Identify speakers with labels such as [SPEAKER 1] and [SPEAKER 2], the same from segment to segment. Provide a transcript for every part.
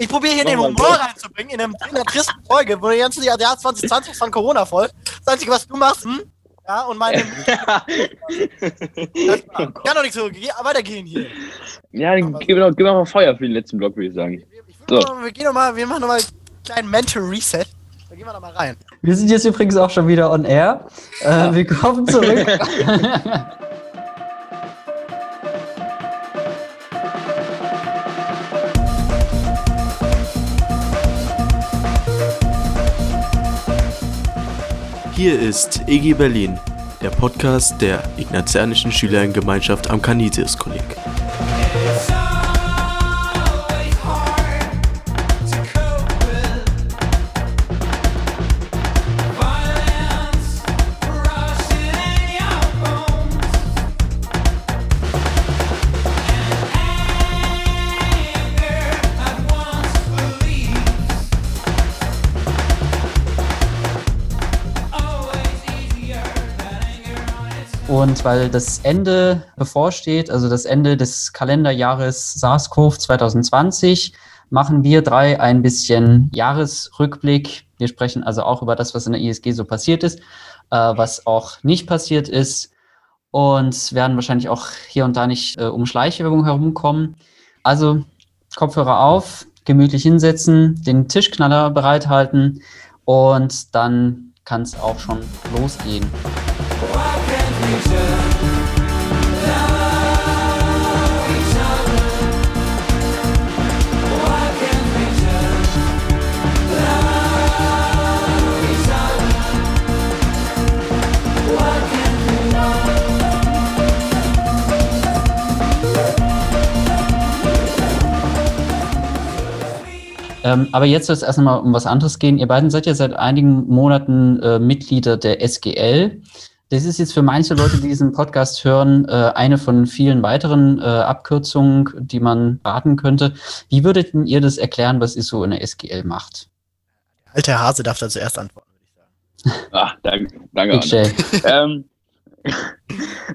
[SPEAKER 1] Ich probiere hier den Humor reinzubringen in, einem, in einer tristen Folge, wo du jetzt das Jahr 2020 von Corona voll. Das Einzige, was du machst, hm? Ja, und meine. kann doch nicht so weitergehen hier.
[SPEAKER 2] Ja, dann mir noch, mal Feuer für den letzten Block, würde ich sagen.
[SPEAKER 1] Ich so. Mal, wir gehen noch mal, wir machen nochmal einen kleinen Mental Reset. Da gehen wir noch mal rein.
[SPEAKER 3] Wir sind jetzt übrigens auch schon wieder on air. Äh, willkommen zurück.
[SPEAKER 4] Hier ist EG Berlin, der Podcast der Ignatianischen Schülerinnengemeinschaft am Canisius-Kolleg.
[SPEAKER 3] Und weil das Ende bevorsteht, also das Ende des Kalenderjahres SARS-CoV 2020, machen wir drei ein bisschen Jahresrückblick. Wir sprechen also auch über das, was in der ISG so passiert ist, äh, was auch nicht passiert ist und werden wahrscheinlich auch hier und da nicht äh, um Schleichwerbung herumkommen. Also Kopfhörer auf, gemütlich hinsetzen, den Tischknaller bereithalten und dann kann es auch schon losgehen. Ähm, aber jetzt soll es erst einmal um was anderes gehen. Ihr beiden seid ja seit einigen Monaten äh, Mitglieder der SGL. Das ist jetzt für manche Leute, die diesen Podcast hören, äh, eine von vielen weiteren äh, Abkürzungen, die man raten könnte. Wie würdet ihr das erklären, was ihr so in der SGL macht?
[SPEAKER 1] Alter Hase darf da zuerst antworten, würde ich
[SPEAKER 2] sagen. Ah, danke, danke. ähm,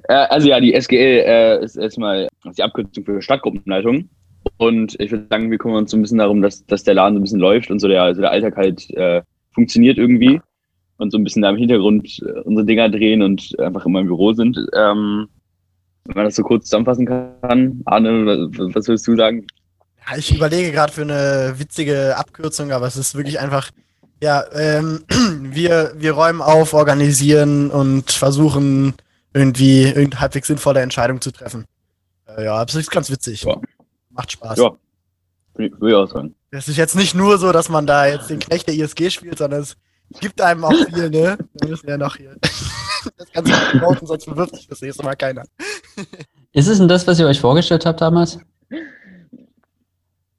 [SPEAKER 2] äh, also ja, die SGL äh, ist erstmal die Abkürzung für Stadtgruppenleitung. Und ich würde sagen, wir kümmern uns so ein bisschen darum, dass, dass der Laden so ein bisschen läuft und so der, also der Alltag halt äh, funktioniert irgendwie und so ein bisschen da im Hintergrund äh, unsere Dinger drehen und einfach immer im Büro sind. Ähm, wenn man das so kurz zusammenfassen kann, Arne, was würdest du sagen?
[SPEAKER 1] Ja, ich überlege gerade für eine witzige Abkürzung, aber es ist wirklich einfach, ja, ähm, wir, wir räumen auf, organisieren und versuchen irgendwie irgendeine halbwegs sinnvolle Entscheidung zu treffen. Äh, ja, das ist ganz witzig. Ja. Macht Spaß. Ja,
[SPEAKER 2] würde ich auch sagen.
[SPEAKER 1] Es ist jetzt nicht nur so, dass man da jetzt den Knecht der ISG spielt, sondern es Gibt einem auch viel, ne? Wir müssen ja noch hier das Ganze promoten, sonst bewirft sich das nächste Mal keiner.
[SPEAKER 3] Ist es denn das, was ihr euch vorgestellt habt damals?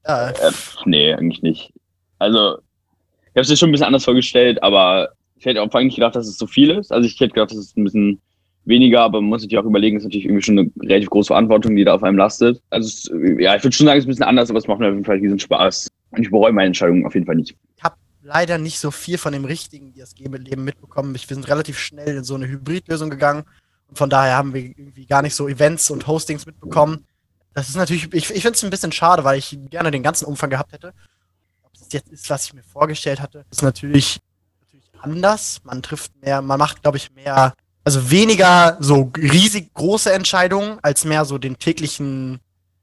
[SPEAKER 2] Ja. Äh, nee, eigentlich nicht. Also, ich habe es mir schon ein bisschen anders vorgestellt, aber ich hätte auch eigentlich gedacht, dass es so viel ist. Also ich hätte gedacht, dass es ein bisschen weniger, aber man muss sich auch überlegen, es ist natürlich irgendwie schon eine relativ große Verantwortung, die da auf einem lastet. Also es, ja, ich würde schon sagen, es ist ein bisschen anders, aber es macht mir auf jeden Fall riesen Spaß. Und ich bereue meine Entscheidung auf jeden Fall nicht.
[SPEAKER 1] Ich habe leider nicht so viel von dem richtigen ISG-Leben mitbekommen. Wir sind relativ schnell in so eine Hybridlösung gegangen. Und von daher haben wir irgendwie gar nicht so Events und Hostings mitbekommen. Das ist natürlich, ich, ich finde es ein bisschen schade, weil ich gerne den ganzen Umfang gehabt hätte. Ob es jetzt ist, was ich mir vorgestellt hatte, ist natürlich, natürlich anders. Man trifft mehr, man macht, glaube ich, mehr, also weniger so riesig große Entscheidungen, als mehr so den täglichen,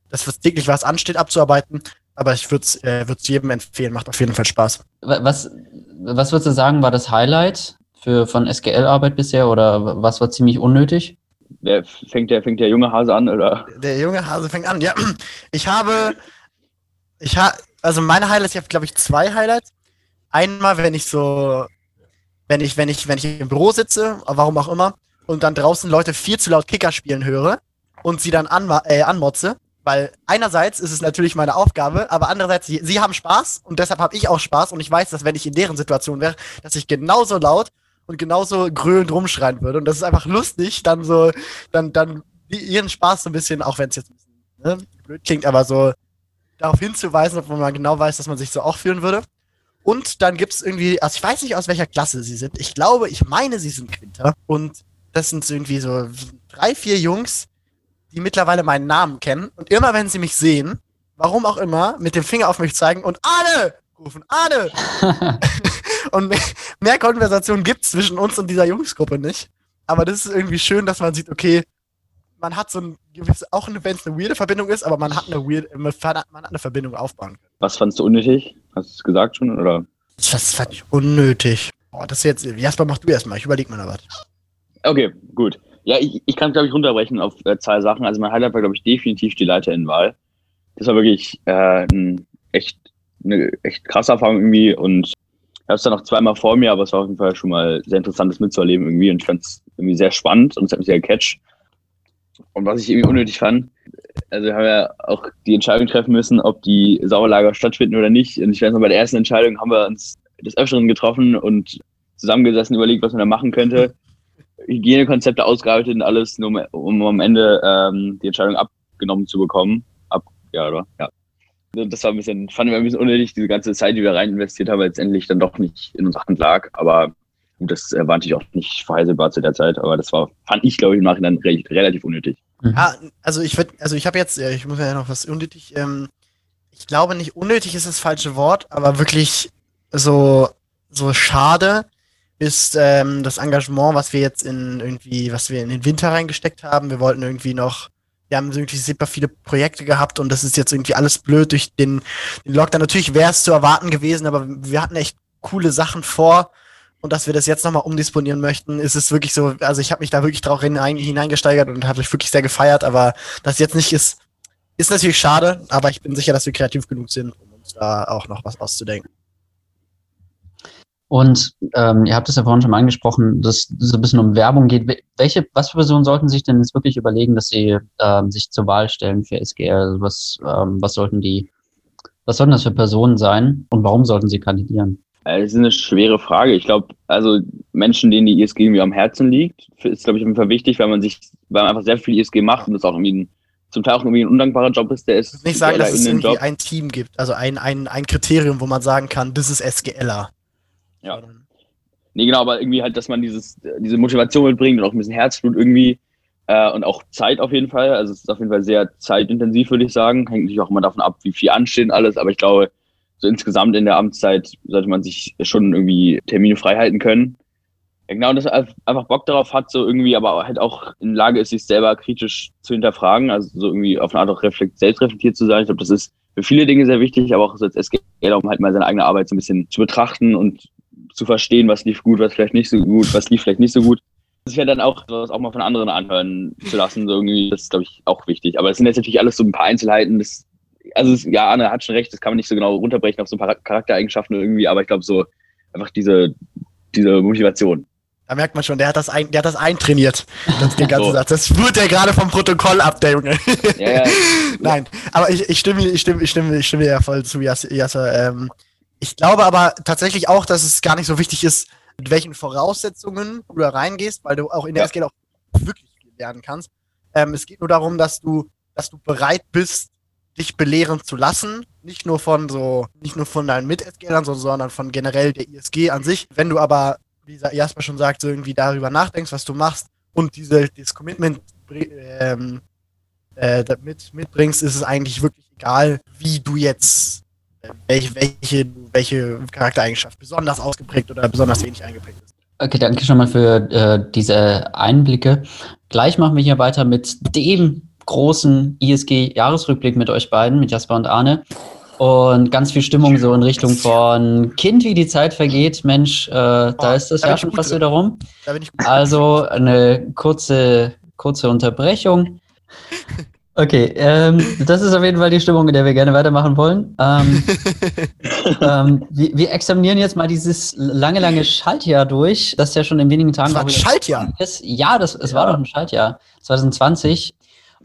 [SPEAKER 1] das, was täglich was ansteht, abzuarbeiten. Aber ich würde es äh, jedem empfehlen, macht auf jeden Fall Spaß.
[SPEAKER 3] Was, was würdest du sagen, war das Highlight für, von SGL-Arbeit bisher oder was war ziemlich unnötig?
[SPEAKER 2] Der, fängt, der, fängt der junge Hase an, oder?
[SPEAKER 1] Der junge Hase fängt an, ja. Ich habe, ich habe, also meine Highlights, ich habe glaube ich zwei Highlights. Einmal, wenn ich so, wenn ich, wenn ich, wenn ich im Büro sitze, warum auch immer, und dann draußen Leute viel zu laut Kicker spielen höre und sie dann an, äh, anmotze weil einerseits ist es natürlich meine Aufgabe, aber andererseits, sie, sie haben Spaß und deshalb habe ich auch Spaß und ich weiß, dass wenn ich in deren Situation wäre, dass ich genauso laut und genauso grölend rumschreien würde. Und das ist einfach lustig, dann so, dann, dann ihren Spaß so ein bisschen, auch wenn es jetzt ein bisschen ne, blöd klingt, aber so darauf hinzuweisen, obwohl man genau weiß, dass man sich so auch fühlen würde. Und dann gibt es irgendwie, also ich weiß nicht, aus welcher Klasse sie sind. Ich glaube, ich meine, sie sind Quinter. Und das sind irgendwie so drei, vier Jungs, die mittlerweile meinen Namen kennen. Und immer wenn sie mich sehen, warum auch immer, mit dem Finger auf mich zeigen und Arne rufen, Arne! und mehr, mehr Konversation gibt es zwischen uns und dieser Jungsgruppe nicht. Aber das ist irgendwie schön, dass man sieht, okay, man hat so ein gewisses, auch wenn es eine weirde Verbindung ist, aber man hat eine weird, man hat eine Verbindung aufbauen können.
[SPEAKER 2] Was fandst du unnötig? Hast du es gesagt schon, oder?
[SPEAKER 1] Das fand ich unnötig. Boah, das jetzt, Jasper, mach du erstmal, ich überleg mir noch was.
[SPEAKER 2] Okay, gut. Ja, ich, ich kann es, glaube ich, runterbrechen auf äh, zwei Sachen. Also mein Highlight war, glaube ich, definitiv die Leiterinnenwahl. Das war wirklich äh, ein echt, eine echt krasse Erfahrung irgendwie und ich habe es dann noch zweimal vor mir, aber es war auf jeden Fall schon mal sehr interessant, das mitzuerleben irgendwie und ich fand es irgendwie sehr spannend und es hat mich sehr gecatcht. Und was ich irgendwie unnötig fand, also wir haben ja auch die Entscheidung treffen müssen, ob die Sauerlager stattfinden oder nicht. Und ich weiß noch, bei der ersten Entscheidung haben wir uns des Öfteren getroffen und zusammengesessen, überlegt, was man da machen könnte. Hygienekonzepte ausgearbeitet und alles, nur um am Ende ähm, die Entscheidung abgenommen zu bekommen. Ab, ja, oder? Ja. Das war ein bisschen, fand ich ein bisschen unnötig, diese ganze Zeit, die wir rein investiert haben, letztendlich dann doch nicht in unserer Hand lag. Aber gut, das war natürlich auch nicht vorhersehbar zu der Zeit, aber das war, fand ich, glaube ich, im Nachhinein re relativ unnötig.
[SPEAKER 1] Mhm. Ja, also ich würde, also ich habe jetzt, ich muss ja noch was unnötig, ähm, ich glaube nicht unnötig ist das falsche Wort, aber wirklich so, so schade ist ähm, das Engagement, was wir jetzt in irgendwie, was wir in den Winter reingesteckt haben. Wir wollten irgendwie noch, wir haben irgendwie super viele Projekte gehabt und das ist jetzt irgendwie alles blöd durch den, den Lockdown. Natürlich wäre es zu erwarten gewesen, aber wir hatten echt coole Sachen vor und dass wir das jetzt nochmal umdisponieren möchten, ist es wirklich so, also ich habe mich da wirklich drauf hineingesteigert und habe mich wirklich sehr gefeiert, aber das jetzt nicht ist, ist natürlich schade, aber ich bin sicher, dass wir kreativ genug sind, um uns da auch noch was auszudenken.
[SPEAKER 3] Und ähm, ihr habt es ja vorhin schon mal angesprochen, dass es so ein bisschen um Werbung geht. Welche, was für Personen sollten sich denn jetzt wirklich überlegen, dass sie ähm, sich zur Wahl stellen für SGR? Also was, ähm, was sollten die, was sollten das für Personen sein und warum sollten sie kandidieren?
[SPEAKER 2] Das ist eine schwere Frage. Ich glaube, also Menschen, denen die ISG irgendwie am Herzen liegt, ist, glaube ich, auf jeden Fall wichtig, weil man sich, weil man einfach sehr viel ISG macht und das auch irgendwie ein, zum Teil auch irgendwie ein undankbarer Job ist, der ist.
[SPEAKER 1] Nicht sagen, dass es irgendwie Job. ein Team gibt, also ein, ein, ein Kriterium, wo man sagen kann, das ist SGLer.
[SPEAKER 2] Ja. Nee, genau, aber irgendwie halt, dass man dieses, diese Motivation mitbringt und auch ein bisschen Herzblut irgendwie äh, und auch Zeit auf jeden Fall. Also es ist auf jeden Fall sehr zeitintensiv, würde ich sagen. Hängt natürlich auch immer davon ab, wie viel ansteht und alles, aber ich glaube, so insgesamt in der Amtszeit sollte man sich schon irgendwie Termine frei halten können. Ja, genau, und dass er einfach Bock darauf hat, so irgendwie, aber halt auch in Lage ist, sich selber kritisch zu hinterfragen, also so irgendwie auf eine Art auch reflekt, selbstreflektiert zu sein. Ich glaube, das ist für viele Dinge sehr wichtig, aber auch so als SGL, um halt mal seine eigene Arbeit so ein bisschen zu betrachten und zu verstehen, was lief gut, was vielleicht nicht so gut, was lief vielleicht nicht so gut. Das wäre dann auch, das auch mal von anderen anhören zu lassen, so irgendwie, das ist, glaube ich, auch wichtig. Aber es sind jetzt natürlich alles so ein paar Einzelheiten. Das, also, es, ja, Anne hat schon recht, das kann man nicht so genau runterbrechen auf so ein paar Charaktereigenschaften irgendwie, aber ich glaube, so einfach diese, diese Motivation.
[SPEAKER 1] Da merkt man schon, der hat das, ein, der hat das eintrainiert. Das, den ganzen so. Satz. Das wird ja gerade vom Protokoll ab, der Junge. Ja, ja. Nein, aber ich, ich stimme, ich stimme, ich stimme, ich stimme ja voll zu, Jasser. Ähm, ich glaube aber tatsächlich auch, dass es gar nicht so wichtig ist, mit welchen Voraussetzungen du da reingehst, weil du auch in der ja. SQL auch wirklich viel lernen kannst. Ähm, es geht nur darum, dass du, dass du bereit bist, dich belehren zu lassen. Nicht nur von so, nicht nur von deinen Mit-SQLern, sondern von generell der ISG an sich. Wenn du aber, wie Jasper schon sagt, so irgendwie darüber nachdenkst, was du machst und diese, dieses Commitment ähm, äh, mit, mitbringst, ist es eigentlich wirklich egal, wie du jetzt welche, welche, welche Charaktereigenschaft besonders ausgeprägt oder besonders wenig eingeprägt ist.
[SPEAKER 3] Okay, danke schon mal für äh, diese Einblicke. Gleich machen wir hier weiter mit dem großen ISG-Jahresrückblick mit euch beiden, mit Jasper und Arne. Und ganz viel Stimmung so in Richtung von Kind, wie die Zeit vergeht. Mensch, äh, da oh, ist das da ja schon fast wieder rum. Also eine kurze, kurze Unterbrechung. Okay, ähm, das ist auf jeden Fall die Stimmung, in der wir gerne weitermachen wollen. Ähm, ähm, wir, wir, examinieren jetzt mal dieses lange, lange Schaltjahr durch, das ja schon in wenigen Tagen.
[SPEAKER 1] Das war ein Schaltjahr?
[SPEAKER 3] Ist. Ja, das, es ja. war doch ein Schaltjahr, 2020.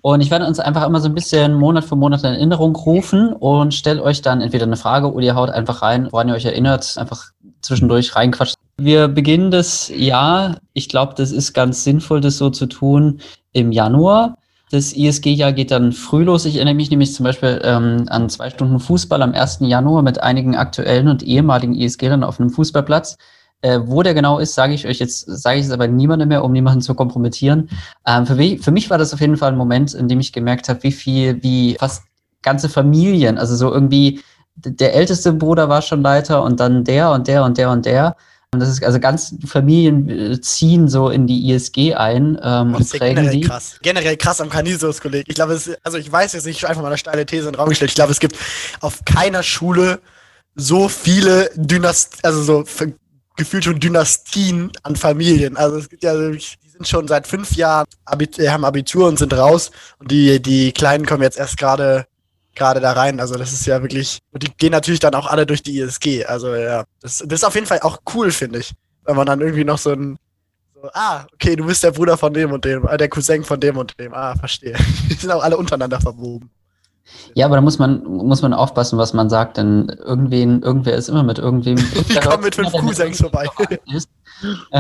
[SPEAKER 3] Und ich werde uns einfach immer so ein bisschen Monat für Monat in Erinnerung rufen und stelle euch dann entweder eine Frage oder ihr haut einfach rein, woran ihr euch erinnert, einfach zwischendurch reinquatscht. Wir beginnen das Jahr, ich glaube, das ist ganz sinnvoll, das so zu tun, im Januar. Das ISG-Jahr geht dann früh los. Ich erinnere mich nämlich zum Beispiel ähm, an zwei Stunden Fußball am 1. Januar mit einigen aktuellen und ehemaligen ISG-Lern auf einem Fußballplatz. Äh, wo der genau ist, sage ich euch jetzt, sage ich es aber niemandem mehr, um niemanden zu kompromittieren. Ähm, für, mich, für mich war das auf jeden Fall ein Moment, in dem ich gemerkt habe, wie viel, wie fast ganze Familien, also so irgendwie, der älteste Bruder war schon Leiter und dann der und der und der und der. Und das ist also ganz Familien äh, ziehen so in die ISG ein ähm,
[SPEAKER 1] und prägen generell sie. Krass. Generell krass am Canisius, Kollege. Ich glaube, also ich weiß jetzt nicht, einfach mal eine steile These in den Raum gestellt. Ich glaube, es gibt auf keiner Schule so viele Dynastien, also so gefühlt schon Dynastien an Familien. Also es gibt ja, die sind schon seit fünf Jahren, Abit haben Abitur und sind raus. Und die, die Kleinen kommen jetzt erst gerade gerade da rein. Also das ist ja wirklich, und die gehen natürlich dann auch alle durch die ISG. Also ja, das, das ist auf jeden Fall auch cool, finde ich. Wenn man dann irgendwie noch so ein, so, ah, okay, du bist der Bruder von dem und dem, äh, der Cousin von dem und dem. Ah, verstehe. Die sind auch alle untereinander verwoben.
[SPEAKER 3] Ja, aber da muss man, muss man aufpassen, was man sagt, denn irgendwen, irgendwer ist immer mit irgendwem.
[SPEAKER 1] Die kommen mit fünf Cousins vorbei.
[SPEAKER 3] genau.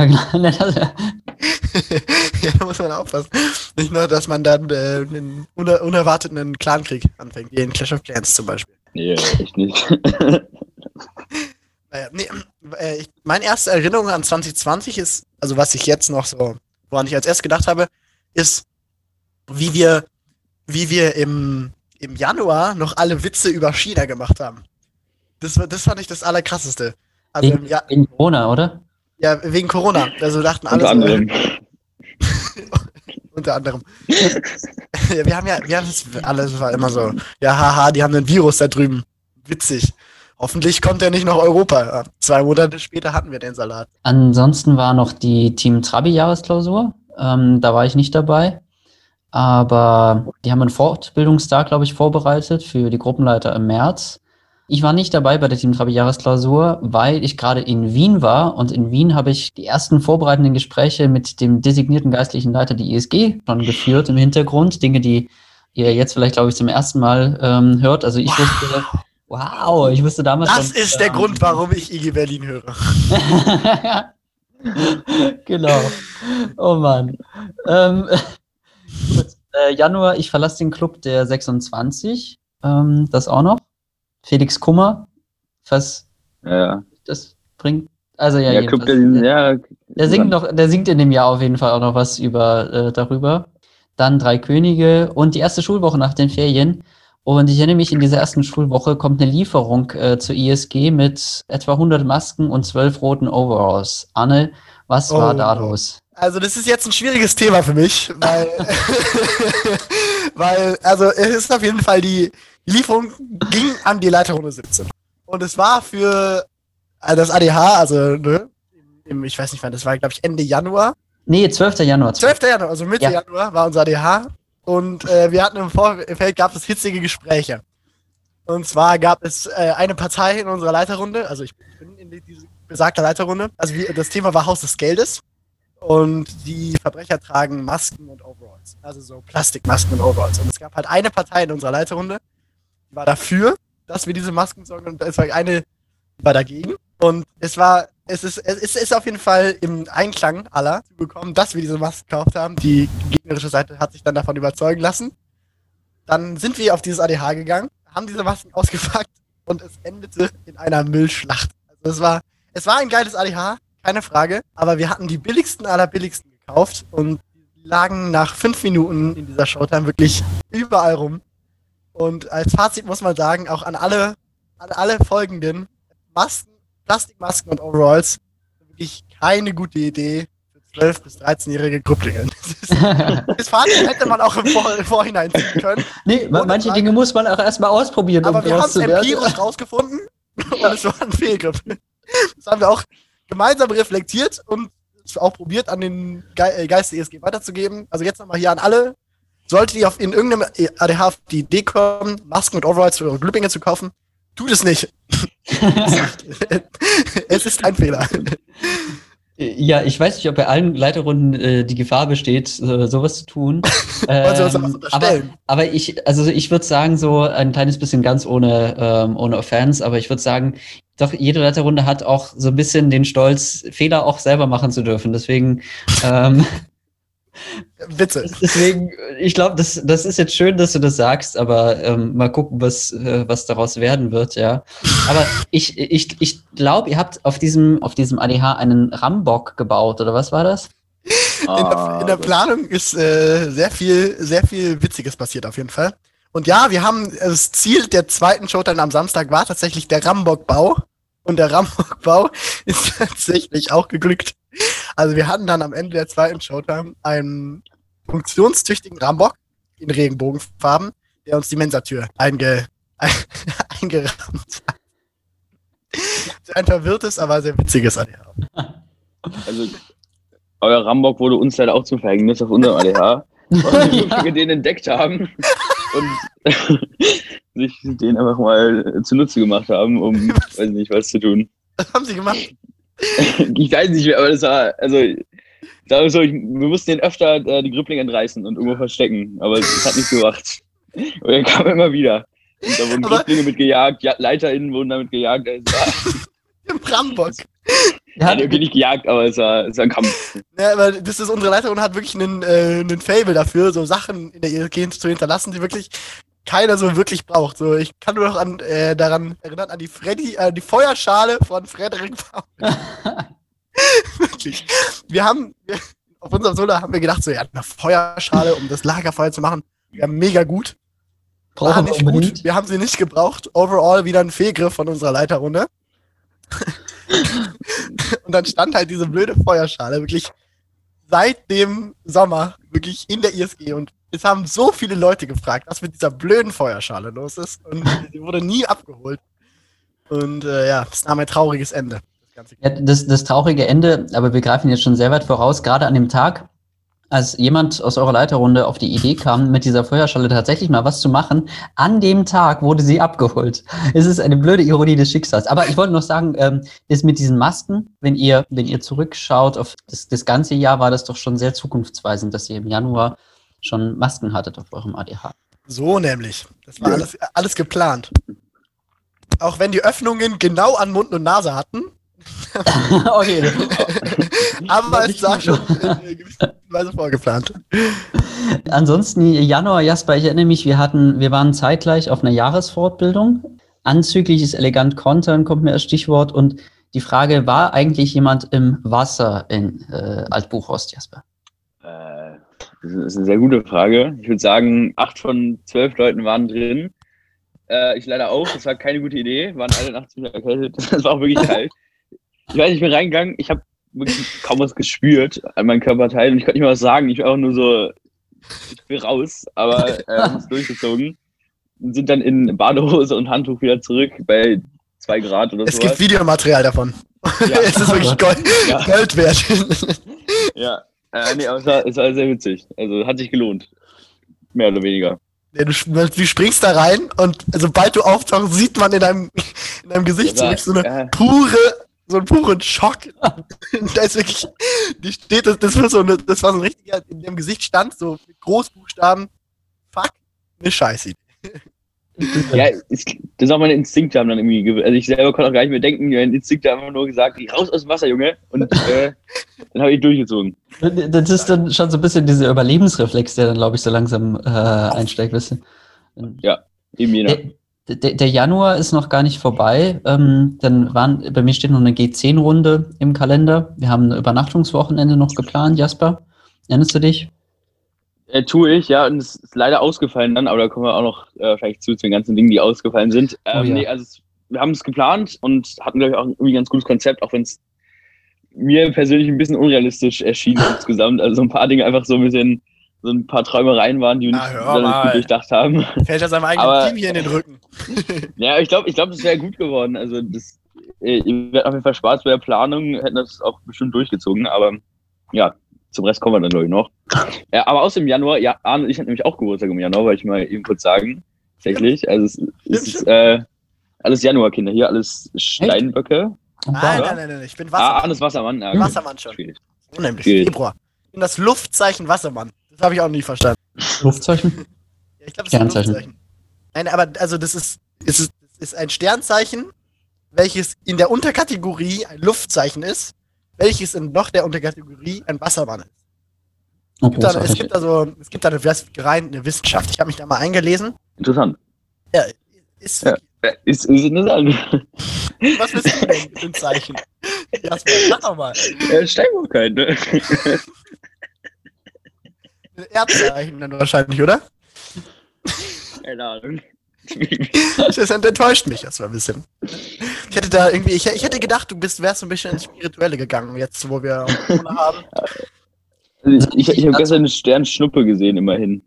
[SPEAKER 1] ja, da muss man aufpassen. Nicht nur, dass man dann äh, einen uner unerwarteten Clankrieg anfängt, wie in Clash of Clans zum Beispiel.
[SPEAKER 2] Nee, echt nicht.
[SPEAKER 1] naja, nee, äh, ich, meine erste Erinnerung an 2020 ist, also was ich jetzt noch so, woran ich als erstes gedacht habe, ist, wie wir, wie wir im im Januar noch alle Witze über China gemacht haben. Das, das fand ich das Allerkrasseste.
[SPEAKER 3] Also wegen, ja, wegen Corona, oder?
[SPEAKER 1] Ja, wegen Corona. Also dachten alle.
[SPEAKER 2] Unter anderem.
[SPEAKER 1] unter anderem. ja, wir haben ja, wir haben das alles war immer so. Ja, haha, die haben einen Virus da drüben. Witzig. Hoffentlich kommt er nicht nach Europa. Zwei Monate später hatten wir den Salat.
[SPEAKER 3] Ansonsten war noch die Team Trabi-Jahresklausur. Ähm, da war ich nicht dabei. Aber die haben einen Fortbildungstag, glaube ich, vorbereitet für die Gruppenleiter im März. Ich war nicht dabei bei der Team Trabi Jahresklausur, weil ich gerade in Wien war und in Wien habe ich die ersten vorbereitenden Gespräche mit dem designierten geistlichen Leiter der ISG schon geführt im Hintergrund. Dinge, die ihr jetzt vielleicht, glaube ich, zum ersten Mal ähm, hört. Also ich wow. wusste, wow, ich wusste damals.
[SPEAKER 1] Das schon, ist der ähm, Grund, warum ich IG Berlin höre.
[SPEAKER 3] genau. Oh Mann. Ähm, Gut, äh, Januar, ich verlasse den Club der 26. Ähm, das auch noch. Felix Kummer. Was
[SPEAKER 2] ja.
[SPEAKER 3] das bringt. Also ja,
[SPEAKER 2] ja, Club der, ja,
[SPEAKER 3] der singt noch, der singt in dem Jahr auf jeden Fall auch noch was über äh, darüber. Dann Drei Könige und die erste Schulwoche nach den Ferien. Und ich erinnere mich, in dieser ersten Schulwoche kommt eine Lieferung äh, zur ISG mit etwa 100 Masken und 12 roten Overalls. Anne, was oh. war da los?
[SPEAKER 1] Also das ist jetzt ein schwieriges Thema für mich, weil, weil also es ist auf jeden Fall die Lieferung ging an die Leiterrunde 17. Und es war für also das ADH, also ne, ich weiß nicht wann, das war glaube ich Ende Januar.
[SPEAKER 3] Nee, 12. Januar.
[SPEAKER 1] 12. Januar, also Mitte ja. Januar war unser ADH und äh, wir hatten im Vorfeld gab es hitzige Gespräche. Und zwar gab es äh, eine Partei in unserer Leiterrunde, also ich bin in diese besagte Leiterrunde. Also wie, das Thema war Haus des Geldes. Und die Verbrecher tragen Masken und Overalls. Also so Plastikmasken und Overalls. Und es gab halt eine Partei in unserer Leiterrunde, die war dafür, dass wir diese Masken sorgen. Und es war eine, war dagegen. Und es war, es ist, es ist auf jeden Fall im Einklang aller zu bekommen, dass wir diese Masken gekauft haben. Die gegnerische Seite hat sich dann davon überzeugen lassen. Dann sind wir auf dieses ADH gegangen, haben diese Masken ausgepackt und es endete in einer Müllschlacht. Also es war, es war ein geiles ADH, keine Frage. Aber wir hatten die billigsten aller billigsten gekauft und lagen nach fünf Minuten in dieser Showtime wirklich überall rum. Und als Fazit muss man sagen, auch an alle, an alle folgenden Masken, Plastikmasken und Overalls, wirklich keine gute Idee für 12- bis 13-jährige Grupplinge. Das, Fazit hätte man auch im, Vor im Vorhinein ziehen können.
[SPEAKER 3] Nee, manche Dinge muss man auch erstmal ausprobieren.
[SPEAKER 1] Aber um wir haben es empirisch rausgefunden und es war ein Fehlgriff. Das haben wir auch gemeinsam reflektiert und auch probiert, an den Ge äh, Geist der ESG weiterzugeben. Also jetzt nochmal hier an alle. Solltet ihr auf, in irgendeinem ADH auf die Idee kommen, Masken und Overalls für Glüppinge zu kaufen, tut es nicht. es ist ein Fehler.
[SPEAKER 3] Ja, ich weiß nicht, ob bei allen Leiterrunden äh, die Gefahr besteht, äh, sowas zu tun. ähm, aber, aber ich, also ich würde sagen, so ein kleines bisschen ganz ohne, ähm, ohne Offense, aber ich würde sagen, doch jede Retterrunde hat auch so ein bisschen den Stolz, Fehler auch selber machen zu dürfen. Deswegen, ähm,
[SPEAKER 1] Witze.
[SPEAKER 3] Deswegen, ich glaube, das, das ist jetzt schön, dass du das sagst, aber ähm, mal gucken, was, äh, was daraus werden wird, ja. Aber ich, ich, ich glaube, ihr habt auf diesem, auf diesem ADH einen Rambock gebaut, oder was war das?
[SPEAKER 1] In, der, in der Planung ist äh, sehr viel, sehr viel Witziges passiert auf jeden Fall. Und ja, wir haben das Ziel der zweiten Showtime am Samstag war tatsächlich der Rambock-Bau. Und der Rambock-Bau ist tatsächlich auch geglückt. Also wir hatten dann am Ende der zweiten Showtime einen funktionstüchtigen Rambock in Regenbogenfarben, der uns die Mensatür einge eingerammt hat. Ein verwirrtes, aber sehr witziges ADH.
[SPEAKER 2] Also, euer Rambock wurde uns leider auch zum Verhängnis auf unserem ADH, weil wir den entdeckt haben und sich den einfach mal zunutze gemacht haben, um, weiß nicht, was zu tun.
[SPEAKER 1] Was haben sie gemacht?
[SPEAKER 2] ich weiß nicht mehr, aber das war, also, sagen so, ich, wir mussten den öfter äh, die Grüpplinge entreißen und irgendwo verstecken, aber es hat nicht gemacht. Und er kam immer wieder. Und da wurden Grüpplinge mit gejagt, ja, LeiterInnen wurden damit gejagt.
[SPEAKER 1] Im Brambock.
[SPEAKER 2] Ja, hat irgendwie nicht gejagt, aber es war, es war ein Kampf.
[SPEAKER 1] Ja, aber das ist unsere Leiterin hat wirklich einen, äh, einen Fable dafür, so Sachen in der ISG zu hinterlassen, die wirklich keiner so wirklich braucht. So, ich kann nur noch an, äh, daran erinnern, an die Freddy, äh, die Feuerschale von Frederik Wirklich. Wir haben, wir, auf unserem Solar haben wir gedacht, so, ja, eine Feuerschale, um das Lagerfeuer zu machen. Wir haben mega gut. Brauchen wir nicht gut. Wir haben sie nicht gebraucht. Overall wieder ein Fehlgriff von unserer Leiterrunde. und dann stand halt diese blöde Feuerschale wirklich seit dem Sommer wirklich in der ISG und es haben so viele Leute gefragt, was mit dieser blöden Feuerschale los ist und sie wurde nie abgeholt. Und äh, ja, das nahm ein trauriges Ende.
[SPEAKER 3] Das, ja, das, das traurige Ende, aber wir greifen jetzt schon sehr weit voraus, gerade an dem Tag, als jemand aus eurer Leiterrunde auf die Idee kam, mit dieser Feuerschale tatsächlich mal was zu machen, an dem Tag wurde sie abgeholt. Es ist eine blöde Ironie des Schicksals. Aber ich wollte noch sagen, ähm, das mit diesen Masken, wenn ihr, wenn ihr zurückschaut auf das, das ganze Jahr, war das doch schon sehr zukunftsweisend, dass ihr im Januar schon Masken hattet auf eurem ADH.
[SPEAKER 1] So nämlich. Das war alles, alles geplant. Auch wenn die Öffnungen genau an Mund und Nase hatten, okay. Aber es war schon Weise vorgeplant.
[SPEAKER 3] Ansonsten Januar, Jasper, ich erinnere mich, wir hatten, wir waren zeitgleich auf einer Jahresfortbildung. Anzügliches elegant kontern kommt mir als Stichwort und die Frage, war eigentlich jemand im Wasser in äh, Altbuchhorst, Jasper?
[SPEAKER 2] Das ist eine sehr gute Frage. Ich würde sagen, acht von zwölf Leuten waren drin. Äh, ich leider auch. Das war keine gute Idee. Waren alle nachts wieder erkältet. Das war auch wirklich kalt. Ich weiß, ich bin reingegangen, ich habe wirklich kaum was gespürt an meinen Körperteilen und ich konnte nicht mal was sagen. Ich war auch nur so, ich bin raus, aber äh, haben es durchgezogen. Und sind dann in Badehose und Handtuch wieder zurück bei zwei Grad oder so.
[SPEAKER 1] Es sowas. gibt Videomaterial davon. Ja. es ist wirklich Gold, ja. Gold wert.
[SPEAKER 2] ja, äh, nee, aber es war, es war sehr witzig. Also hat sich gelohnt. Mehr oder weniger.
[SPEAKER 1] Ja, du, du, springst da rein und sobald du auftauchst, sieht man in deinem, in deinem Gesicht ja, so, eine pure so einen puren Schock. da ist wirklich, die steht, das, das, war so eine, das war so ein richtiger, in dem Gesicht stand, so mit Großbuchstaben, fuck, eine Scheiße.
[SPEAKER 2] Ja, ist, das ist auch meine Instinkte haben dann irgendwie, also ich selber konnte auch gar nicht mehr denken, mein Instinkt hat einfach nur gesagt, raus aus dem Wasser, Junge, und äh, dann habe ich durchgezogen.
[SPEAKER 3] Das ist dann schon so ein bisschen dieser Überlebensreflex, der dann, glaube ich, so langsam äh, einsteigt, bisschen.
[SPEAKER 2] Ja, eben jener. Äh,
[SPEAKER 3] der, der, Januar ist noch gar nicht vorbei. Ähm, dann waren, bei mir steht noch eine G10-Runde im Kalender. Wir haben ein Übernachtungswochenende noch geplant, Jasper. Erinnerst du dich?
[SPEAKER 2] Äh, tue ich, ja, und es ist leider ausgefallen dann, aber da kommen wir auch noch äh, vielleicht zu, zu den ganzen Dingen, die ausgefallen sind. Ähm, oh, ja. nee, also es, wir haben es geplant und hatten, glaube ich, auch irgendwie ein ganz gutes Konzept, auch wenn es mir persönlich ein bisschen unrealistisch erschien insgesamt. Also ein paar Dinge einfach so ein bisschen so ein paar Träumereien waren, die wir nicht besonders gut durchdacht haben.
[SPEAKER 1] Fällt er seinem eigenen Aber, Team hier in den Rücken.
[SPEAKER 2] ja, ich glaube, ich glaub, das wäre gut geworden. Also das, äh, ihr werdet auf jeden Fall Spaß bei der Planung, hätten das auch bestimmt durchgezogen, aber ja, zum Rest kommen wir dann, glaube ich, noch. Ja, aber aus dem Januar, ja, Arne und ich hatten nämlich auch Geburtstag im Januar, wollte ich mal eben kurz sagen. Tatsächlich. Also es, es ist äh, alles Januarkinder hier, alles Steinböcke.
[SPEAKER 1] Nein, nein, nein, nein, ich bin
[SPEAKER 2] Wassermann. Ah, Arne ist Wassermann.
[SPEAKER 1] Ja, Wassermann schon. Schwierig. Unheimlich. Februar. Ich bin das Luftzeichen Wassermann. Das habe ich auch nie verstanden.
[SPEAKER 3] Luftzeichen?
[SPEAKER 1] Ja, ich glaube, es ist ein Luftzeichen. Nein, aber also das ist, ist, ist, ist ein Sternzeichen, welches in der Unterkategorie ein Luftzeichen ist, welches in noch der Unterkategorie ein Wassermann ist. Es gibt, da, es gibt da so, es gibt da eine, rein eine Wissenschaft. Ich habe mich da mal eingelesen.
[SPEAKER 2] Interessant.
[SPEAKER 1] Ja, ist,
[SPEAKER 2] ja, ist, ist interessant.
[SPEAKER 1] Was bist du denn für ein Zeichen? Jasper, sag doch mal.
[SPEAKER 2] Ja, Steinbockheit, ne?
[SPEAKER 1] Erdzeichen dann wahrscheinlich, oder?
[SPEAKER 2] Keine Ahnung.
[SPEAKER 1] Das enttäuscht mich erstmal ein bisschen. Ich hätte da irgendwie, ich, ich hätte gedacht, du bist, wärst so ein bisschen ins Spirituelle gegangen, jetzt wo wir Corona haben.
[SPEAKER 2] Also ich ich habe gestern eine Sternschnuppe gesehen, immerhin.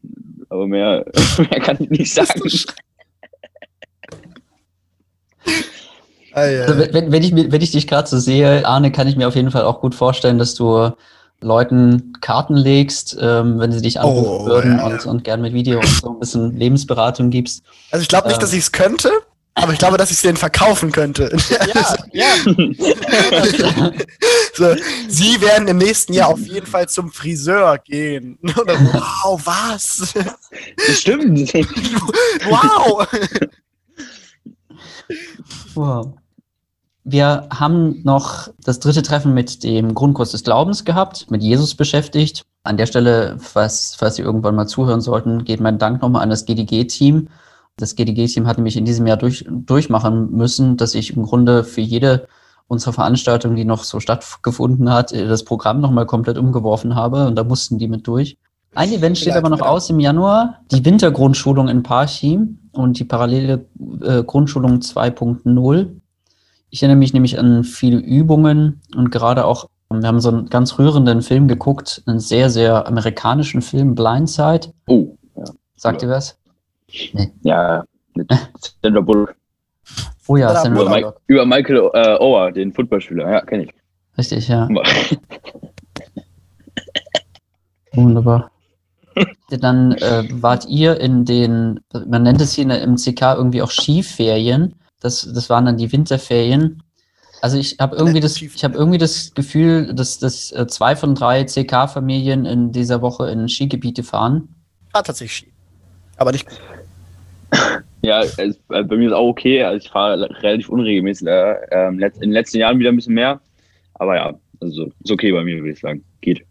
[SPEAKER 2] Aber mehr, mehr kann ich nicht sagen.
[SPEAKER 3] Also, wenn, wenn, ich, wenn ich dich gerade so sehe, Arne, kann ich mir auf jeden Fall auch gut vorstellen, dass du Leuten Karten legst, ähm, wenn sie dich anrufen oh, würden ja, und, und gern mit Video und so ein bisschen Lebensberatung gibst.
[SPEAKER 1] Also ich glaube nicht, ähm, dass ich es könnte, aber ich glaube, dass ich es denen verkaufen könnte. Ja, ja. so, sie werden im nächsten Jahr auf jeden Fall zum Friseur gehen. Oder, wow, was?
[SPEAKER 2] Das stimmt.
[SPEAKER 1] wow.
[SPEAKER 3] wow. Wir haben noch das dritte Treffen mit dem Grundkurs des Glaubens gehabt, mit Jesus beschäftigt. An der Stelle, falls, falls Sie irgendwann mal zuhören sollten, geht mein Dank nochmal an das GDG-Team. Das GDG-Team hat nämlich in diesem Jahr durch, durchmachen müssen, dass ich im Grunde für jede unserer Veranstaltungen, die noch so stattgefunden hat, das Programm nochmal komplett umgeworfen habe und da mussten die mit durch. Ein Event steht aber noch aus im Januar, die Wintergrundschulung in Parchim und die parallele äh, Grundschulung 2.0. Ich erinnere mich nämlich an viele Übungen und gerade auch, wir haben so einen ganz rührenden Film geguckt, einen sehr, sehr amerikanischen Film, Blindside.
[SPEAKER 2] Oh, ja.
[SPEAKER 3] Sagt ja. ihr was?
[SPEAKER 2] Nee. Ja, mit Sandra Bullock.
[SPEAKER 3] Oh ja, Sandra
[SPEAKER 2] über, Bullock. über Michael äh, Ower, den Footballspieler, ja, kenne ich.
[SPEAKER 3] Richtig, ja. Wunderbar. Dann äh, wart ihr in den, man nennt es hier in der MCK irgendwie auch Skiferien. Das, das waren dann die Winterferien. Also ich habe irgendwie das, ich habe irgendwie das Gefühl, dass, dass äh, zwei von drei CK-Familien in dieser Woche in Skigebiete fahren.
[SPEAKER 1] Fahrt tatsächlich Ski. Aber nicht.
[SPEAKER 2] Ja, es, also bei mir ist auch okay. Also ich fahre relativ unregelmäßig. Äh, in den letzten Jahren wieder ein bisschen mehr. Aber ja, also ist okay bei mir, würde ich sagen. Geht.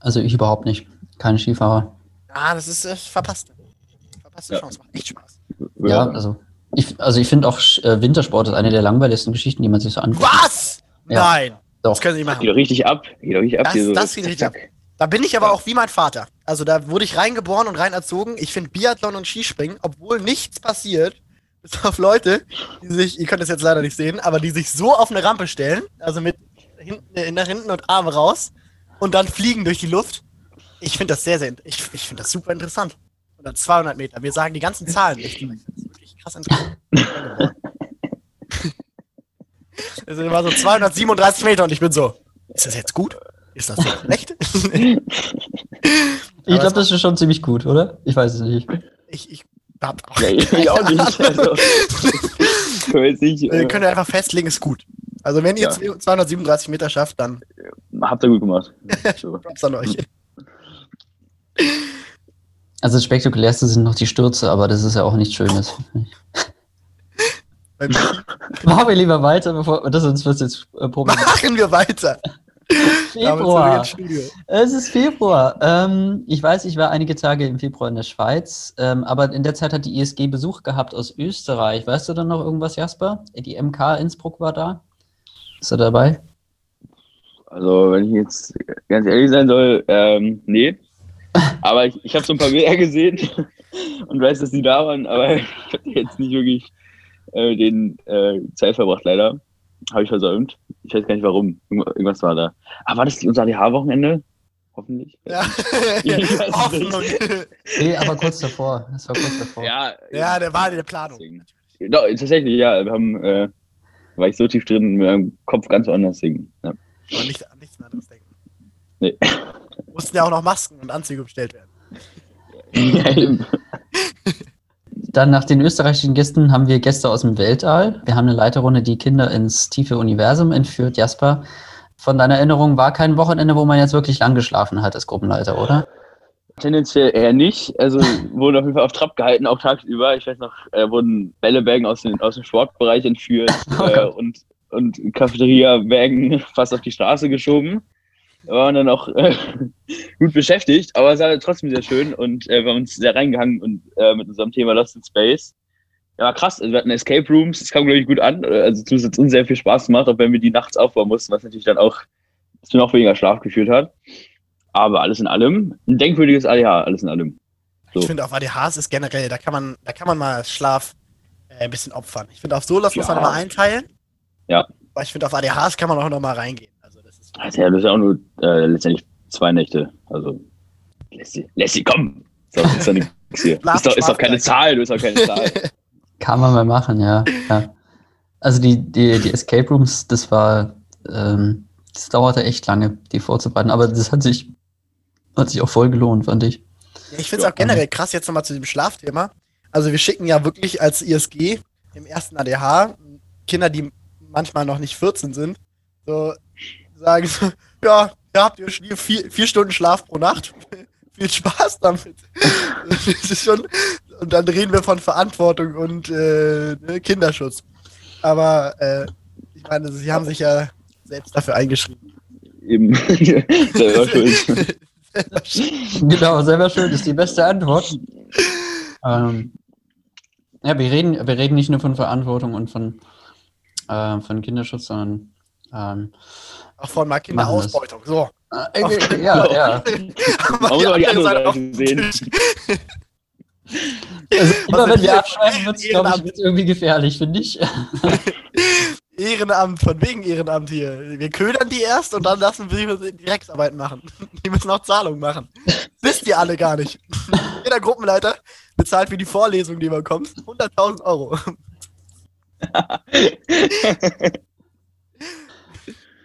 [SPEAKER 3] Also ich überhaupt nicht. Kein Skifahrer.
[SPEAKER 1] Ah, das ist äh, verpasst. Verpasste ja. Chance. Macht echt Spaß.
[SPEAKER 3] Ja, also ich, also ich finde auch äh, Wintersport ist eine der langweiligsten Geschichten, die man sich so anguckt.
[SPEAKER 1] Was? Ja. Nein.
[SPEAKER 3] Doch.
[SPEAKER 1] Das können Sie nicht machen.
[SPEAKER 2] Geht doch richtig ab. Geht doch richtig ab.
[SPEAKER 1] Das, so das geht richtig ab. Da bin ich aber auch wie mein Vater. Also da wurde ich reingeboren und rein erzogen. Ich finde Biathlon und Skispringen, obwohl nichts passiert, bis auf Leute, die sich, ihr könnt es jetzt leider nicht sehen, aber die sich so auf eine Rampe stellen, also mit hinten, nach hinten und Arme raus und dann fliegen durch die Luft. Ich finde das sehr, sehr, ich, ich finde das super interessant. Oder 200 Meter. Wir sagen die ganzen Zahlen nicht krass interessant. Es sind immer so 237 Meter und ich bin so, ist das jetzt gut? Ist das jetzt schlecht?
[SPEAKER 3] ich glaube, das ist schon ziemlich gut, oder? Ich weiß es nicht.
[SPEAKER 1] Ich, ich hab
[SPEAKER 2] auch, ja, ich auch nicht. Also,
[SPEAKER 1] nicht äh, können wir einfach festlegen, ist gut. Also wenn ihr ja. 237 Meter schafft, dann...
[SPEAKER 2] Habt ihr gut gemacht.
[SPEAKER 1] Props an euch.
[SPEAKER 3] Also das spektakulärste sind noch die Stürze, aber das ist ja auch nichts Schönes. Machen wir lieber weiter, bevor das uns wird jetzt
[SPEAKER 1] äh, Machen wir weiter.
[SPEAKER 3] Februar. Es ist Februar. Ähm, ich weiß, ich war einige Tage im Februar in der Schweiz, ähm, aber in der Zeit hat die ISG Besuch gehabt aus Österreich. Weißt du dann noch irgendwas, Jasper? Die MK Innsbruck war da. Ist er dabei?
[SPEAKER 2] Also, wenn ich jetzt ganz ehrlich sein soll, ähm, nee. Aber ich, ich habe so ein paar Bilder gesehen und weiß, dass die da waren, aber ich habe jetzt nicht wirklich äh, den äh, Zeit verbracht, leider. Habe ich versäumt. Ich weiß gar nicht warum. Irgendwas war da. Ah, war das unser ADH-Wochenende? Hoffentlich.
[SPEAKER 1] Ja, Hoffnung.
[SPEAKER 3] nee, aber kurz davor. Das war kurz davor.
[SPEAKER 2] Ja,
[SPEAKER 1] ja der war in der Planung.
[SPEAKER 2] Doch, tatsächlich, ja. Wir haben, äh, war ich so tief drin, mit meinem Kopf ganz woanders singen. Ja.
[SPEAKER 1] Aber nicht an nichts anderes denken.
[SPEAKER 2] Nee.
[SPEAKER 1] Mussten ja auch noch Masken und Anzüge bestellt werden.
[SPEAKER 3] Dann nach den österreichischen Gästen haben wir Gäste aus dem Weltall. Wir haben eine Leiterrunde, die Kinder ins tiefe Universum entführt. Jasper, von deiner Erinnerung war kein Wochenende, wo man jetzt wirklich lang geschlafen hat als Gruppenleiter, oder?
[SPEAKER 2] Tendenziell eher nicht. Also wurden auf jeden Fall auf Trab gehalten, auch tagsüber. Ich weiß noch, äh, wurden Bällebägen aus, aus dem Sportbereich entführt oh äh, und, und Cafeteria-Wägen fast auf die Straße geschoben. Wir waren dann auch äh, gut beschäftigt, aber es war trotzdem sehr schön und äh, wir haben uns sehr reingehangen und äh, mit unserem Thema Lost in Space. Ja, krass. Also wir hatten Escape Rooms, das kam, glaube ich, gut an. Also zumindest hat uns sehr viel Spaß gemacht, auch wenn wir die nachts aufbauen mussten, was natürlich dann auch zu noch weniger Schlaf geführt hat. Aber alles in allem, ein denkwürdiges ADH, alles in allem. So.
[SPEAKER 1] Ich finde, auf ADHs ist generell, da kann man, da kann man mal Schlaf äh, ein bisschen opfern. Ich finde, auf Solas muss man
[SPEAKER 2] Ja.
[SPEAKER 1] immer einteilen.
[SPEAKER 2] Ja.
[SPEAKER 1] Aber ich finde, auf ADHs kann man auch noch mal reingehen. Also,
[SPEAKER 2] ja, das ist ja auch nur äh, letztendlich zwei Nächte. Also, Lassie, Lassie, komm! So, ist doch nichts hier.
[SPEAKER 1] Schlaf-
[SPEAKER 2] Ist doch, ist doch keine. Zahl, du ist doch keine Zahl.
[SPEAKER 3] Kann man mal machen, ja. ja. Also die, die, die Escape Rooms, das war, ähm, das dauerte echt lange, die vorzubereiten, aber das hat sich, hat sich auch voll gelohnt, fand ich.
[SPEAKER 1] Ja, ich finde es auch generell krass, jetzt nochmal zu dem Schlafthema. Also wir schicken ja wirklich als ISG im ersten ADH Kinder, die manchmal noch nicht 14 sind, so sagen so, ja, ihr habt ihr vier, vier Stunden Schlaf pro Nacht. Viel Spaß damit. das ist schon, und dann reden wir von Verantwortung und äh, ne, Kinderschutz. Aber äh, ich meine, sie haben sich ja selbst dafür eingeschrieben.
[SPEAKER 2] Eben. Selber schuld.
[SPEAKER 3] Genau, selber schuld ist die beste Antwort. Ähm, ja, wir reden, wir reden nicht nur von Verantwortung und von, äh, von Kinderschutz, sondern ähm,
[SPEAKER 1] Auch von mal. Kinderausbeutung. So.
[SPEAKER 3] äh, ja, ja.
[SPEAKER 2] Muss aber die andere
[SPEAKER 1] auf
[SPEAKER 2] Seite
[SPEAKER 1] den
[SPEAKER 2] sehen.
[SPEAKER 3] Also immer wenn wir abschreiben, wird es, glaube ich, wird's irgendwie gefährlich, finde ich.
[SPEAKER 1] Ehrenamt, von wegen Ehrenamt hier. Wir ködern die erst und dann lassen wir sie Direktarbeit machen. Die müssen auch Zahlungen machen. Wisst ihr alle gar nicht. Jeder Gruppenleiter bezahlt für die Vorlesung, die man kommt, 100.000 Euro.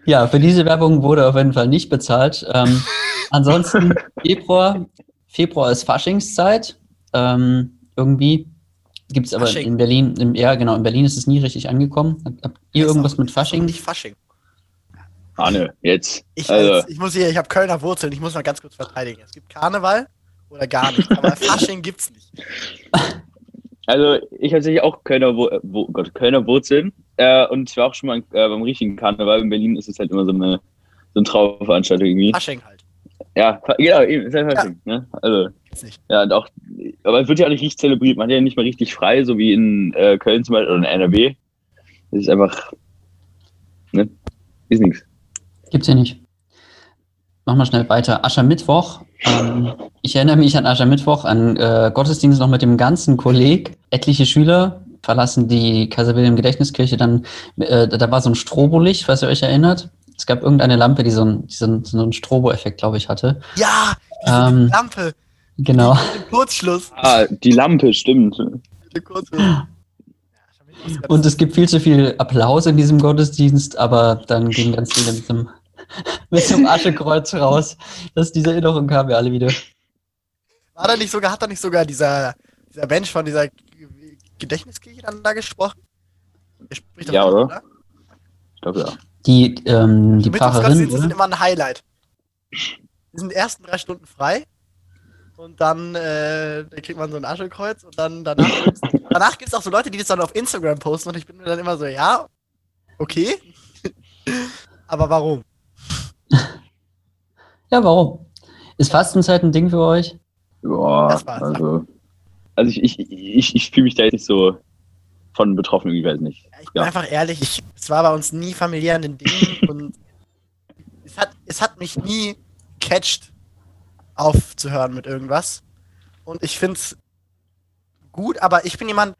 [SPEAKER 3] Ja, für diese Werbung wurde auf jeden Fall nicht bezahlt. Ähm, ansonsten Februar, Februar ist Faschingszeit. Ähm, irgendwie gibt es aber
[SPEAKER 1] Fasching.
[SPEAKER 3] in Berlin, im, ja genau, in Berlin ist es nie richtig angekommen. Habt- Habt ihr irgendwas mit Fasching?
[SPEAKER 1] Nicht Fasching.
[SPEAKER 2] Arne, jetzt.
[SPEAKER 1] Ich,
[SPEAKER 2] also,
[SPEAKER 1] als, ich muss hier, ich habe Kölner Wurzeln, ich muss mal ganz kurz verteidigen. Es gibt Karneval oder gar nicht, aber Fasching gibt's nicht.
[SPEAKER 2] Also ich habe tatsächlich auch Kölner, Wo Wo oh Gott, Kölner Wurzeln. Äh, und ich war auch schon mal äh, beim richtigen Karneval. In Berlin ist es halt immer so eine, so eine Trauerveranstaltung irgendwie.
[SPEAKER 1] Fasching halt.
[SPEAKER 2] Ja, genau, eben, ist halt Fasching, ne? Also,
[SPEAKER 1] Gibt's nicht.
[SPEAKER 2] ja, und auch, aber es wird ja auch nicht richtig zelebriert. Man hat ja nicht mal richtig frei, so wie in äh, Köln zum Beispiel oder in NRW. Das ist einfach, ne? Ist nichts.
[SPEAKER 3] Gibt's hier nicht. Machen wir schnell weiter. Aschermittwoch. Ähm, ich erinnere mich an Aschermittwoch, an äh, Gottesdienst noch mit dem ganzen Kolleg. Etliche Schüler verlassen die Kaiser Wilhelm Gedächtniskirche dann, äh, da war so ein Strobolicht, falls ihr euch erinnert. Es gab irgendeine Lampe, die so, ein, die so, ein, so einen Strobo-Effekt, glaube ich, hatte.
[SPEAKER 1] Ja,
[SPEAKER 3] Ähm,
[SPEAKER 1] Lampe,
[SPEAKER 3] Genau.
[SPEAKER 1] Kurzschluss.
[SPEAKER 2] Ah, die Lampe, stimmt.
[SPEAKER 1] Kurzschluss.
[SPEAKER 3] Und es gibt viel zu viel Applaus in diesem Gottesdienst, aber dann gehen ganz viele mit dem, mit so einem Aschekreuz raus. Das, diese Erinnerung kam ja alle wieder.
[SPEAKER 1] War da nicht sogar, hat da nicht sogar dieser, dieser Mensch von dieser Gedächtniskirche dann da gesprochen? Der spricht doch
[SPEAKER 2] Ja,
[SPEAKER 1] mit,
[SPEAKER 2] oder? Ich glaube ja.
[SPEAKER 3] Die, ähm, die Pfarrerin,
[SPEAKER 1] Mittwochsgottesdienste sind
[SPEAKER 3] oder?
[SPEAKER 1] immer ein Highlight. Die sind die ersten drei Stunden frei und dann, äh, dann kriegt man so ein Aschekreuz und dann danach gibt's, danach gibt es auch so Leute, die das dann auf Instagram posten und ich bin mir dann immer so, ja, okay, aber warum?
[SPEAKER 3] Ja, warum? Ist Fastenzeit ein Ding für euch?
[SPEAKER 1] War's.
[SPEAKER 2] also, also ich, ich, ich, ich fühle mich da jetzt nicht so von betroffen, ich weiß nicht.
[SPEAKER 1] Ja, ich bin
[SPEAKER 2] Ja.
[SPEAKER 1] einfach ehrlich, ich, es war bei uns nie familiär ein Ding und es hat, es hat mich nie catcht, aufzuhören mit irgendwas. Und ich finde es gut, aber ich bin jemand,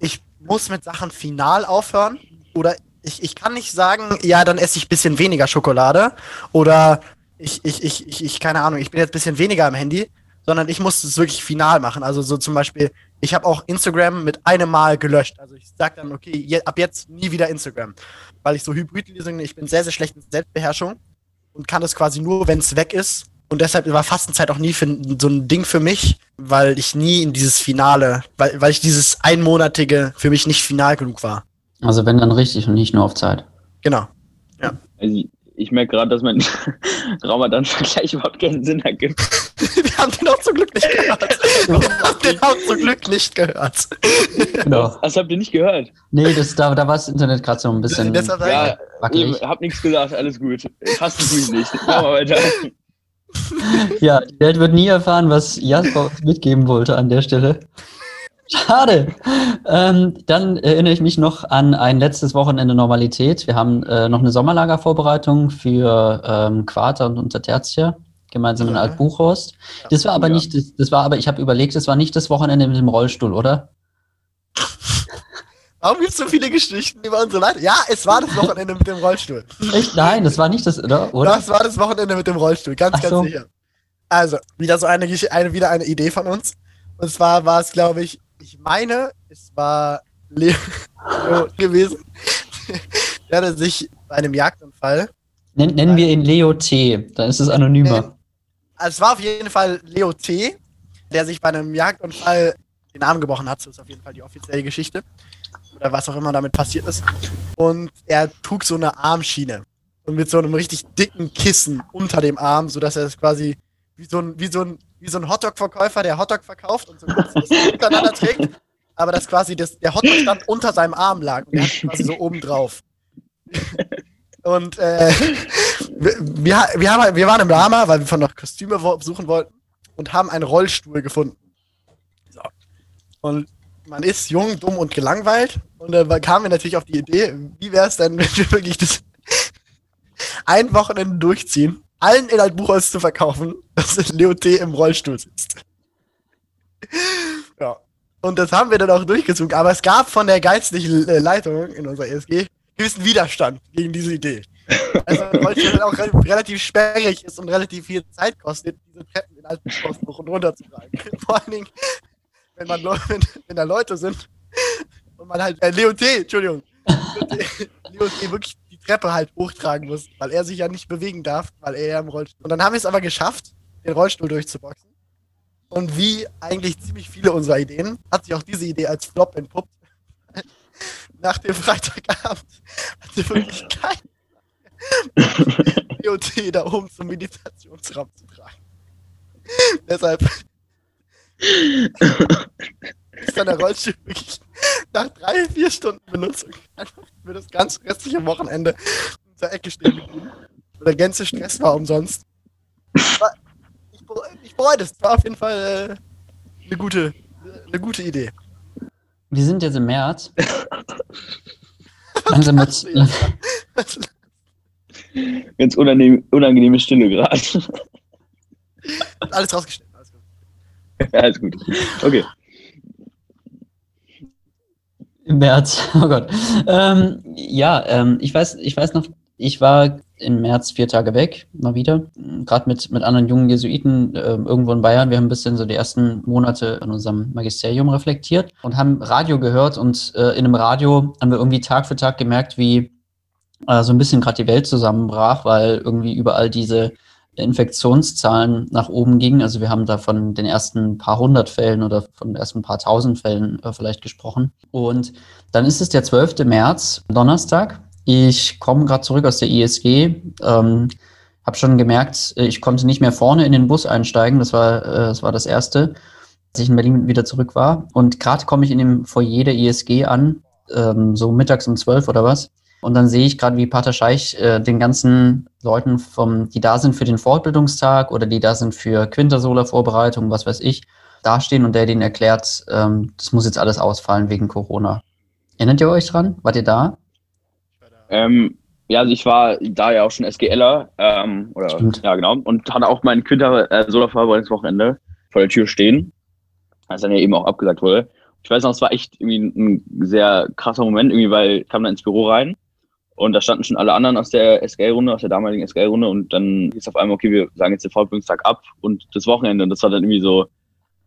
[SPEAKER 1] ich muss mit Sachen final aufhören. Oder ich, ich kann nicht sagen, ja, dann esse ich ein bisschen weniger Schokolade. Oder ich, ich, ich, ich, ich, keine Ahnung, ich bin jetzt ein bisschen weniger am Handy, sondern ich muss es wirklich final machen. Also so zum Beispiel, ich habe auch Instagram mit einem Mal gelöscht. Also ich sage dann, okay, je, ab jetzt nie wieder Instagram. Weil ich so Hybridlesungen, ich bin sehr, sehr schlecht in Selbstbeherrschung und kann das quasi nur, wenn es weg ist. Und deshalb war Fastenzeit auch nie für, so ein Ding für mich, weil ich nie in dieses Finale, weil, weil ich dieses einmonatige für mich nicht final genug war.
[SPEAKER 3] Also wenn dann richtig und nicht nur auf Zeit.
[SPEAKER 1] Genau.
[SPEAKER 2] Also ich, ich merke gerade, dass mein Ramadan-Vergleich überhaupt keinen Sinn ergibt.
[SPEAKER 1] Wir haben den auch zum Glück nicht gehört. Wir haben den auch zum Glück nicht gehört.
[SPEAKER 3] Genau.
[SPEAKER 2] Das habt ihr nicht gehört.
[SPEAKER 3] Nee, das, da, da war das Internet gerade so ein bisschen
[SPEAKER 1] sag ich,
[SPEAKER 2] Ja,
[SPEAKER 3] wackelig.
[SPEAKER 2] hab nichts gesagt, alles gut. Fassen tue ich nicht. Machen wir weiter.
[SPEAKER 3] Ja, die Welt wird nie erfahren, was Jasper uns mitgeben wollte an der Stelle. Schade. Ähm, dann erinnere ich mich noch an ein letztes Wochenende Normalität. Wir haben äh, noch eine Sommerlagervorbereitung für ähm, Quarter und Untertertia gemeinsam in Altbuchhorst. Das war aber ja. nicht, das, das war aber, ich habe überlegt, das war nicht das Wochenende mit dem Rollstuhl, oder?
[SPEAKER 1] Warum gibt es so viele Geschichten über unsere Leute? Ja, es war das Wochenende mit dem Rollstuhl.
[SPEAKER 3] Echt? Nein, das war nicht das, oder?
[SPEAKER 1] oder? Das war das Wochenende mit dem Rollstuhl, ganz, Ach ganz so. sicher. Also, wieder so eine, eine, wieder eine Idee von uns. Und zwar war es, glaube ich, ich meine, es war Leo gewesen. Der hatte sich bei einem Jagdunfall.
[SPEAKER 3] Nen, nennen wir ihn Leo T, dann ist es anonymer.
[SPEAKER 1] Also es war auf jeden Fall Leo T, der sich bei einem Jagdunfall den Arm gebrochen hat. Das ist auf jeden Fall die offizielle Geschichte oder was auch immer damit passiert ist. Und er trug so eine Armschiene und mit so einem richtig dicken Kissen unter dem Arm, sodass er es quasi wie so ein, wie so ein, wie so ein Hotdog-Verkäufer, der Hotdog verkauft und so das untereinander trägt, aber dass quasi das, der Hotdog stand unter seinem Arm lag und er hat quasi so oben drauf. Und äh, wir, wir, haben, wir waren im Lama, weil wir von noch Kostüme suchen wollten und haben einen Rollstuhl gefunden. So. Und man ist jung, dumm und gelangweilt. Und dann kamen wir natürlich auf die Idee, wie wäre es denn, wenn wir wirklich das ein Wochenende durchziehen, allen ein Buchholz zu verkaufen, dass Leo T. im Rollstuhl sitzt. ja. Und das haben wir dann auch durchgezogen. Aber es gab von der geistlichen äh, Leitung in unserer ESG gewissen Widerstand gegen diese Idee. Also, weil es auch relativ sperrig ist und relativ viel Zeit kostet, diese Treppen in alten hoch und runter zu tragen. Vor allen Dingen, wenn, man, wenn, wenn da Leute sind und man halt, äh, Leo T, Entschuldigung, Leo T wirklich Treppe halt hochtragen muss, weil er sich ja nicht bewegen darf, weil er ja im Rollstuhl. Und dann haben wir es aber geschafft, den Rollstuhl durchzuboxen. Und wie eigentlich ziemlich viele unserer Ideen, hat sich auch diese Idee als Flop entpuppt. Nach dem Freitagabend hatte wirklich kein Leo T da oben zum Meditationsraum zu tragen. Deshalb ist dann der Rollstuhl wirklich nach drei, vier Stunden Benutzung einfach für das ganze restliche Wochenende in der Ecke stehen geblieben. Der ganze Stress war umsonst. Aber ich, ich bereue das. War auf jeden Fall äh, eine, gute, eine gute Idee.
[SPEAKER 3] Wir sind jetzt im März. Langsam mit.
[SPEAKER 2] Ganz unangenehm, unangenehme Stille gerade.
[SPEAKER 1] Alles rausgestellt.
[SPEAKER 2] Alles gut. Okay.
[SPEAKER 3] Im März, oh Gott. Ähm, ja, ähm, ich, weiß, ich weiß noch, ich war im März vier Tage weg, mal wieder. Gerade mit, mit anderen jungen Jesuiten äh, irgendwo in Bayern. Wir haben ein bisschen so die ersten Monate in unserem Magisterium reflektiert und haben Radio gehört. Und äh, in einem Radio haben wir irgendwie Tag für Tag gemerkt, wie äh, so ein bisschen gerade die Welt zusammenbrach, weil irgendwie überall diese Infektionszahlen nach oben gingen. Also wir haben da von den ersten paar hundert Fällen oder von den ersten paar tausend Fällen äh, vielleicht gesprochen. Und dann ist es der 12. März, Donnerstag. Ich komme gerade zurück aus der ISG. Ähm, habe schon gemerkt, äh, ich konnte nicht mehr vorne in den Bus einsteigen. Das war, äh, das war das Erste, als ich in Berlin wieder zurück war. Und gerade komme ich in dem Foyer der ISG an, ähm, so mittags um zwölf oder was. Und dann sehe ich gerade, wie Pater Scheich äh, den ganzen Leuten, vom, die da sind für den Fortbildungstag oder die da sind für Quintersola-Vorbereitung, was weiß ich, dastehen und der denen erklärt, ähm, das muss jetzt alles ausfallen wegen Corona. Erinnert ihr euch dran? Wart ihr da?
[SPEAKER 2] Ähm, ja, also ich war da ja auch schon SGLer, ähm, oder Stimmt. ja genau, und hatte auch mein Quinter-Sola-Vorbereitungswochenende vor der Tür stehen, als dann ja eben auch abgesagt wurde. Ich weiß noch, es war echt irgendwie ein sehr krasser Moment, irgendwie, weil ich kam da ins Büro rein und da standen schon alle anderen aus der SGL-Runde, aus der damaligen SGL-Runde. Und dann hieß auf einmal, okay, wir sagen jetzt den Fortbildungstag ab und das Wochenende. Und das war dann irgendwie so,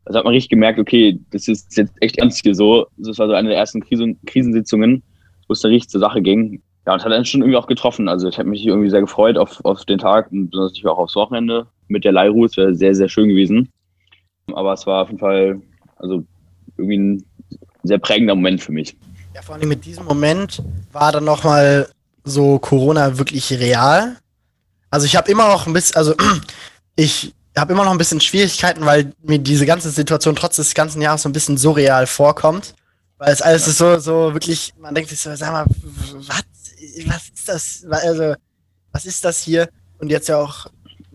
[SPEAKER 2] also hat man richtig gemerkt, okay, das ist jetzt echt ernst hier so. Das war so eine der ersten Krisen Krisensitzungen, wo es da richtig zur Sache ging. Ja, und hat dann schon irgendwie auch getroffen. Also ich habe mich irgendwie sehr gefreut auf, auf den Tag und besonders auch aufs Wochenende mit der Leihruhe. Es wäre sehr, sehr schön gewesen. Aber es war auf jeden Fall, also irgendwie ein sehr prägender Moment für mich.
[SPEAKER 1] Ja, vor allem mit diesem Moment war dann nochmal so Corona wirklich real. Also ich habe immer noch ein bisschen, also ich habe immer noch ein bisschen Schwierigkeiten, weil mir diese ganze Situation trotz des ganzen Jahres so ein bisschen surreal vorkommt. Weil es alles ist so, so wirklich, man denkt sich so, sag mal, was, was ist das? Also, was ist das hier? Und jetzt ja auch,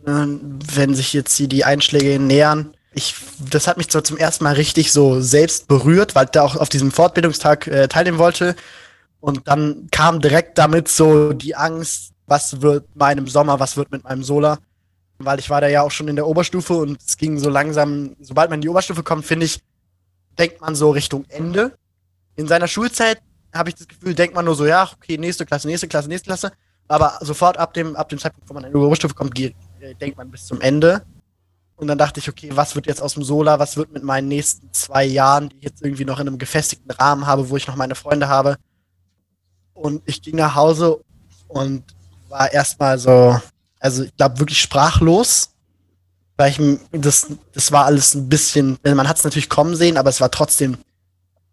[SPEAKER 1] ne, wenn sich jetzt die, die Einschläge nähern, ich, das hat mich so zum ersten Mal richtig so selbst berührt, weil ich da auch auf diesem Fortbildungstag äh, teilnehmen wollte. Und dann kam direkt damit so die Angst, was wird meinem Sommer, was wird mit meinem Solar. weil ich war da ja auch schon in der Oberstufe und es ging so langsam, sobald man in die Oberstufe kommt, finde ich, denkt man so Richtung Ende. In seiner Schulzeit habe ich das Gefühl, denkt man nur so, ja, okay, nächste Klasse, nächste Klasse, nächste Klasse. Aber sofort ab dem, ab dem Zeitpunkt, wo man in die Oberstufe kommt, geht, äh, denkt man bis zum Ende. Und dann dachte ich, okay, was wird jetzt aus dem Sola, was wird mit meinen nächsten zwei Jahren, die ich jetzt irgendwie noch in einem gefestigten Rahmen habe, wo ich noch meine Freunde habe. Und ich ging nach Hause und war erstmal so, also ich glaube wirklich sprachlos, weil ich das, das war alles ein bisschen, man hat es natürlich kommen sehen, aber es war trotzdem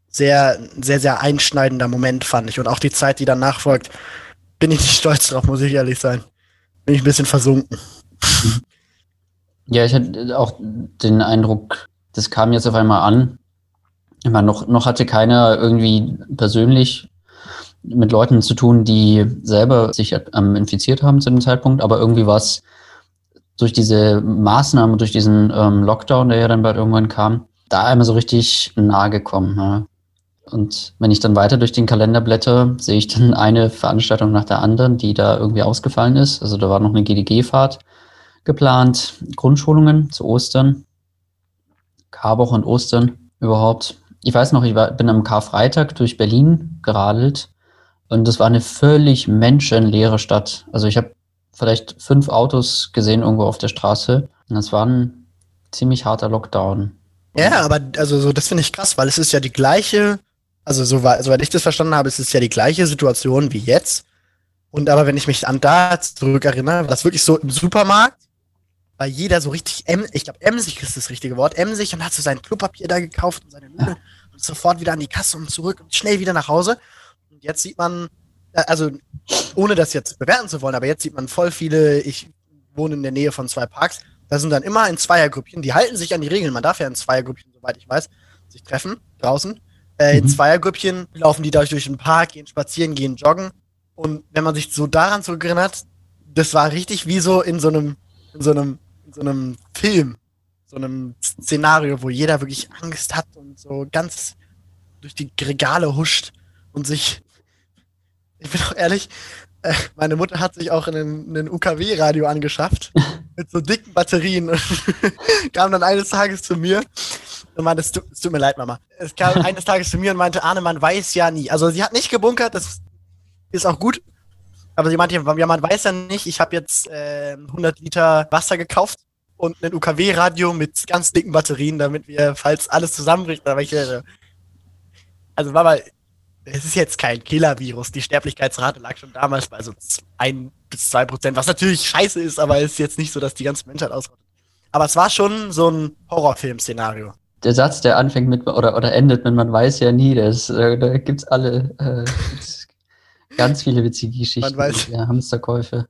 [SPEAKER 1] sehr, sehr, sehr einschneidender Moment, fand ich. Und auch die Zeit, die danach folgt, bin ich nicht stolz drauf, muss ich ehrlich sein. Bin ich ein bisschen versunken.
[SPEAKER 3] Ja, ich hatte auch den Eindruck, das kam jetzt auf einmal an. Meine, noch, noch hatte keiner irgendwie persönlich mit Leuten zu tun, die selber sich ähm, infiziert haben zu dem Zeitpunkt, aber irgendwie war es durch diese Maßnahmen, durch diesen ähm, Lockdown, der ja dann bald irgendwann kam, da einmal so richtig nahe gekommen. Ja. Und wenn ich dann weiter durch den Kalender blätter, sehe ich dann eine Veranstaltung nach der anderen, die da irgendwie ausgefallen ist. Also da war noch eine GDG-Fahrt geplant, Grundschulungen zu Ostern, Karwoche und Ostern überhaupt. Ich weiß noch, ich war, bin am Karfreitag durch Berlin geradelt und das war eine völlig menschenleere Stadt. Also ich habe vielleicht fünf Autos gesehen irgendwo auf der Straße. Und das war ein ziemlich harter Lockdown.
[SPEAKER 1] Ja, aber also so, das finde ich krass, weil es ist ja die gleiche also soweit, soweit ich das verstanden habe, ist es ja die gleiche Situation wie jetzt. Und aber wenn ich mich an da zurückerinnere, war das wirklich so im Supermarkt, weil jeder so richtig, ich glaube, emsig ist das richtige Wort, emsig und hat so sein Klopapier da gekauft und seine Nudeln ja. und sofort wieder an die Kasse und zurück und schnell wieder nach Hause. Und jetzt sieht man, äh, also ohne das jetzt bewerten zu wollen, aber jetzt sieht man voll viele, ich wohne in der Nähe von zwei Parks, da sind dann immer in Zweiergrüppchen, die halten sich an die Regeln, man darf ja in Zweiergrüppchen, soweit ich weiß, sich treffen, draußen. Äh, in mhm. Zweiergrüppchen laufen die dadurch durch den Park, gehen spazieren, gehen joggen. Und wenn man sich so daran zurückerinnert, das war richtig wie so in so einem, in so einem, in so einem Film, so einem Szenario, wo jeder wirklich Angst hat und so ganz durch die Regale huscht und sich, ich bin auch ehrlich, äh, meine Mutter hat sich auch einen, UKW-Radio angeschafft mit so dicken Batterien und kam dann eines Tages zu mir und meinte, es tut, mir leid, Mama. Es kam eines Tages zu mir und meinte, Arne, man weiß ja nie. Also sie hat nicht gebunkert, das ist auch gut. Aber sie meinte, ja, man weiß ja nicht, ich habe jetzt äh, 100 Liter Wasser gekauft und ein UKW-Radio mit ganz dicken Batterien, damit wir, falls alles zusammenbricht, aber ich, äh, also Mama, es ist jetzt kein Killer-Virus. Die Sterblichkeitsrate lag schon damals bei so 1 bis 2 Prozent, was natürlich scheiße ist, aber es ist jetzt nicht so, dass die ganze Menschheit ausrottet. Aber es war schon so ein Horrorfilm-Szenario
[SPEAKER 3] der Satz, der anfängt mit oder, oder endet mit man weiß ja nie, das, äh, da gibt es alle äh, gibt's ganz viele witzige Geschichten man weiß. Ja, Hamsterkäufe.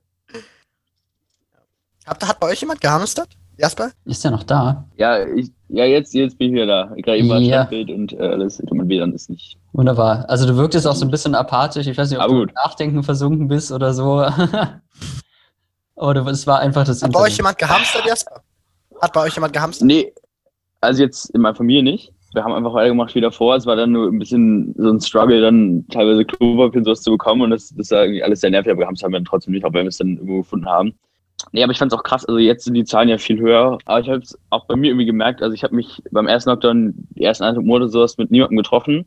[SPEAKER 1] Hat, hat bei euch jemand gehamstert? Jasper?
[SPEAKER 3] Ist der noch da?
[SPEAKER 2] Ja, ich, ja jetzt, jetzt bin ich wieder da. Ich gerade eben mal ja. Standbild und äh, alles und WLAN ist nicht.
[SPEAKER 3] Wunderbar. Also du wirktest auch so ein bisschen apathisch. Ich weiß nicht, ob Aber du gut. Nachdenken versunken bist oder so. oder es war einfach das.
[SPEAKER 1] Hat Internet. bei euch jemand gehamstert, Jasper? Hat bei euch jemand gehamstert?
[SPEAKER 2] Nee, also jetzt in meiner Familie nicht. Wir haben einfach weitergemacht wie davor. Es war dann nur ein bisschen so ein Struggle, dann teilweise Klopapier und sowas zu bekommen. Und das, das war irgendwie alles sehr nervig, aber wir haben es dann trotzdem nicht, auch wenn wir es dann irgendwo gefunden haben. Nee, aber ich fand es auch krass. Also jetzt sind die Zahlen ja viel höher. Aber ich habe es auch bei mir irgendwie gemerkt. Also ich habe mich beim ersten Lockdown, die ersten eineinhalb Monate sowas mit niemandem getroffen.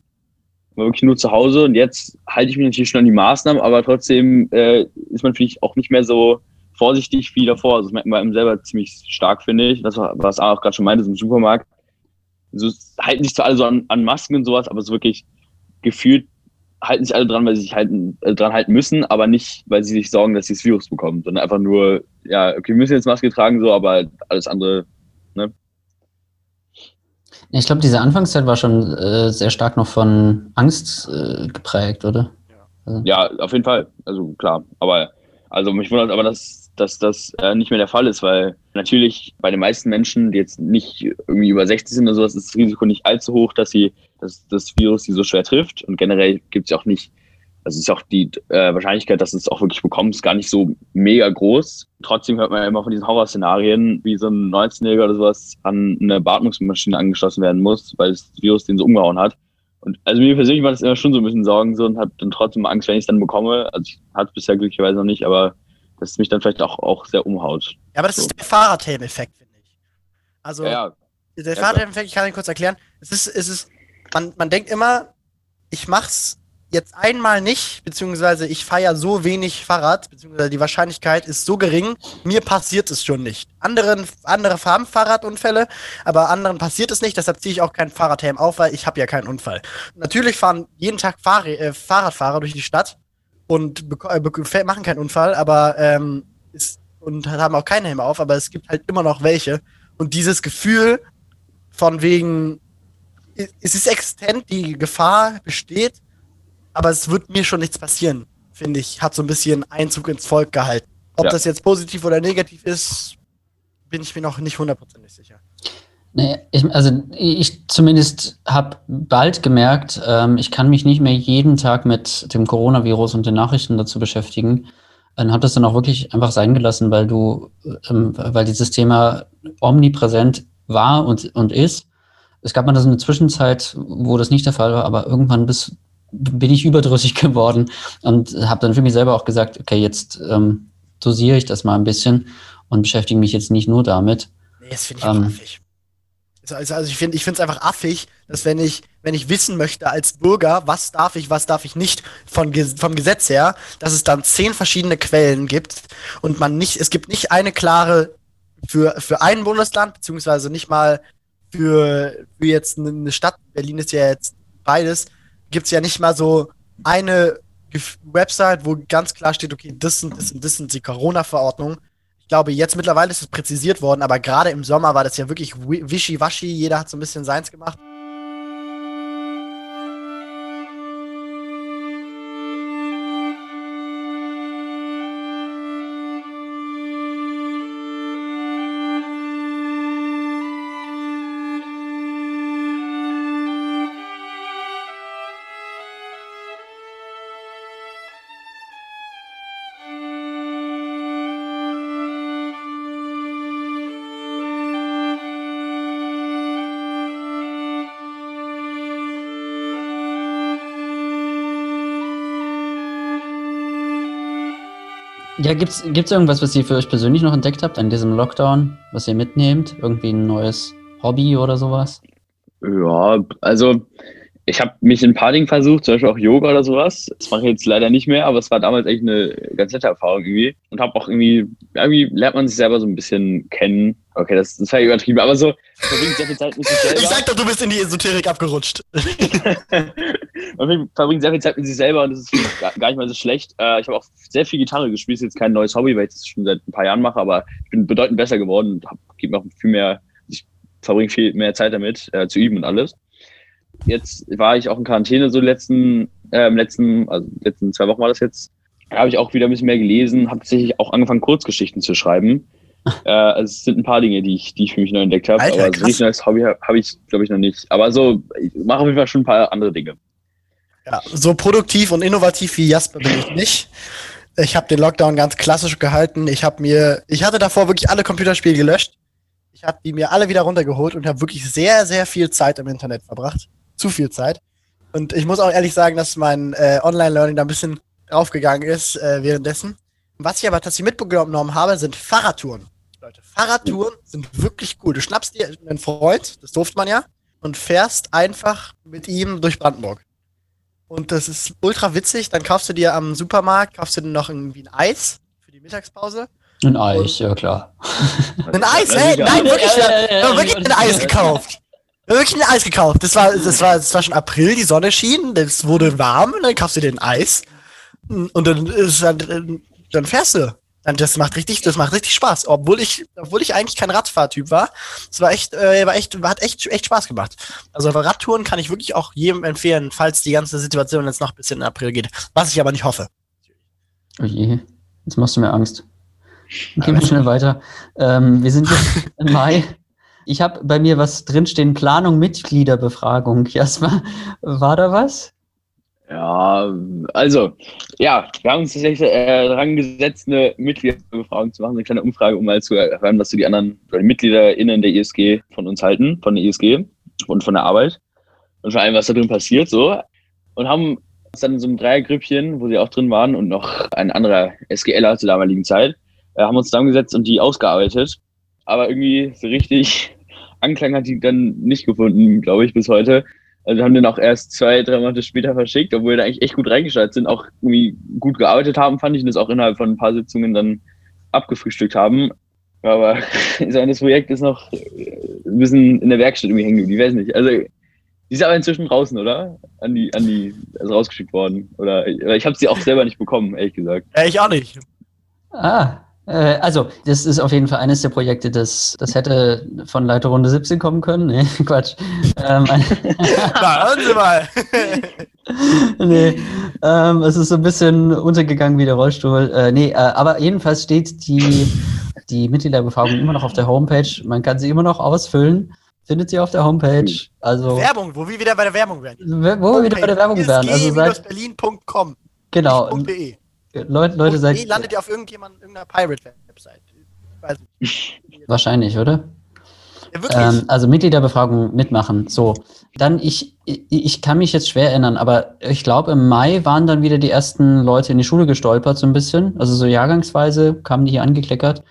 [SPEAKER 2] War wirklich nur zu Hause. Und jetzt halte ich mich natürlich schon an die Maßnahmen, aber trotzdem äh, ist man vielleicht auch nicht mehr so vorsichtig wie davor. Also das merkt man selber ziemlich stark, finde ich. Das war, was auch gerade schon meinte, im Supermarkt. So, halten sich zwar alle so an, an Masken und sowas, aber es ist wirklich gefühlt halten sich alle dran, weil sie sich halten, äh, dran halten müssen, aber nicht, weil sie sich sorgen, dass sie das Virus bekommen, sondern einfach nur, ja, okay, wir müssen jetzt Maske tragen, so, aber alles andere, ne?
[SPEAKER 3] Ich glaube, diese Anfangszeit war schon äh, sehr stark noch von Angst äh, geprägt, oder?
[SPEAKER 2] Ja. ja, auf jeden Fall. Also klar. Aber also mich wundert aber, dass dass das äh, nicht mehr der Fall ist, weil natürlich bei den meisten Menschen, die jetzt nicht irgendwie über 60 sind oder sowas, ist das Risiko nicht allzu hoch, dass sie, dass das Virus sie so schwer trifft. Und generell gibt es ja auch nicht, also ist auch die äh, Wahrscheinlichkeit, dass es auch wirklich bekommst, gar nicht so mega groß. Trotzdem hört man ja immer von diesen Horrorszenarien, wie so ein 19-Jähriger oder sowas an eine Beatmungsmaschine angeschlossen werden muss, weil das Virus den so umgehauen hat. Und also mir persönlich war das immer schon so ein bisschen Sorgen so und habe dann trotzdem Angst, wenn ich es dann bekomme. Also ich hatte es bisher glücklicherweise noch nicht, aber dass es mich dann vielleicht auch, auch sehr umhaut.
[SPEAKER 1] Ja, aber das so. ist der Fahrradhelm-Effekt, finde ich. Also,
[SPEAKER 2] ja,
[SPEAKER 1] der Fahrradhelm-Effekt, ich kann ihn kurz erklären. Es ist, es ist, man, man denkt immer, ich mach's jetzt einmal nicht, beziehungsweise ich fahre ja so wenig Fahrrad, beziehungsweise die Wahrscheinlichkeit ist so gering, mir passiert es schon nicht. Anderen, andere haben Fahrradunfälle, aber anderen passiert es nicht, deshalb ziehe ich auch keinen Fahrradhelm auf, weil ich habe ja keinen Unfall. Natürlich fahren jeden Tag Fahr äh, Fahrradfahrer durch die Stadt und äh, machen keinen Unfall, aber ähm, ist, und haben auch keinen Helm auf, aber es gibt halt immer noch welche. Und dieses Gefühl von wegen, es ist existent, die Gefahr besteht, aber es wird mir schon nichts passieren, finde ich. Hat so ein bisschen Einzug ins Volk gehalten. Ob ja. das jetzt positiv oder negativ ist, bin ich mir noch nicht hundertprozentig sicher.
[SPEAKER 3] Nee, ich, also ich zumindest habe bald gemerkt, ähm, ich kann mich nicht mehr jeden Tag mit dem Coronavirus und den Nachrichten dazu beschäftigen. Und habe das dann auch wirklich einfach sein gelassen, weil du, ähm, weil dieses Thema omnipräsent war und, und ist. Es gab mal das in der Zwischenzeit, wo das nicht der Fall war, aber irgendwann bis, bin ich überdrüssig geworden und habe dann für mich selber auch gesagt, okay, jetzt ähm, dosiere ich das mal ein bisschen und beschäftige mich jetzt nicht nur damit.
[SPEAKER 1] Nee, das finde ich ähm, affig. Also, also ich finde ich es einfach affig, dass wenn ich, wenn ich wissen möchte als Bürger, was darf ich, was darf ich nicht von, vom Gesetz her, dass es dann zehn verschiedene Quellen gibt und man nicht, es gibt nicht eine klare für, für ein Bundesland, beziehungsweise nicht mal für, für jetzt eine Stadt, Berlin ist ja jetzt beides, gibt es ja nicht mal so eine Website, wo ganz klar steht, okay, das sind, das sind, das sind die Corona-Verordnungen. Ich glaube, jetzt mittlerweile ist es präzisiert worden, aber gerade im Sommer war das ja wirklich wischiwaschi. Jeder hat so ein bisschen seins gemacht.
[SPEAKER 3] Ja, gibt's, gibt's irgendwas, was ihr für euch persönlich noch entdeckt habt an diesem Lockdown, was ihr mitnehmt? Irgendwie ein neues Hobby oder sowas?
[SPEAKER 2] Ja, also ich habe mich in ein paar Dingen versucht, zum Beispiel auch Yoga oder sowas. Das mache ich jetzt leider nicht mehr, aber es war damals echt eine ganz nette Erfahrung irgendwie. Und habe auch irgendwie, irgendwie lernt man sich selber so ein bisschen kennen. Okay, das, das war übertrieben, aber so verbringt sehr viel Zeit mit sich selber.
[SPEAKER 1] Ich sag doch, du bist in die Esoterik abgerutscht.
[SPEAKER 2] man verbringt sehr viel Zeit mit sich selber und das ist gar, nicht mal so schlecht. Äh, ich habe auch sehr viel Gitarre gespielt, ist jetzt kein neues Hobby, weil ich das schon seit ein paar Jahren mache, aber ich bin bedeutend besser geworden und gebe mir auch viel mehr, ich verbringe viel mehr Zeit damit, äh, zu üben und alles jetzt war ich auch in Quarantäne so letzten, äh, letzten, also letzten zwei Wochen war das jetzt. Da habe ich auch wieder ein bisschen mehr gelesen, habe tatsächlich auch angefangen, Kurzgeschichten zu schreiben. äh, also es sind ein paar Dinge, die ich, die ich für mich neu entdeckt habe. Aber so richtig neues Hobby habe hab ich, glaube ich, noch nicht. Aber so, ich mache auf jeden Fall schon ein paar andere Dinge.
[SPEAKER 1] Ja, so produktiv und innovativ wie Jasper bin ich nicht. Ich habe den Lockdown ganz klassisch gehalten. Ich habe mir, ich hatte davor wirklich alle Computerspiele gelöscht. Ich habe die mir alle wieder runtergeholt und habe wirklich sehr, sehr viel Zeit im Internet verbracht zu viel Zeit. Und ich muss auch ehrlich sagen, dass mein äh, Online-Learning da ein bisschen draufgegangen ist äh, währenddessen. Was ich aber tatsächlich mitgenommen habe, sind Fahrradtouren. Leute, Fahrradtouren sind wirklich cool. Du schnappst dir einen Freund, das durfte man ja, und fährst einfach mit ihm durch Brandenburg. Und das ist ultra witzig. Dann kaufst du dir am Supermarkt, kaufst du dir noch irgendwie ein Eis für die Mittagspause.
[SPEAKER 3] Ein Eis, ja klar.
[SPEAKER 1] Ein Eis, hey, nein, wirklich, ja, ja, wirklich ein Eis gekauft wirklich ein Eis gekauft. Das war, das war, das war schon April, die Sonne schien, es wurde warm und dann kaufst du dir ein Eis. Und dann, ist dann, dann fährst du. Und das macht richtig, das macht richtig Spaß. Obwohl ich, obwohl ich eigentlich kein Radfahrtyp war. Es war echt, äh, war echt, hat echt, echt Spaß gemacht. Also Radtouren kann ich wirklich auch jedem empfehlen, falls die ganze Situation jetzt noch ein bisschen in April geht. Was ich aber nicht hoffe.
[SPEAKER 3] Oh je, jetzt machst du mir Angst. Gehen wir schnell weiter. Ähm, wir sind jetzt im Mai. Ich habe bei mir was drinstehen, Planung Mitgliederbefragung. Jasper, war da was?
[SPEAKER 2] Ja, also, ja, wir haben uns tatsächlich äh, daran gesetzt, eine Mitgliederbefragung zu machen, eine kleine Umfrage, um mal zu erfahren, was so die anderen die MitgliederInnen der ISG von uns halten, von der ISG und von der Arbeit und vor allem, was da drin passiert, so. Und haben uns dann in so einem Dreiergrüppchen, wo sie auch drin waren und noch ein anderer SGLer zur damaligen Zeit, äh, haben uns zusammengesetzt und die ausgearbeitet. Aber irgendwie so richtig Anklang hat die dann nicht gefunden, glaube ich, bis heute. Also haben den auch erst zwei, drei Monate später verschickt, obwohl wir da eigentlich echt gut reingeschaltet sind, auch irgendwie gut gearbeitet haben, fand ich, und das auch innerhalb von ein paar Sitzungen dann abgefrühstückt haben. Aber das Projekt ist noch ein bisschen in der Werkstatt irgendwie hängen geblieben, ich weiß nicht. Also, die ist aber inzwischen draußen, oder? An die, an die, also rausgeschickt worden. Oder ich habe sie auch selber nicht bekommen, ehrlich gesagt.
[SPEAKER 1] Ja, ich auch nicht.
[SPEAKER 3] Ah, äh, also, das ist auf jeden Fall eines der Projekte, das, das hätte von Leiterrunde 17 kommen können. Nee, Quatsch. Ähm,
[SPEAKER 1] Na, hören Sie mal.
[SPEAKER 3] nee, ähm, es ist so ein bisschen untergegangen wie der Rollstuhl. Äh, nee, äh, aber jedenfalls steht die, die Mitgliederbefragung immer noch auf der Homepage. Man kann sie immer noch ausfüllen. Findet sie auf der Homepage. Also,
[SPEAKER 1] Werbung, wo wir wieder bei der Werbung werden.
[SPEAKER 3] Wo wir wieder bei der Werbung werden. Also seit
[SPEAKER 1] berlin.com.
[SPEAKER 3] Genau.
[SPEAKER 1] .de.
[SPEAKER 3] Leute, Leute seid.
[SPEAKER 1] Nee, landet ihr auf irgendjemand, irgendeiner Pirate-Website.
[SPEAKER 3] Wahrscheinlich, oder?
[SPEAKER 1] Ja,
[SPEAKER 3] ähm, also Mitgliederbefragung mitmachen. So. Dann, ich, ich kann mich jetzt schwer erinnern, aber ich glaube, im Mai waren dann wieder die ersten Leute in die Schule gestolpert, so ein bisschen. Also so jahrgangsweise kamen die hier angekleckert.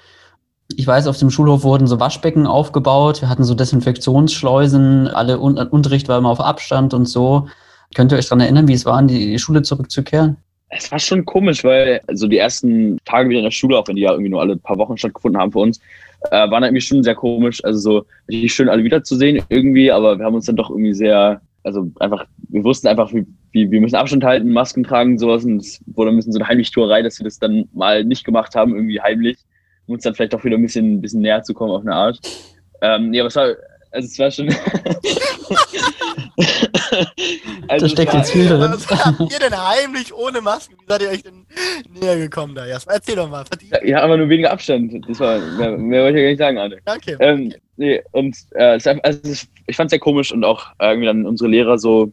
[SPEAKER 3] Ich weiß, auf dem Schulhof wurden so Waschbecken aufgebaut. Wir hatten so Desinfektionsschleusen. Alle Un Unterricht war immer auf Abstand und so. Könnt ihr euch daran erinnern, wie es war, in die Schule zurückzukehren?
[SPEAKER 2] Es war schon komisch, weil so die ersten Tage wieder in der Schule, auch wenn die ja irgendwie nur alle paar Wochen stattgefunden haben für uns, äh, waren irgendwie schon sehr komisch. Also so richtig schön alle wiederzusehen irgendwie, aber wir haben uns dann doch irgendwie sehr, also einfach, wir wussten einfach, wie, wie wir müssen Abstand halten, Masken tragen, sowas und es wurde ein bisschen so eine Heimlichtuerei, dass wir das dann mal nicht gemacht haben, irgendwie heimlich, um uns dann vielleicht auch wieder ein bisschen, ein bisschen näher zu kommen auf eine Art. Ähm, ja, aber es war, also es war schon.
[SPEAKER 3] also da steckt jetzt viel drin.
[SPEAKER 1] Was habt ihr denn heimlich ohne Masken? Wie seid ihr euch denn näher gekommen da? Jasper, erzähl doch mal.
[SPEAKER 2] Ja, ja, aber nur weniger Abstand. Das war, mehr, mehr wollte ich ja gar nicht sagen, Arne.
[SPEAKER 1] Okay.
[SPEAKER 2] Ähm,
[SPEAKER 1] okay.
[SPEAKER 2] nee, und äh, es, also, ich fand es sehr komisch und auch irgendwie dann unsere Lehrer so,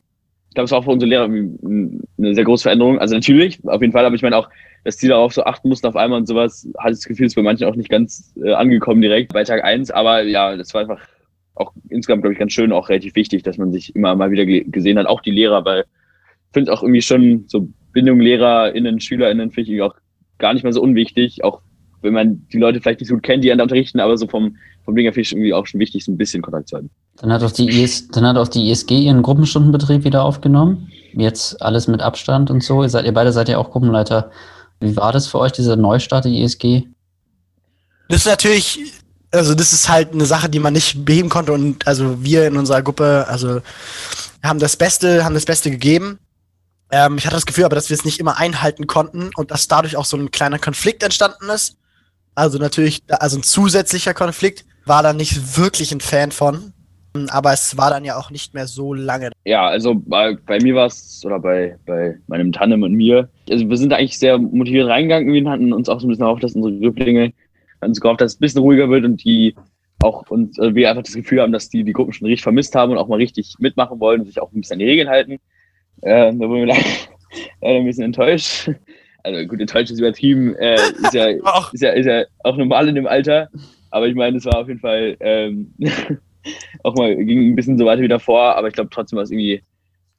[SPEAKER 2] ich glaube, es war auch für unsere Lehrer eine sehr große Veränderung. Also natürlich, auf jeden Fall, aber ich meine auch, dass die darauf so achten mussten auf einmal und sowas, hatte ich das Gefühl, ist bei manchen auch nicht ganz äh, angekommen direkt bei Tag eins. aber ja, das war einfach auch insgesamt, glaube ich, ganz schön, auch relativ wichtig, dass man sich immer mal wieder gesehen hat, auch die Lehrer, weil ich finde auch irgendwie schon so Bindung LehrerInnen, SchülerInnen finde ich auch gar nicht mehr so unwichtig, auch wenn man die Leute vielleicht nicht so gut kennt, die einen unterrichten, aber so vom, vom Ding her finde ich irgendwie auch schon wichtig, so ein bisschen Kontakt zu haben.
[SPEAKER 3] Dann hat auch die, IS, dann hat auch die ISG ihren Gruppenstundenbetrieb wieder aufgenommen. Jetzt alles mit Abstand und so. Ihr, seid, ihr beide seid ja auch Gruppenleiter. Wie war das für euch, dieser Neustart der ISG?
[SPEAKER 1] Das ist natürlich also das ist halt eine Sache, die man nicht beheben konnte und also wir in unserer Gruppe, also haben das Beste, haben das Beste gegeben. Ähm, ich hatte das Gefühl aber, dass wir es nicht immer einhalten konnten und dass dadurch auch so ein kleiner Konflikt entstanden ist. Also natürlich, also ein zusätzlicher Konflikt, war da nicht wirklich ein Fan von. Aber es war dann ja auch nicht mehr so lange.
[SPEAKER 2] Ja, also bei, bei mir war es, oder bei, bei meinem Tandem und mir, also wir sind eigentlich sehr motiviert reingegangen. Wir hatten uns auch so ein bisschen erhofft, dass unsere Grüpplinge haben uns gehofft, dass es ein bisschen ruhiger wird und die auch und äh, wir einfach das Gefühl haben, dass die die Gruppen schon richtig vermisst haben und auch mal richtig mitmachen wollen und sich auch ein bisschen an die Regeln halten. Äh, da wurden wir leider, ein bisschen enttäuscht. Also gut, enttäuscht ist übertrieben, äh, ist, ja, ist, ja, ist ja auch normal in dem Alter. Aber ich meine, es war auf jeden Fall ähm, auch mal ging ein bisschen so weiter wie davor, aber ich glaube trotzdem war es irgendwie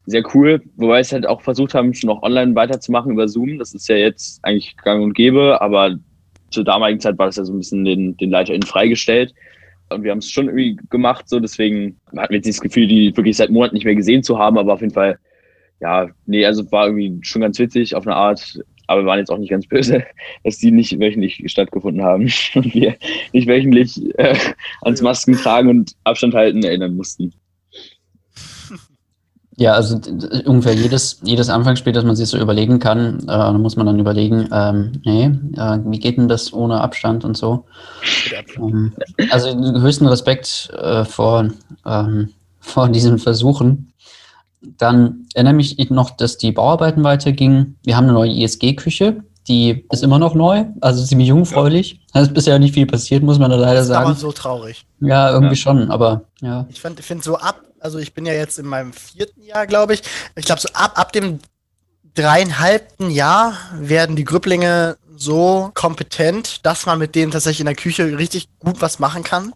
[SPEAKER 2] sehr cool. Wobei wir es halt auch versucht haben, schon noch online weiterzumachen über Zoom. Das ist ja jetzt eigentlich gang und gäbe, aber zur damaligen Zeit war das ja so ein bisschen den, den LeiterInnen freigestellt. Und wir haben es schon irgendwie gemacht, so deswegen hatten wir jetzt das Gefühl, die wirklich seit Monaten nicht mehr gesehen zu haben, aber auf jeden Fall, ja, nee, also war irgendwie schon ganz witzig auf eine Art, aber wir waren jetzt auch nicht ganz böse, dass die nicht wöchentlich stattgefunden haben und wir nicht wöchentlich äh, ans Masken tragen und Abstand halten erinnern mussten.
[SPEAKER 3] Ja, also ungefähr jedes, jedes Anfangsspiel, das man sich so überlegen kann, äh, da muss man dann überlegen, ähm, nee, äh, wie geht denn das ohne Abstand und so. Ähm, also höchsten Respekt äh, vor, ähm, vor diesen Versuchen. Dann erinnere mich noch, dass die Bauarbeiten weitergingen. Wir haben eine neue ISG-Küche, die ist immer noch neu, also ziemlich jungfräulich. Ja. Da ist bisher nicht viel passiert, muss man da leider sagen. Das ist
[SPEAKER 1] aber so traurig.
[SPEAKER 3] Ja, irgendwie ja. schon, aber ja.
[SPEAKER 1] Ich finde find so ab also ich bin ja jetzt in meinem vierten Jahr, glaube ich. Ich glaube, so ab, ab dem dreieinhalbten Jahr werden die Grüpplinge so kompetent, dass man mit denen tatsächlich in der Küche richtig gut was machen kann.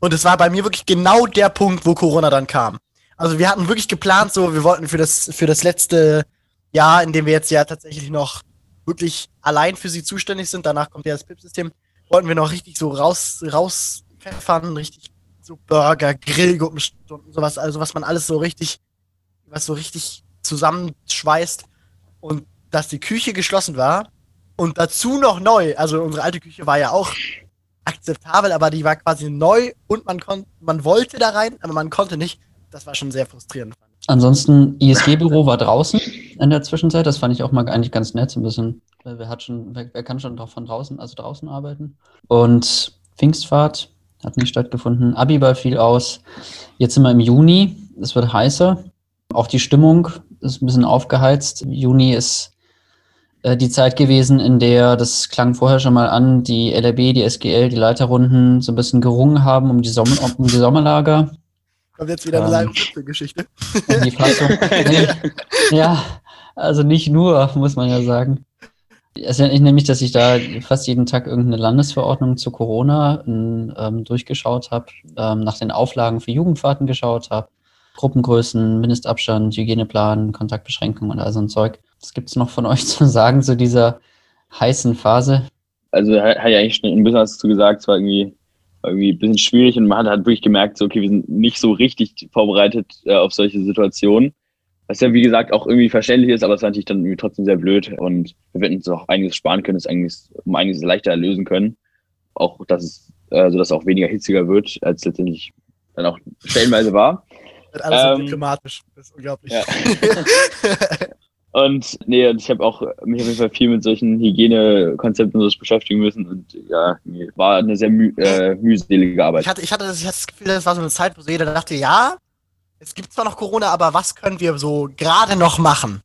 [SPEAKER 1] Und es war bei mir wirklich genau der Punkt, wo Corona dann kam. Also wir hatten wirklich geplant, so wir wollten für das für das letzte Jahr, in dem wir jetzt ja tatsächlich noch wirklich allein für sie zuständig sind. Danach kommt ja das PIP-System. Wollten wir noch richtig so raus, rauspfeffern, richtig so Burger, Grillgruppenstunden, sowas, also was man alles so richtig, was so richtig zusammenschweißt. Und dass die Küche geschlossen war und dazu noch neu. Also unsere alte Küche war ja auch akzeptabel, aber die war quasi neu und man konnte, man wollte da rein, aber man konnte nicht. Das war schon sehr frustrierend.
[SPEAKER 3] Ansonsten, ISG-Büro war draußen in der Zwischenzeit. Das fand ich auch mal eigentlich ganz nett, so ein bisschen. Wer, hat schon, wer, wer kann schon von draußen, also draußen arbeiten? Und Pfingstfahrt hat nicht stattgefunden. Abiball fiel aus. Jetzt sind wir im Juni. Es wird heißer. Auch die Stimmung ist ein bisschen aufgeheizt. Juni ist äh, die Zeit gewesen, in der, das klang vorher schon mal an, die LRB, die SGL, die Leiterrunden so ein bisschen gerungen haben um die, Sommer, um die Sommerlager.
[SPEAKER 1] Kommt jetzt wieder eine ähm, Geschichte.
[SPEAKER 3] Die Fassung. nee, ja, also nicht nur, muss man ja sagen. Es erinnert nämlich, dass ich da fast jeden Tag irgendeine Landesverordnung zu Corona ähm, durchgeschaut habe, ähm, nach den Auflagen für Jugendfahrten geschaut habe, Gruppengrößen, Mindestabstand, Hygieneplan, Kontaktbeschränkungen und all so ein Zeug. Was gibt es noch von euch zu sagen zu dieser heißen Phase?
[SPEAKER 2] Also hat ja eigentlich schon ein bisschen was dazu gesagt, es war irgendwie irgendwie ein bisschen schwierig und man hat halt wirklich gemerkt, so, okay, wir sind nicht so richtig vorbereitet äh, auf solche Situationen. Was ja, wie gesagt, auch irgendwie verständlich ist, aber es war natürlich dann irgendwie trotzdem sehr blöd und wir hätten uns auch einiges sparen können, es eigentlich um einiges leichter lösen können. Auch, dass es, also, dass es auch weniger hitziger wird, als letztendlich dann auch stellenweise war.
[SPEAKER 1] Wird alles ähm, so diplomatisch. Das ist unglaublich. Ja.
[SPEAKER 2] Und nee, und ich habe auch mich auf jeden Fall viel mit solchen Hygienekonzepten so beschäftigen müssen und ja, war eine sehr müh äh, mühselige Arbeit.
[SPEAKER 1] Ich hatte, ich, hatte das, ich hatte das Gefühl, das war so eine Zeit, wo so jeder dachte, ja, es gibt zwar noch Corona, aber was können wir so gerade noch machen?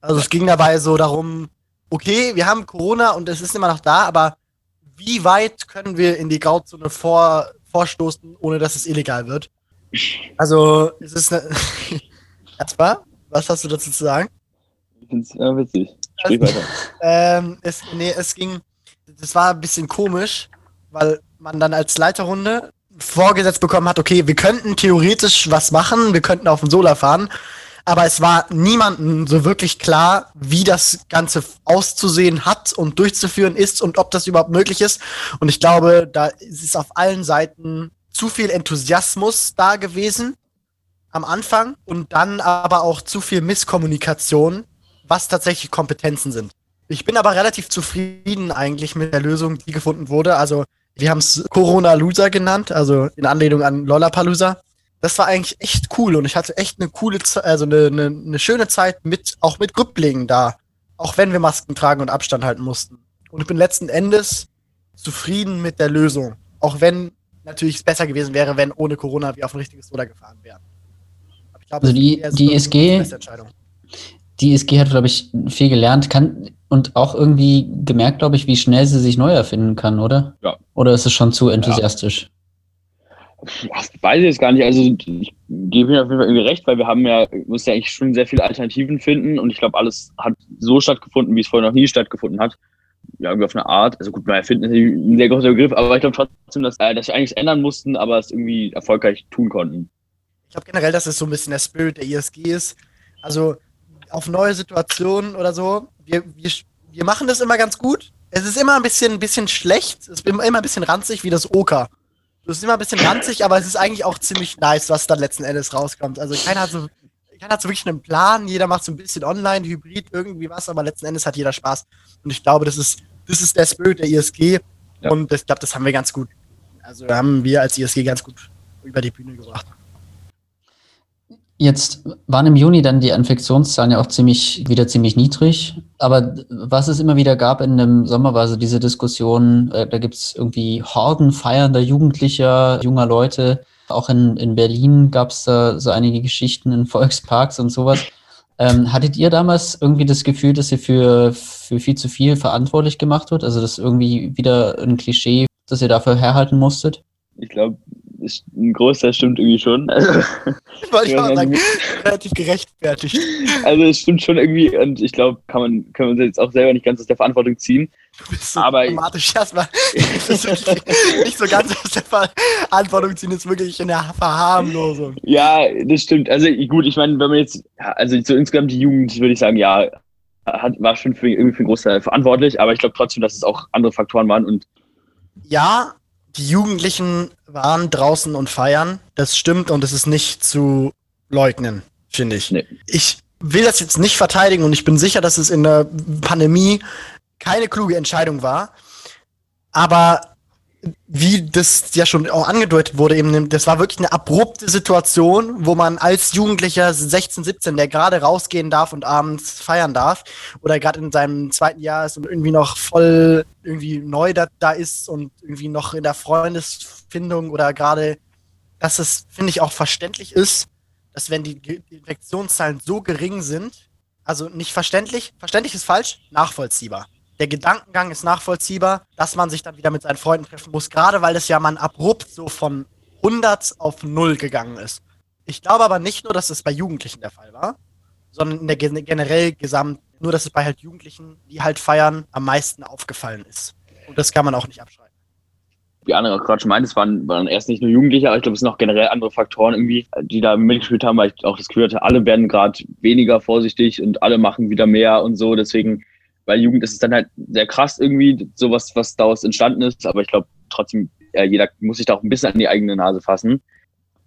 [SPEAKER 1] Also es ging dabei so darum, okay, wir haben Corona und es ist immer noch da, aber wie weit können wir in die Grauzone vor, vorstoßen, ohne dass es illegal wird? Also es ist eine... Erstmal, was hast du dazu zu sagen?
[SPEAKER 2] Ich finde es ja, witzig. Sprich weiter.
[SPEAKER 1] Ähm, es, nee, es ging, das war ein bisschen komisch, weil man dann als Leiterrunde vorgesetzt bekommen hat, okay, wir könnten theoretisch was machen, wir könnten auf dem Solar fahren, aber es war niemandem so wirklich klar, wie das Ganze auszusehen hat und durchzuführen ist und ob das überhaupt möglich ist. Und ich glaube, da ist auf allen Seiten zu viel Enthusiasmus da gewesen am Anfang und dann aber auch zu viel Misskommunikation was tatsächlich Kompetenzen sind. Ich bin aber relativ zufrieden eigentlich mit der Lösung, die gefunden wurde. Also wir haben es Corona Loser genannt, also in Anlehnung an Lollapalooza. Das war eigentlich echt cool und ich hatte echt eine coole, also eine, eine, eine schöne Zeit mit, auch mit Rückblicken da. Auch wenn wir Masken tragen und Abstand halten mussten. Und ich bin letzten Endes zufrieden mit der Lösung. Auch wenn natürlich es besser gewesen wäre, wenn ohne Corona wir auf ein richtiges Soda gefahren wären.
[SPEAKER 3] Glaub, also die, die ESG, die ISG hat, glaube ich, viel gelernt kann und auch irgendwie gemerkt, glaube ich, wie schnell sie sich neu erfinden kann, oder? Ja. Oder ist es schon zu enthusiastisch?
[SPEAKER 2] Ja. weiß ich jetzt gar nicht. Also ich gebe mir auf jeden Fall irgendwie recht, weil wir haben ja, muss ja eigentlich schon sehr viele Alternativen finden und ich glaube, alles hat so stattgefunden, wie es vorher noch nie stattgefunden hat. Ja, irgendwie auf eine Art. Also gut, mal erfinden ist ein sehr großer Begriff, aber ich glaube trotzdem, dass, äh, dass wir eigentlich ändern mussten, aber es irgendwie erfolgreich tun konnten.
[SPEAKER 1] Ich glaube generell, dass es so ein bisschen der Spirit der ISG ist. Also auf neue Situationen oder so. Wir, wir, wir machen das immer ganz gut. Es ist immer ein bisschen, ein bisschen schlecht. Es ist immer ein bisschen ranzig wie das Oka. Es ist immer ein bisschen ranzig, aber es ist eigentlich auch ziemlich nice, was dann letzten Endes rauskommt. Also keiner hat so, keiner hat so wirklich einen Plan. Jeder macht so ein bisschen online, Hybrid, irgendwie was, aber letzten Endes hat jeder Spaß. Und ich glaube, das ist, das ist der Spirit der ISG. Ja. Und ich glaube, das haben wir ganz gut. Also haben wir als ISG ganz gut über die Bühne gebracht.
[SPEAKER 3] Jetzt waren im Juni dann die Infektionszahlen ja auch ziemlich, wieder ziemlich niedrig. Aber was es immer wieder gab in dem Sommer, war so diese Diskussion, äh, da gibt es irgendwie Horden feiernder Jugendlicher, junger Leute. Auch in, in Berlin gab es da so einige Geschichten in Volksparks und sowas. Ähm, hattet ihr damals irgendwie das Gefühl, dass ihr für, für viel zu viel verantwortlich gemacht wird? Also das irgendwie wieder ein Klischee, das ihr dafür herhalten musstet?
[SPEAKER 2] Ich glaube, ein Großteil stimmt irgendwie schon. Also,
[SPEAKER 1] ich wollte mal sagen, relativ gerechtfertigt.
[SPEAKER 2] Also es stimmt schon irgendwie und ich glaube, kann man, können wir uns jetzt auch selber nicht ganz aus der Verantwortung ziehen.
[SPEAKER 1] Du bist so aber dramatisch erstmal. nicht so ganz aus der Verantwortung ziehen, ist wirklich in der Verharmlosung.
[SPEAKER 2] Ja, das stimmt. Also gut, ich meine, wenn man jetzt, also so insgesamt die Jugend, würde ich sagen, ja, hat, war schon für, irgendwie für einen Großteil verantwortlich, aber ich glaube trotzdem, dass es auch andere Faktoren waren und
[SPEAKER 1] ja, die Jugendlichen waren draußen und feiern. Das stimmt und es ist nicht zu leugnen, finde ich. Nee. Ich will das jetzt nicht verteidigen und ich bin sicher, dass es in der Pandemie keine kluge Entscheidung war. Aber wie das ja schon auch angedeutet wurde, eben, das war wirklich eine abrupte Situation, wo man als Jugendlicher 16, 17, der gerade rausgehen darf und abends feiern darf, oder gerade in seinem zweiten Jahr ist und irgendwie noch voll irgendwie neu da, da ist und irgendwie noch in der Freundesfindung oder gerade, dass es, finde ich, auch verständlich ist, dass wenn die Infektionszahlen so gering sind, also nicht verständlich, verständlich ist falsch, nachvollziehbar der Gedankengang ist nachvollziehbar, dass man sich dann wieder mit seinen Freunden treffen muss, gerade weil es ja man abrupt so von 100 auf 0 gegangen ist. Ich glaube aber nicht nur, dass es bei Jugendlichen der Fall war, sondern in der generell gesamt, nur dass es bei halt Jugendlichen, die halt feiern, am meisten aufgefallen ist. Und das kann man auch nicht abschreiben.
[SPEAKER 2] Wie andere gerade schon meint, es waren, waren erst nicht nur Jugendliche, aber ich glaube, es sind noch generell andere Faktoren irgendwie, die da mitgespielt haben, weil ich auch das Gefühl hatte, alle werden gerade weniger vorsichtig und alle machen wieder mehr und so. Deswegen weil Jugend ist es dann halt sehr krass irgendwie, sowas, was daraus entstanden ist. Aber ich glaube trotzdem, ja, jeder muss sich da auch ein bisschen an die eigene Nase fassen.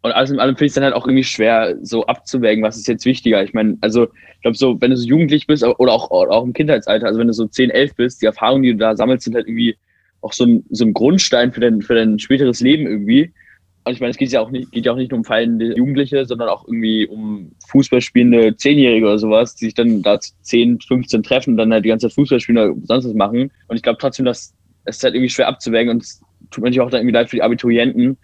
[SPEAKER 2] Und alles in allem finde ich es dann halt auch irgendwie schwer, so abzuwägen, was ist jetzt wichtiger. Ich meine, also ich glaube so, wenn du so jugendlich bist oder auch, auch im Kindheitsalter, also wenn du so 10, 11 bist, die Erfahrungen, die du da sammelst, sind halt irgendwie auch so ein, so ein Grundstein für dein, für dein späteres Leben irgendwie. Und ich meine, es geht ja auch nicht, geht ja auch nicht nur um fallende Jugendliche, sondern auch irgendwie um Fußball spielende Zehnjährige oder sowas, die sich dann da 10, 15 treffen und dann halt die ganze Zeit Fußball spielen oder sonst was machen. Und ich glaube trotzdem, dass es halt irgendwie schwer abzuwägen und es tut mir natürlich auch dann irgendwie leid für die Abiturienten,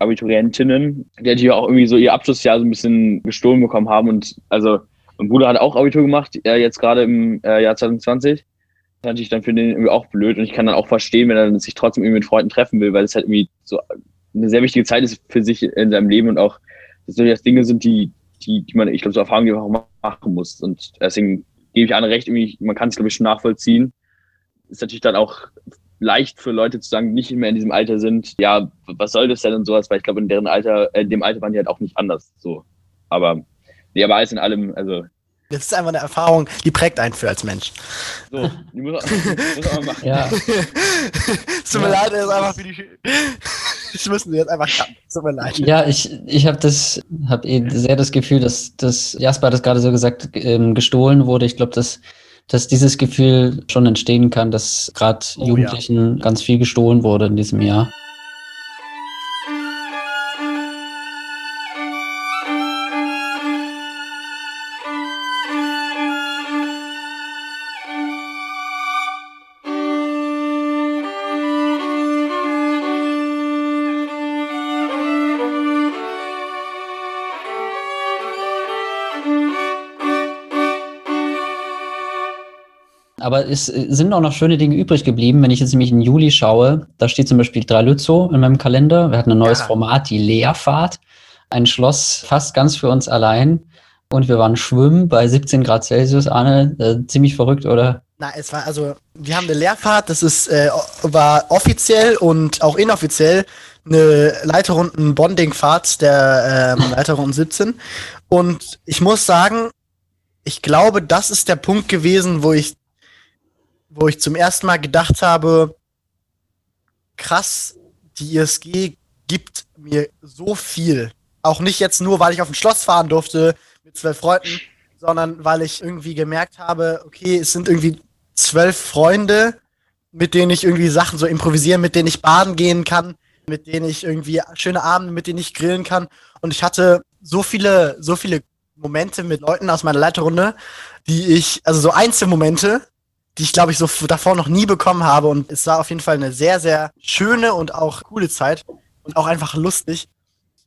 [SPEAKER 2] Abiturientinnen, die natürlich auch irgendwie so ihr Abschlussjahr so ein bisschen gestohlen bekommen haben. Und also, mein Bruder hat auch Abitur gemacht, er jetzt gerade im äh, Jahr 2020. Das ist natürlich dann für den irgendwie auch blöd und ich kann dann auch verstehen, wenn er sich trotzdem irgendwie mit Freunden treffen will, weil es halt irgendwie so eine sehr wichtige Zeit ist für sich in seinem Leben und auch dass das Dinge sind, die, die, die man, ich glaube, so Erfahrungen, die man auch machen muss. Und deswegen gebe ich Anne recht, irgendwie, man kann es, glaube ich, schon nachvollziehen. Ist natürlich dann auch leicht für Leute zu sagen, die nicht mehr in diesem Alter sind, ja, was soll das denn und sowas, weil ich glaube, in deren Alter, äh, in dem Alter waren die halt auch nicht anders. So. Aber, nee, aber alles in allem, also
[SPEAKER 1] das ist einfach eine Erfahrung, die prägt einen für als Mensch. So, die muss, mal machen. Ja. es tut mir leid, das ist einfach für die. Das müssen sie jetzt einfach cutten. Tut mir leid.
[SPEAKER 3] Ja, ich, ich habe das, habe eh sehr das Gefühl, dass, dass Jasper hat das gerade so gesagt, ähm, gestohlen wurde. Ich glaube, dass, dass dieses Gefühl schon entstehen kann, dass gerade oh, Jugendlichen ja. ganz viel gestohlen wurde in diesem Jahr. Aber es äh, sind auch noch schöne Dinge übrig geblieben. Wenn ich jetzt nämlich in Juli schaue, da steht zum Beispiel Dralützow in meinem Kalender. Wir hatten ein neues ja. Format, die Leerfahrt. Ein Schloss fast ganz für uns allein. Und wir waren schwimmen bei 17 Grad Celsius, Arne. Äh, ziemlich verrückt, oder?
[SPEAKER 1] Na, es war also, wir haben eine Leerfahrt, das ist, äh, war offiziell und auch inoffiziell eine Leiterrunden-Bonding-Fahrt der ähm, Leiterrunden 17. Und ich muss sagen, ich glaube, das ist der Punkt gewesen, wo ich wo ich zum ersten Mal gedacht habe, krass, die ISG gibt mir so viel. Auch nicht jetzt nur, weil ich auf ein Schloss fahren durfte mit zwölf Freunden, sondern weil ich irgendwie gemerkt habe, okay, es sind irgendwie zwölf Freunde, mit denen ich irgendwie Sachen so improvisieren, mit denen ich baden gehen kann, mit denen ich irgendwie schöne Abende, mit denen ich grillen kann. Und ich hatte so viele, so viele Momente mit Leuten aus meiner Leiterrunde, die ich, also so Einzelmomente, die ich glaube ich so davor noch nie bekommen habe. Und es war auf jeden Fall eine sehr, sehr schöne und auch coole Zeit und auch einfach lustig.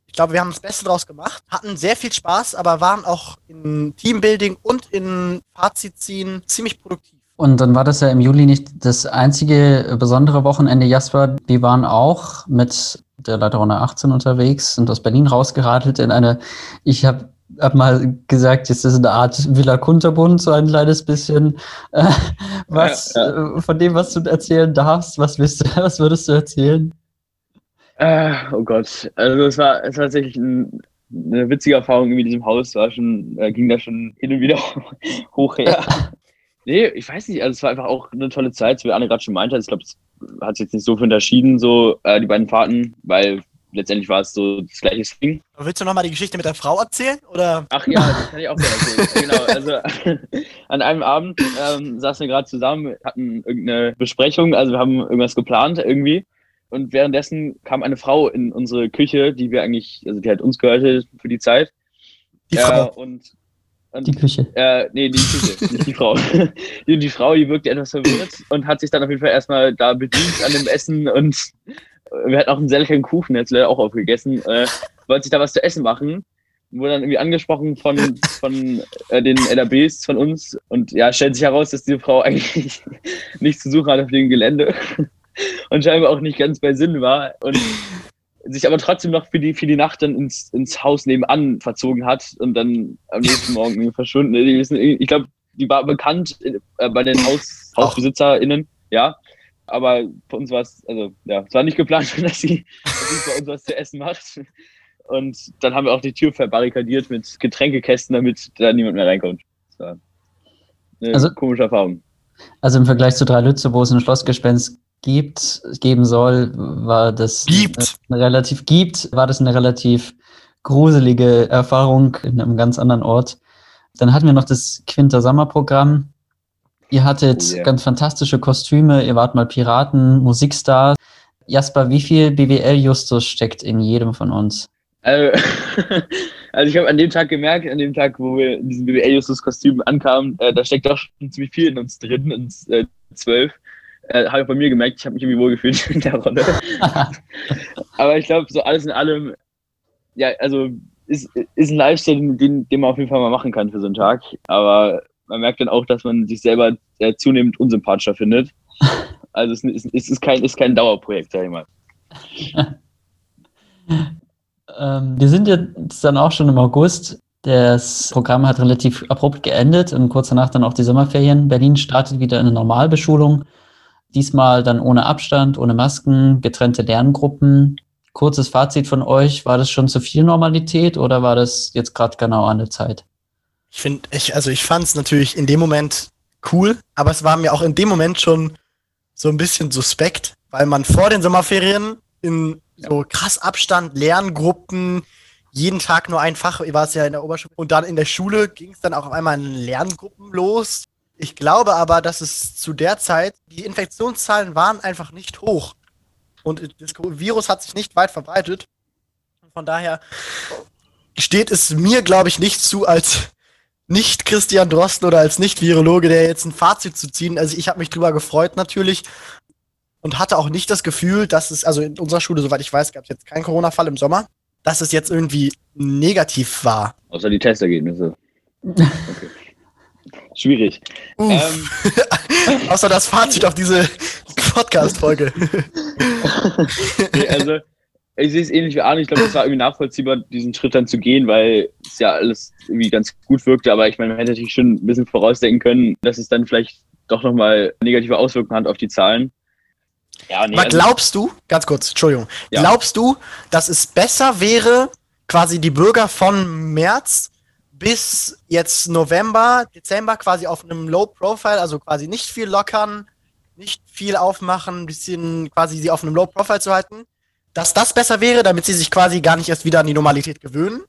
[SPEAKER 1] Ich glaube, wir haben das Beste draus gemacht, hatten sehr viel Spaß, aber waren auch in Teambuilding und in Fazitziehen ziemlich produktiv.
[SPEAKER 3] Und dann war das ja im Juli nicht das einzige besondere Wochenende. Jasper, wir waren auch mit der Leiterrunde 18 unterwegs, sind aus Berlin rausgeradelt in eine, ich habe habe mal gesagt, jetzt ist eine Art Villa Kunterbund, so ein kleines bisschen. Äh, was ja, ja. Äh, von dem, was du erzählen darfst, was, willst du, was würdest du erzählen?
[SPEAKER 2] Äh, oh Gott, also es war, es war tatsächlich ein, eine witzige Erfahrung in diesem Haus, war schon, äh, ging da schon hin und wieder hoch her. Nee, ich weiß nicht, also es war einfach auch eine tolle Zeit, wie Anne gerade schon meinte. Ich glaube, es hat sich jetzt nicht so viel unterschieden, so äh, die beiden Fahrten, weil letztendlich war es so das gleiche Ding.
[SPEAKER 1] willst du nochmal die Geschichte mit der Frau erzählen? Oder?
[SPEAKER 2] Ach ja, das kann ich auch gerne erzählen. genau, also an einem Abend ähm, saßen wir gerade zusammen, hatten irgendeine Besprechung, also wir haben irgendwas geplant irgendwie. Und währenddessen kam eine Frau in unsere Küche, die wir eigentlich, also die hat uns gehörte für die Zeit.
[SPEAKER 1] Die Frau.
[SPEAKER 2] Äh, und
[SPEAKER 3] und, die Küche.
[SPEAKER 2] Äh, nee, die Küche, nicht die Frau. Die, die, Frau, die wirkte etwas verwirrt und hat sich dann auf jeden Fall erstmal da bedient an dem Essen und wir hatten auch einen sehr leckeren Kuchen, jetzt leider auch aufgegessen. Äh, wollte sich da was zu essen machen. Wurde dann irgendwie angesprochen von, von äh, den LABs von uns und ja, stellt sich heraus, dass diese Frau eigentlich nichts zu suchen hat auf dem Gelände und scheinbar auch nicht ganz bei Sinn war. Und sich aber trotzdem noch für die, für die Nacht dann ins, ins Haus nebenan verzogen hat und dann am nächsten Morgen verschwunden. Ich glaube, die war bekannt äh, bei den Haus, HausbesitzerInnen, ja. Aber für uns war es, also ja, es war nicht geplant, dass sie, dass sie bei uns was zu essen macht. Und dann haben wir auch die Tür verbarrikadiert mit Getränkekästen, damit da niemand mehr reinkommt. Das war eine also, komische Erfahrung.
[SPEAKER 3] Also im Vergleich zu drei Lütze, wo es ein Schlossgespenst gibt, geben soll, war das
[SPEAKER 1] gibt.
[SPEAKER 3] Eine relativ gibt, war das eine relativ gruselige Erfahrung in einem ganz anderen Ort. Dann hatten wir noch das Quinter Sommerprogramm. Ihr hattet oh yeah. ganz fantastische Kostüme, ihr wart mal Piraten, Musikstars. Jasper, wie viel BWL-Justus steckt in jedem von uns?
[SPEAKER 2] Also, also ich habe an dem Tag gemerkt, an dem Tag, wo wir in diesem BWL-Justus-Kostüm ankamen, äh, da steckt doch schon ziemlich viel in uns drin, uns äh, zwölf äh, habe ich bei mir gemerkt, ich habe mich irgendwie wohlgefühlt in der Rolle. Aber ich glaube, so alles in allem, ja, also ist, ist ein Lifestyle, den, den man auf jeden Fall mal machen kann für so einen Tag. Aber man merkt dann auch, dass man sich selber äh, zunehmend unsympathischer findet. Also es ist, es ist, kein, ist kein Dauerprojekt, sag ich mal.
[SPEAKER 3] ähm, wir sind jetzt dann auch schon im August. Das Programm hat relativ abrupt geendet und kurz danach dann auch die Sommerferien. Berlin startet wieder eine Normalbeschulung. Diesmal dann ohne Abstand, ohne Masken, getrennte Lerngruppen. Kurzes Fazit von euch, war das schon zu viel Normalität oder war das jetzt gerade genau an der Zeit?
[SPEAKER 1] Ich finde, ich, also ich fand es natürlich in dem Moment cool, aber es war mir auch in dem Moment schon so ein bisschen suspekt, weil man vor den Sommerferien in so krass Abstand, Lerngruppen, jeden Tag nur ein Fach, war es ja in der Oberschule, und dann in der Schule ging es dann auch auf einmal in Lerngruppen los. Ich glaube aber, dass es zu der Zeit, die Infektionszahlen waren einfach nicht hoch. Und das Virus hat sich nicht weit verbreitet. Von daher steht es mir, glaube ich, nicht zu, als nicht Christian Drosten oder als Nicht-Virologe, der jetzt ein Fazit zu ziehen. Also ich habe mich drüber gefreut natürlich und hatte auch nicht das Gefühl, dass es, also in unserer Schule, soweit ich weiß, gab es jetzt keinen Corona-Fall im Sommer, dass es jetzt irgendwie negativ war.
[SPEAKER 2] Außer die Testergebnisse. Okay. Schwierig. Ähm,
[SPEAKER 1] Außer das Fazit auf diese Podcast-Folge.
[SPEAKER 2] also, ich sehe es ähnlich wie Arne. Ich glaube, es war irgendwie nachvollziehbar, diesen Schritt dann zu gehen, weil es ja alles irgendwie ganz gut wirkte. Aber ich meine, man hätte natürlich schon ein bisschen vorausdenken können, dass es dann vielleicht doch nochmal negative Auswirkungen hat auf die Zahlen.
[SPEAKER 1] Ja, nee, Aber also, glaubst du, ganz kurz, Entschuldigung, ja. glaubst du, dass es besser wäre, quasi die Bürger von März bis jetzt November, Dezember quasi auf einem Low Profile, also quasi nicht viel lockern, nicht viel aufmachen, ein bisschen quasi sie auf einem Low Profile zu halten, dass das besser wäre, damit sie sich quasi gar nicht erst wieder an die Normalität gewöhnen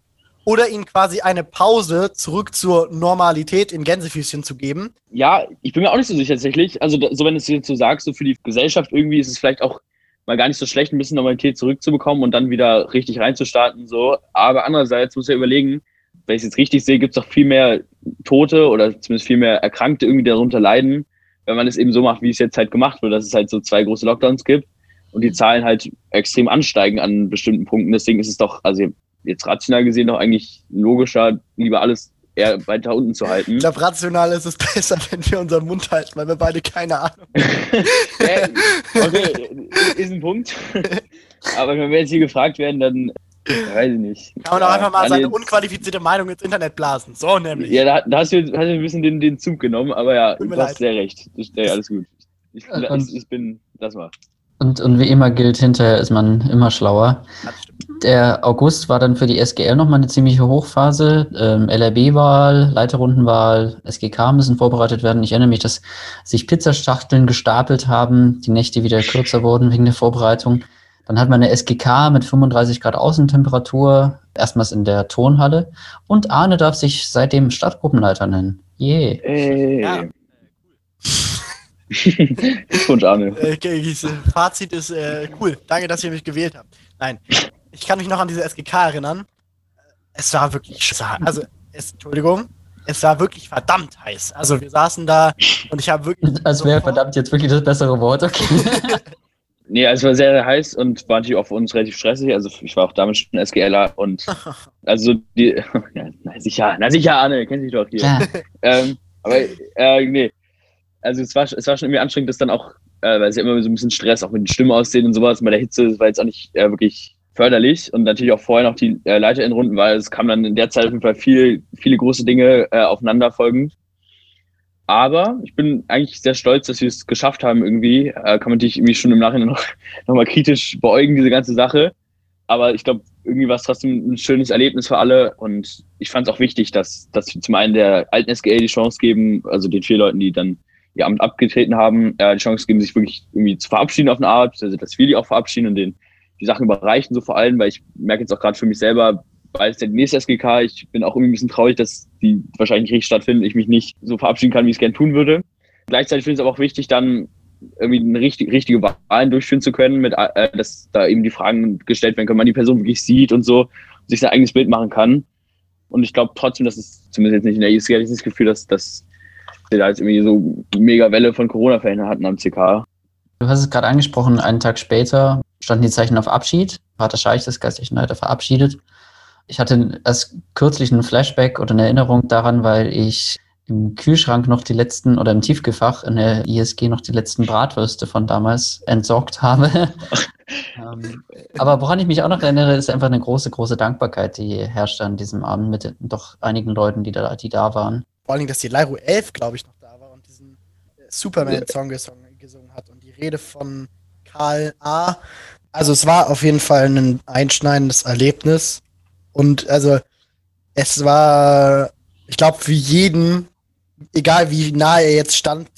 [SPEAKER 1] oder ihnen quasi eine Pause zurück zur Normalität in Gänsefüßchen zu geben?
[SPEAKER 2] Ja, ich bin mir auch nicht so sicher tatsächlich. Also, so wenn du es jetzt so sagst, so für die Gesellschaft irgendwie ist es vielleicht auch mal gar nicht so schlecht, ein bisschen Normalität zurückzubekommen und dann wieder richtig reinzustarten, so. Aber andererseits muss ja überlegen, wenn ich es jetzt richtig sehe, gibt es auch viel mehr Tote oder zumindest viel mehr Erkrankte irgendwie darunter leiden, wenn man es eben so macht, wie es jetzt halt gemacht wird, dass es halt so zwei große Lockdowns gibt und die Zahlen halt extrem ansteigen an bestimmten Punkten. Deswegen ist es doch, also jetzt rational gesehen doch eigentlich logischer, lieber alles eher weiter unten zu halten.
[SPEAKER 1] Ich glaube, rational ist es besser, wenn wir unseren Mund halten, weil wir beide keine Ahnung
[SPEAKER 2] haben. okay, ist ein Punkt. Aber wenn wir jetzt hier gefragt werden, dann Weiß ich nicht.
[SPEAKER 1] Kann man auch einfach mal seine unqualifizierte Meinung ins Internet blasen. So nämlich.
[SPEAKER 2] Ja, da, da hast, du, hast du ein bisschen den, den Zug genommen, aber ja, du hast sehr recht. Ich, ja, alles gut. Ich, ich, ich bin, das war.
[SPEAKER 3] Und, und wie immer gilt, hinterher ist man immer schlauer. Der August war dann für die SGL nochmal eine ziemliche Hochphase. Ähm, LRB-Wahl, Leiterrundenwahl, SGK müssen vorbereitet werden. Ich erinnere mich, dass sich Pizzastachteln gestapelt haben, die Nächte wieder kürzer wurden wegen der Vorbereitung. Dann hat man eine SGK mit 35 Grad Außentemperatur, erstmals in der Turnhalle. Und Arne darf sich seitdem Stadtgruppenleiter nennen.
[SPEAKER 2] Yeah. Hey. Ja. Glückwunsch, Arne.
[SPEAKER 1] Okay, Fazit ist äh, cool. Danke, dass ihr mich gewählt habt. Nein, ich kann mich noch an diese SGK erinnern. Es war wirklich, also, es, Entschuldigung, es war wirklich verdammt heiß. Also wir saßen da und ich habe wirklich.
[SPEAKER 3] Als wäre verdammt jetzt wirklich das bessere Wort, okay.
[SPEAKER 2] nee, also es war sehr, sehr heiß und war natürlich auch für uns relativ stressig. Also ich war auch damals schon SGLer und also die. Na sicher, na sicher, Arne, kennt sich doch hier. Ja. Ähm, aber äh, nee. Also es war, es war schon irgendwie anstrengend, das dann auch, äh, weil es ja immer so ein bisschen Stress, auch mit den Stimmen aussehen und sowas, bei der Hitze, das war jetzt auch nicht äh, wirklich förderlich und natürlich auch vorher noch die äh, Leiterinnenrunden, weil es kam dann in der Zeit auf jeden Fall viel, viele große Dinge äh, aufeinander folgend. Aber ich bin eigentlich sehr stolz, dass wir es geschafft haben irgendwie. Äh, kann man natürlich irgendwie schon im Nachhinein noch, noch mal kritisch beäugen, diese ganze Sache. Aber ich glaube, irgendwie war es trotzdem ein schönes Erlebnis für alle. Und ich fand es auch wichtig, dass, dass wir zum einen der alten SGL die Chance geben, also den vier Leuten, die dann ihr Amt abgetreten haben, äh, die Chance geben, sich wirklich irgendwie zu verabschieden auf eine Art, also dass wir die auch verabschieden und den die Sachen überreichen, so vor allem, weil ich merke jetzt auch gerade für mich selber, weil es der nächste SGK, ich bin auch irgendwie ein bisschen traurig, dass die wahrscheinlich nicht richtig stattfinden, ich mich nicht so verabschieden kann, wie ich es gerne tun würde. Gleichzeitig finde ich es aber auch wichtig, dann irgendwie eine richtig, richtige Wahlen durchführen zu können, mit, äh, dass da eben die Fragen gestellt werden können, man die Person wirklich sieht und so, sich sein eigenes Bild machen kann. Und ich glaube trotzdem, dass es zumindest jetzt nicht in der ISG, hatte ich das Gefühl, dass, dass wir da jetzt irgendwie so mega Welle von Corona-Fällen hatten am CK.
[SPEAKER 3] Du hast es gerade angesprochen, einen Tag später standen die Zeichen auf Abschied. Vater Scheich, das geistliche Leiter, verabschiedet. Ich hatte erst kürzlich einen Flashback oder eine Erinnerung daran, weil ich im Kühlschrank noch die letzten oder im Tiefgefach in der ISG noch die letzten Bratwürste von damals entsorgt habe. ähm, aber woran ich mich auch noch erinnere, ist einfach eine große, große Dankbarkeit, die herrschte an diesem Abend mit doch einigen Leuten, die da, die da waren.
[SPEAKER 1] Vor allem, dass die Lyro 11, glaube ich, noch da war und diesen Superman-Song gesungen hat und die Rede von Karl A. Also es war auf jeden Fall ein einschneidendes Erlebnis. Und also es war, ich glaube, für jeden, egal wie nah er jetzt stand,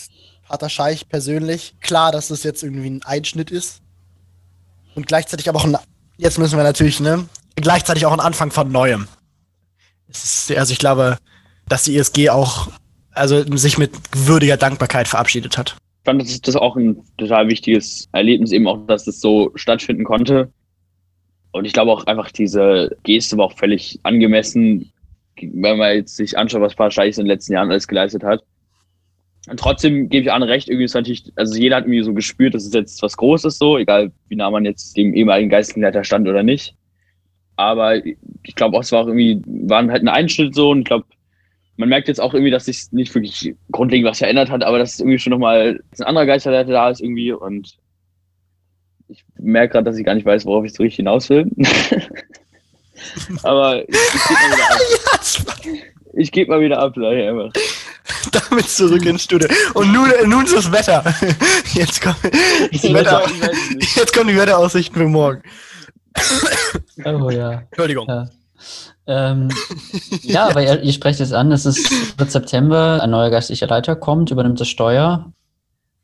[SPEAKER 1] Pater Scheich persönlich, klar, dass es jetzt irgendwie ein Einschnitt ist. Und gleichzeitig aber auch ein, jetzt müssen wir natürlich, ne, gleichzeitig auch ein Anfang von Neuem. Es ist, also ich glaube, dass die ESG auch, also sich mit würdiger Dankbarkeit verabschiedet hat
[SPEAKER 2] fand das, das auch ein total wichtiges Erlebnis, eben auch, dass das so stattfinden konnte. Und ich glaube auch einfach, diese Geste war auch völlig angemessen, wenn man jetzt sich anschaut, was Paschais in den letzten Jahren alles geleistet hat. Und trotzdem gebe ich an recht, irgendwie ist natürlich, also jeder hat irgendwie so gespürt, dass es jetzt was Großes so, egal wie nah man jetzt dem ehemaligen geistlichen Leiter stand oder nicht. Aber ich glaube auch, es war auch irgendwie, waren halt ein Einschnitt so und ich glaube, man merkt jetzt auch irgendwie, dass sich nicht wirklich grundlegend was verändert hat, aber dass irgendwie schon nochmal ein anderer Geisterleiter da ist irgendwie und ich merke gerade, dass ich gar nicht weiß, worauf ich so richtig hinaus will. aber ich, ich gebe mal wieder ab. Ich geb mal wieder ab,
[SPEAKER 1] Damit zurück ins Studio. Und nun, nun ist das Wetter. Jetzt, kommt, das Wetter, jetzt kommen die Wetteraussichten für morgen.
[SPEAKER 3] Oh ja.
[SPEAKER 1] Entschuldigung. Ja.
[SPEAKER 3] Ähm, ja, aber ihr, ihr, sprecht es an, es ist wird September, ein neuer geistlicher Leiter kommt, übernimmt das Steuer.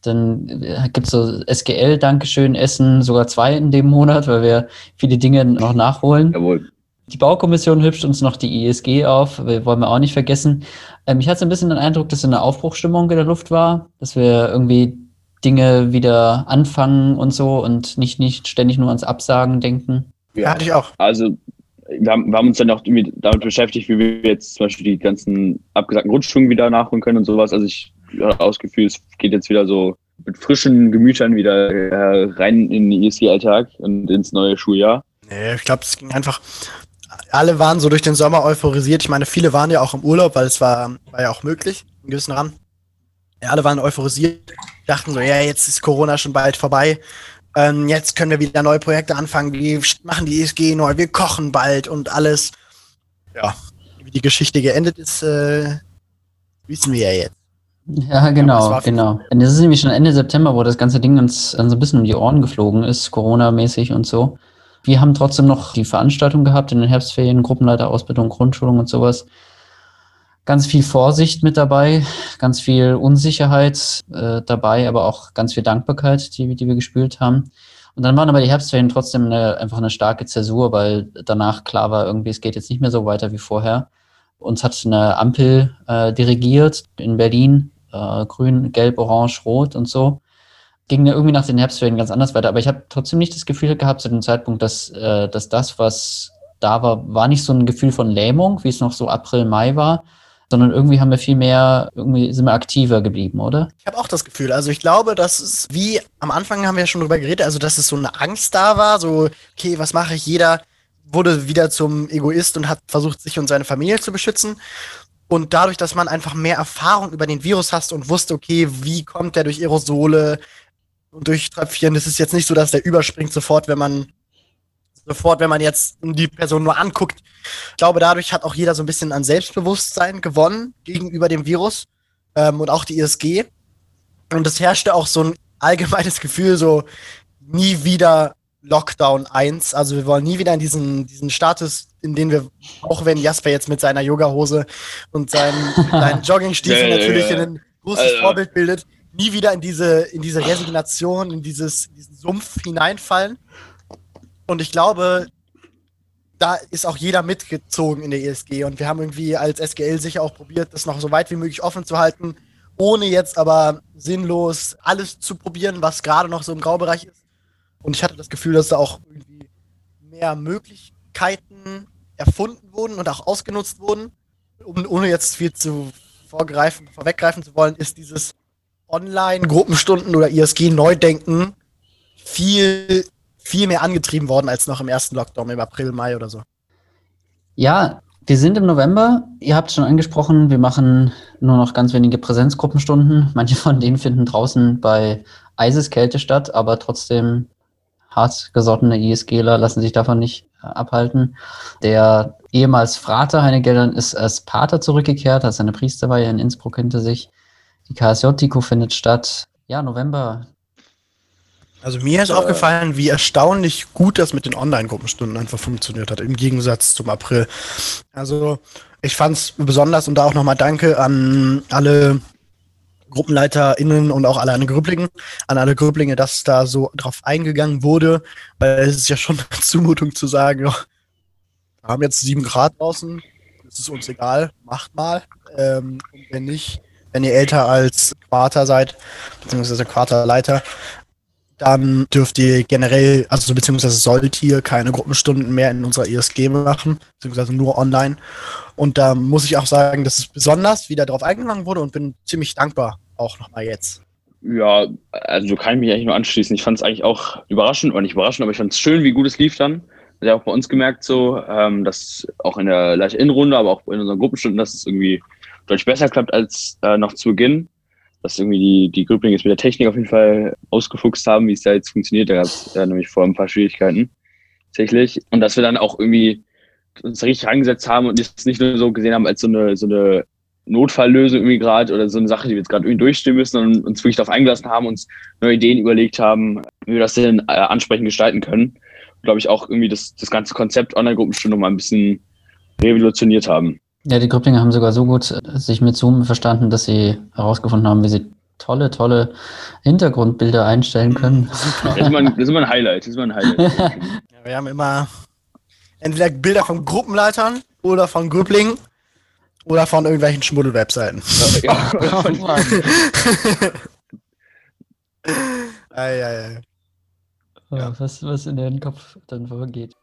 [SPEAKER 3] Dann äh, gibt es so SGL, Dankeschön, Essen, sogar zwei in dem Monat, weil wir viele Dinge noch nachholen. Jawohl. Die Baukommission hübscht uns noch die ISG auf, wir wollen wir auch nicht vergessen. Ähm, ich hatte so ein bisschen den Eindruck, dass eine Aufbruchstimmung in der Luft war, dass wir irgendwie Dinge wieder anfangen und so und nicht, nicht ständig nur ans Absagen denken.
[SPEAKER 1] Ja, hatte ich auch.
[SPEAKER 2] Also wir haben, wir haben uns dann auch damit beschäftigt, wie wir jetzt zum Beispiel die ganzen abgesagten Grundschwungen wieder nachholen können und sowas. Also ich habe das Gefühl, es geht jetzt wieder so mit frischen Gemütern wieder äh, rein in den ESC-Alltag und ins neue Schuljahr.
[SPEAKER 1] Nee, ich glaube, es ging einfach. Alle waren so durch den Sommer euphorisiert. Ich meine, viele waren ja auch im Urlaub, weil es war, war ja auch möglich, in gewissen Rahmen. Ja, alle waren euphorisiert, dachten so, ja, jetzt ist Corona schon bald vorbei. Ähm, jetzt können wir wieder neue Projekte anfangen. Wir machen die ESG neu, wir kochen bald und alles. Ja, wie die Geschichte geendet ist, äh, wissen wir ja jetzt.
[SPEAKER 3] Ja, genau, ja, genau. Und das ist nämlich schon Ende September, wo das ganze Ding uns dann so ein bisschen um die Ohren geflogen ist, Corona-mäßig und so. Wir haben trotzdem noch die Veranstaltung gehabt in den Herbstferien, Gruppenleiterausbildung, Grundschulung und sowas. Ganz viel Vorsicht mit dabei, ganz viel Unsicherheit äh, dabei, aber auch ganz viel Dankbarkeit, die, die wir gespült haben. Und dann waren aber die Herbstferien trotzdem eine, einfach eine starke Zäsur, weil danach klar war, irgendwie, es geht jetzt nicht mehr so weiter wie vorher. Uns hat eine Ampel äh, dirigiert in Berlin, äh, grün, gelb, orange, rot und so ging ja irgendwie nach den Herbstferien ganz anders weiter. Aber ich habe trotzdem nicht das Gefühl gehabt zu dem Zeitpunkt, dass, äh, dass das, was da war, war nicht so ein Gefühl von Lähmung, wie es noch so April, Mai war, sondern irgendwie haben wir viel mehr, irgendwie sind wir aktiver geblieben, oder?
[SPEAKER 1] Ich habe auch das Gefühl. Also ich glaube, dass es, wie am Anfang haben wir ja schon drüber geredet, also dass es so eine Angst da war, so, okay, was mache ich? Jeder wurde wieder zum Egoist und hat versucht, sich und seine Familie zu beschützen. Und dadurch, dass man einfach mehr Erfahrung über den Virus hast und wusste, okay, wie kommt der durch Aerosole, und durchtrapfieren. Es ist jetzt nicht so, dass der überspringt sofort, wenn man sofort, wenn man jetzt die Person nur anguckt. Ich glaube, dadurch hat auch jeder so ein bisschen an Selbstbewusstsein gewonnen gegenüber dem Virus ähm, und auch die ISG. Und es herrschte auch so ein allgemeines Gefühl, so nie wieder Lockdown 1. Also wir wollen nie wieder in diesen, diesen Status, in den wir, auch wenn Jasper jetzt mit seiner Yogahose und seinen, seinen Joggingstiefeln ja, ja, natürlich ja. ein großes also. Vorbild bildet, nie wieder in diese, in diese Resignation, in dieses, in diesen Sumpf hineinfallen. Und ich glaube, da ist auch jeder mitgezogen in der ESG. Und wir haben irgendwie als SGL sicher auch probiert, das noch so weit wie möglich offen zu halten, ohne jetzt aber sinnlos alles zu probieren, was gerade noch so im Graubereich ist. Und ich hatte das Gefühl, dass da auch irgendwie mehr Möglichkeiten erfunden wurden und auch ausgenutzt wurden. Um, ohne jetzt viel zu vorgreifen, vorweggreifen zu wollen, ist dieses Online-Gruppenstunden oder ISG-Neudenken viel, viel mehr angetrieben worden als noch im ersten Lockdown im April, Mai oder so.
[SPEAKER 3] Ja, wir sind im November. Ihr habt es schon angesprochen, wir machen nur noch ganz wenige Präsenzgruppenstunden. Manche von denen finden draußen bei Eiseskälte statt, aber trotzdem hartgesottene ISGler lassen sich davon nicht äh, abhalten. Der ehemals Frater Heine Geldern ist als Pater zurückgekehrt, hat seine Priesterweihe in Innsbruck hinter sich. Die KSJ-Tico findet statt. Ja, November.
[SPEAKER 1] Also mir ist äh, aufgefallen, wie erstaunlich gut das mit den Online-Gruppenstunden einfach funktioniert hat, im Gegensatz zum April. Also ich fand es besonders und da auch nochmal Danke an alle GruppenleiterInnen und auch alle an Grüblinge, an alle Grüblinge, dass da so drauf eingegangen wurde, weil es ist ja schon eine Zumutung zu sagen, ja, wir haben jetzt sieben Grad draußen, es ist uns egal, macht mal. Ähm, und wenn nicht, wenn ihr älter als Quarter seid, beziehungsweise Quarterleiter, dann dürft ihr generell, also beziehungsweise sollt ihr keine Gruppenstunden mehr in unserer ESG machen, beziehungsweise nur online. Und da muss ich auch sagen, dass es besonders wieder darauf eingegangen wurde und bin ziemlich dankbar auch nochmal jetzt.
[SPEAKER 2] Ja, also kann ich mich eigentlich nur anschließen. Ich fand es eigentlich auch überraschend, oder nicht überraschend, aber ich fand es schön, wie gut es lief dann. Habe auch bei uns gemerkt, so, ähm, dass auch in der Leicht-In-Runde, aber auch in unseren Gruppenstunden, dass es irgendwie deutlich besser klappt als äh, noch zu Beginn. Dass irgendwie die, die Grüpplinge jetzt mit der Technik auf jeden Fall ausgefuchst haben, wie es da jetzt funktioniert. Da gab es äh, nämlich vor ein paar Schwierigkeiten tatsächlich. Und dass wir dann auch irgendwie uns richtig reingesetzt haben und es nicht nur so gesehen haben als so eine, so eine Notfalllösung irgendwie gerade oder so eine Sache, die wir jetzt gerade irgendwie durchstehen müssen und uns wirklich darauf eingelassen haben, uns neue Ideen überlegt haben, wie wir das denn äh, ansprechend gestalten können. Glaube ich auch irgendwie das, das ganze Konzept Online-Gruppenstunde mal ein bisschen revolutioniert haben.
[SPEAKER 3] Ja, die Grüpplinge haben sogar so gut äh, sich mit Zoom verstanden, dass sie herausgefunden haben, wie sie tolle, tolle Hintergrundbilder einstellen können.
[SPEAKER 2] Das ist immer ein, das ist immer ein Highlight. Das ist immer ein Highlight.
[SPEAKER 1] ja, wir haben immer entweder Bilder von Gruppenleitern oder von Grüpplingen oder von irgendwelchen Schmuddel-Webseiten. Ja, ja. Oh, Mann.
[SPEAKER 3] ei, ei, ei. Ja. Was, was in den Kopf dann vorgeht.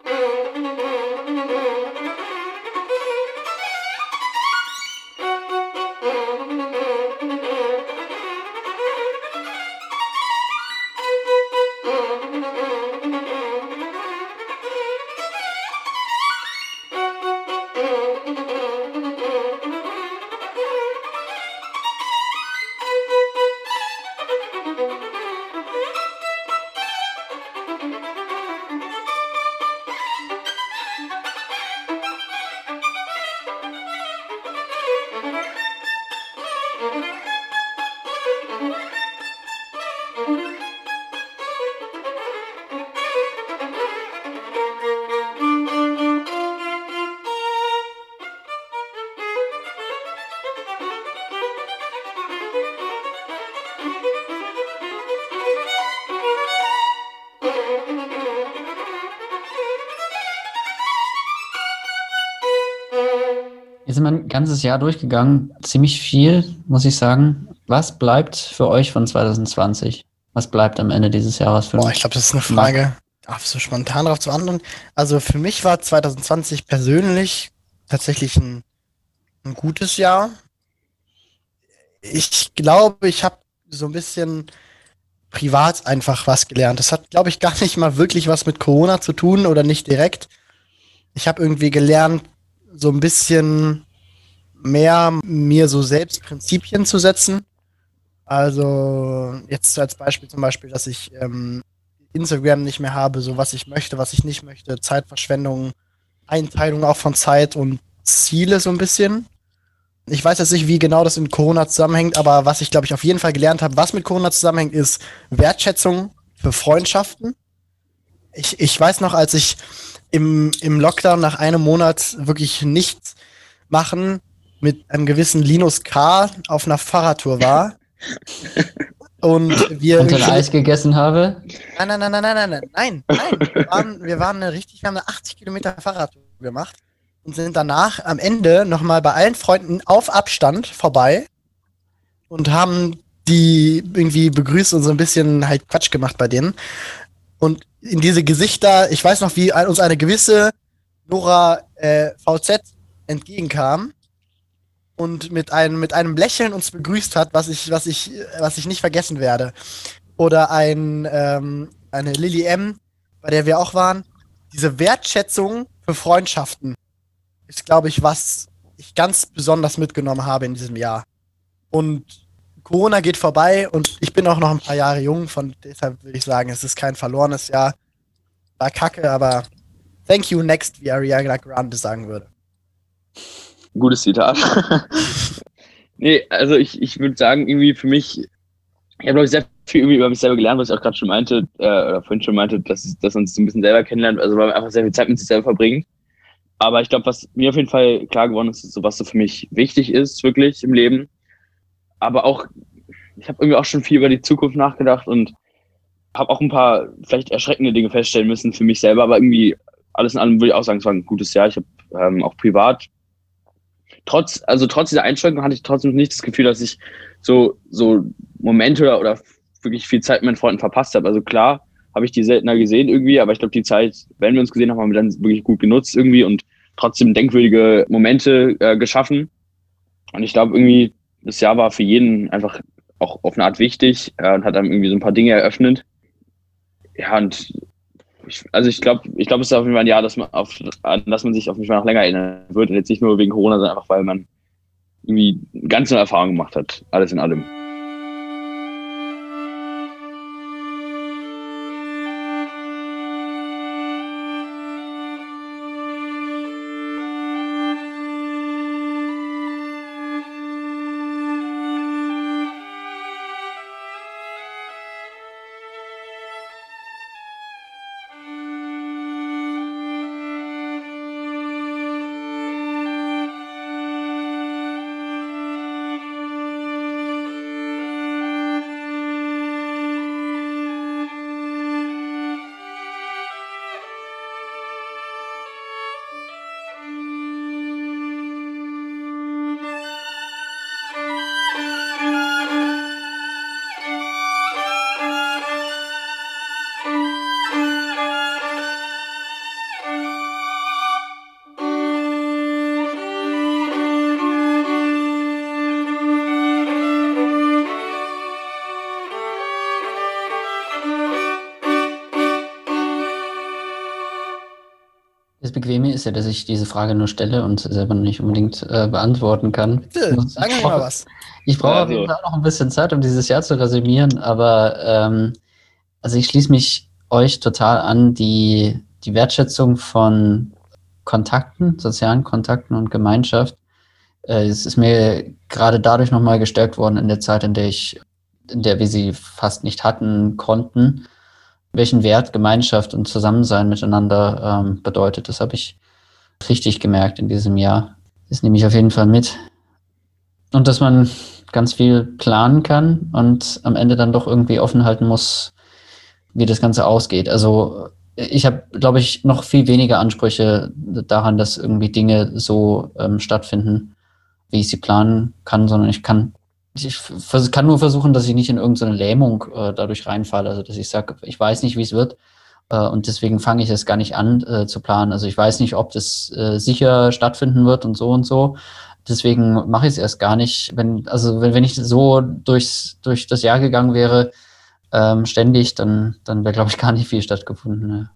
[SPEAKER 3] Ganzes Jahr durchgegangen. Ziemlich viel, muss ich sagen. Was bleibt für euch von 2020? Was bleibt am Ende dieses Jahres für
[SPEAKER 1] Boah, ich glaube, das ist eine Frage, darf so spontan darauf zu antworten. Also für mich war 2020 persönlich tatsächlich ein, ein gutes Jahr. Ich glaube, ich habe so ein bisschen privat einfach was gelernt. Das hat, glaube ich, gar nicht mal wirklich was mit Corona zu tun oder nicht direkt. Ich habe irgendwie gelernt, so ein bisschen mehr mir so selbst Prinzipien zu setzen. Also jetzt als Beispiel zum Beispiel, dass ich ähm, Instagram nicht mehr habe, so was ich möchte, was ich nicht möchte, Zeitverschwendung, Einteilung auch von Zeit und Ziele so ein bisschen. Ich weiß jetzt nicht, wie genau das in Corona zusammenhängt, aber was ich, glaube ich, auf jeden Fall gelernt habe, was mit Corona zusammenhängt, ist Wertschätzung für Freundschaften. Ich, ich weiß noch, als ich im, im Lockdown nach einem Monat wirklich nichts machen mit einem gewissen Linus K. auf einer Fahrradtour war.
[SPEAKER 3] Und wir. Und ein Eis gegessen habe?
[SPEAKER 1] Nein, nein, nein, nein, nein, nein, nein, nein. Wir waren, wir waren eine richtig, wir haben eine 80 Kilometer Fahrradtour gemacht und sind danach am Ende nochmal bei allen Freunden auf Abstand vorbei und haben die irgendwie begrüßt und so ein bisschen halt Quatsch gemacht bei denen. Und in diese Gesichter, ich weiß noch, wie uns eine gewisse Nora äh, VZ entgegenkam und mit einem, mit einem Lächeln uns begrüßt hat, was ich, was ich, was ich nicht vergessen werde. Oder ein, ähm, eine Lily M, bei der wir auch waren. Diese Wertschätzung für Freundschaften ist, glaube ich, was ich ganz besonders mitgenommen habe in diesem Jahr. Und Corona geht vorbei und ich bin auch noch ein paar Jahre jung, von deshalb würde ich sagen, es ist kein verlorenes Jahr. War kacke, aber thank you next, wie Ariana Grande sagen würde.
[SPEAKER 2] Gutes Zitat. nee, also ich, ich würde sagen, irgendwie für mich, ich habe, glaube ich, sehr viel irgendwie über mich selber gelernt, was ich auch gerade schon meinte, äh, oder vorhin schon meinte, dass, dass man sich so ein bisschen selber kennenlernt, also weil man einfach sehr viel Zeit mit sich selber verbringt. Aber ich glaube, was mir auf jeden Fall klar geworden ist, ist so was so für mich wichtig ist, wirklich im Leben. Aber auch, ich habe irgendwie auch schon viel über die Zukunft nachgedacht und habe auch ein paar vielleicht erschreckende Dinge feststellen müssen für mich selber. Aber irgendwie alles in allem würde ich auch sagen, es war ein gutes Jahr. Ich habe ähm, auch privat trotz, also trotz dieser Einschränkung hatte ich trotzdem nicht das Gefühl, dass ich so, so Momente oder, oder wirklich viel Zeit mit meinen Freunden verpasst habe. Also klar, habe ich die seltener gesehen irgendwie, aber ich glaube, die Zeit, wenn wir uns gesehen haben, haben wir dann wirklich gut genutzt irgendwie und trotzdem denkwürdige Momente äh, geschaffen. Und ich glaube irgendwie, das Jahr war für jeden einfach auch auf eine Art wichtig äh, und hat einem irgendwie so ein paar Dinge eröffnet. Ja, und ich, also ich glaube, ich glaube, es ist auf jeden Fall ein Jahr, dass man auf, an das man sich auf jeden Fall noch länger erinnern wird. Und jetzt nicht nur wegen Corona, sondern einfach, weil man irgendwie ganz neue Erfahrungen gemacht hat. Alles in allem.
[SPEAKER 3] Ja, dass ich diese Frage nur stelle und selber nicht unbedingt äh, beantworten kann.
[SPEAKER 1] Bitte, sag mir mal was.
[SPEAKER 3] Ich brauche auf jeden Fall noch ein bisschen Zeit, um dieses Jahr zu resümieren, aber ähm, also ich schließe mich euch total an, die, die Wertschätzung von Kontakten, sozialen Kontakten und Gemeinschaft. Äh, es ist mir gerade dadurch nochmal gestärkt worden in der Zeit, in der ich, in der wir sie fast nicht hatten konnten welchen Wert Gemeinschaft und Zusammensein miteinander ähm, bedeutet. Das habe ich richtig gemerkt in diesem Jahr. Das nehme ich auf jeden Fall mit. Und dass man ganz viel planen kann und am Ende dann doch irgendwie offen halten muss, wie das Ganze ausgeht. Also ich habe, glaube ich, noch viel weniger Ansprüche daran, dass irgendwie Dinge so ähm, stattfinden, wie ich sie planen kann, sondern ich kann, ich kann nur versuchen, dass ich nicht in irgendeine Lähmung äh, dadurch reinfalle. Also dass ich sage, ich weiß nicht, wie es wird. Äh, und deswegen fange ich es gar nicht an äh, zu planen. Also ich weiß nicht, ob das äh, sicher stattfinden wird und so und so. Deswegen mache ich es erst gar nicht. Wenn, also wenn, wenn ich so durchs, durch das Jahr gegangen wäre, ähm, ständig, dann, dann wäre, glaube ich, gar nicht viel stattgefunden. Ne?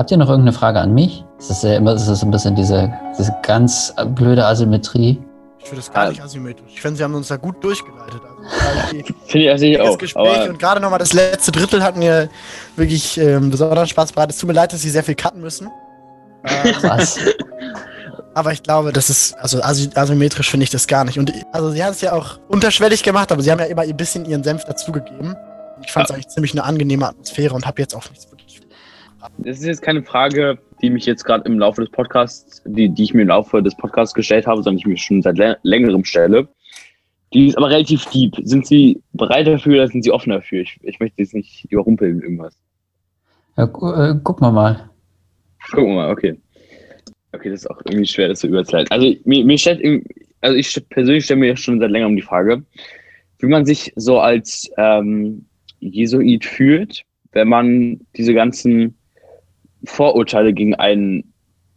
[SPEAKER 3] Habt ihr noch irgendeine Frage an mich? Das ist ja immer, das ist ein bisschen diese, diese ganz blöde Asymmetrie.
[SPEAKER 1] Ich finde das gar nicht asymmetrisch. Ich finde, sie haben uns da gut durchgeleitet.
[SPEAKER 2] Also, finde ich also auch.
[SPEAKER 1] Gespräch und gerade nochmal das letzte Drittel hat mir wirklich ähm, besonderen Spaß bereitet. Es tut mir leid, dass sie sehr viel cutten müssen.
[SPEAKER 3] Äh, Was?
[SPEAKER 1] Aber ich glaube, das ist, also asymmetrisch finde ich das gar nicht. Und also sie haben es ja auch unterschwellig gemacht, aber sie haben ja immer ein bisschen ihren Senf dazugegeben. Ich fand es ja. eigentlich ziemlich eine angenehme Atmosphäre und habe jetzt auch nichts wirklich.
[SPEAKER 2] Das ist jetzt keine Frage, die mich jetzt gerade im Laufe des Podcasts, die, die ich mir im Laufe des Podcasts gestellt habe, sondern ich mir schon seit längerem stelle. Die ist aber relativ deep. Sind Sie bereit dafür oder sind Sie offen dafür? Ich, ich möchte jetzt nicht überrumpeln irgendwas.
[SPEAKER 3] Ja, äh, gucken wir mal.
[SPEAKER 2] Gucken wir mal, okay. Okay, das ist auch irgendwie schwer, das zu überzuleiten. Also mir, mir stellt also ich persönlich stelle mir schon seit längerem die Frage, wie man sich so als ähm, Jesuit fühlt, wenn man diese ganzen Vorurteile gegen einen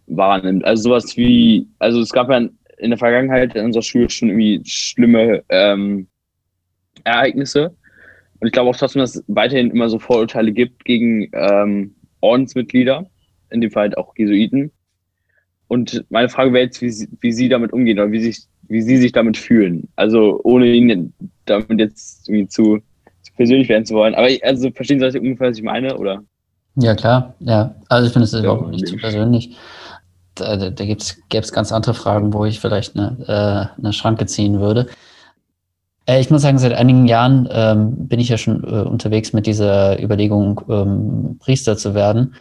[SPEAKER 2] wahrnimmt. Also sowas wie, also es gab ja in der Vergangenheit in unserer Schule schon irgendwie schlimme ähm, Ereignisse. Und ich glaube auch trotzdem, dass es weiterhin immer so Vorurteile gibt gegen ähm, Ordensmitglieder, in dem Fall halt auch Jesuiten. Und meine Frage wäre jetzt, wie sie, wie sie damit umgehen oder wie, sich, wie sie sich damit fühlen. Also ohne ihnen damit jetzt irgendwie zu, zu persönlich werden zu wollen. Aber also verstehen Sie ungefähr, was ich meine, oder?
[SPEAKER 3] Ja, klar, ja. Also ich finde es überhaupt nicht zu persönlich. Da, da, da gäbe es ganz andere Fragen, wo ich vielleicht eine, äh, eine Schranke ziehen würde. Äh, ich muss sagen, seit einigen Jahren ähm, bin ich ja schon äh, unterwegs mit dieser Überlegung, ähm, Priester zu werden.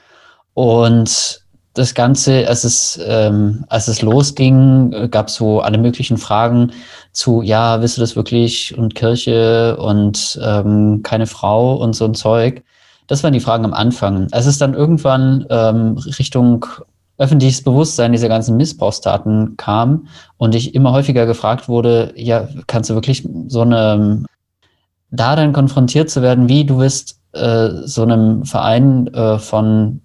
[SPEAKER 3] Und das Ganze, als es, ähm, als es losging, äh, gab es so alle möglichen Fragen zu, ja, willst du das wirklich und Kirche und ähm, keine Frau und so ein Zeug. Das waren die Fragen am Anfang. Als es dann irgendwann ähm, Richtung öffentliches Bewusstsein dieser ganzen Missbrauchstaten kam und ich immer häufiger gefragt wurde, ja, kannst du wirklich so eine, da dann konfrontiert zu werden, wie du wirst äh, so einem Verein äh, von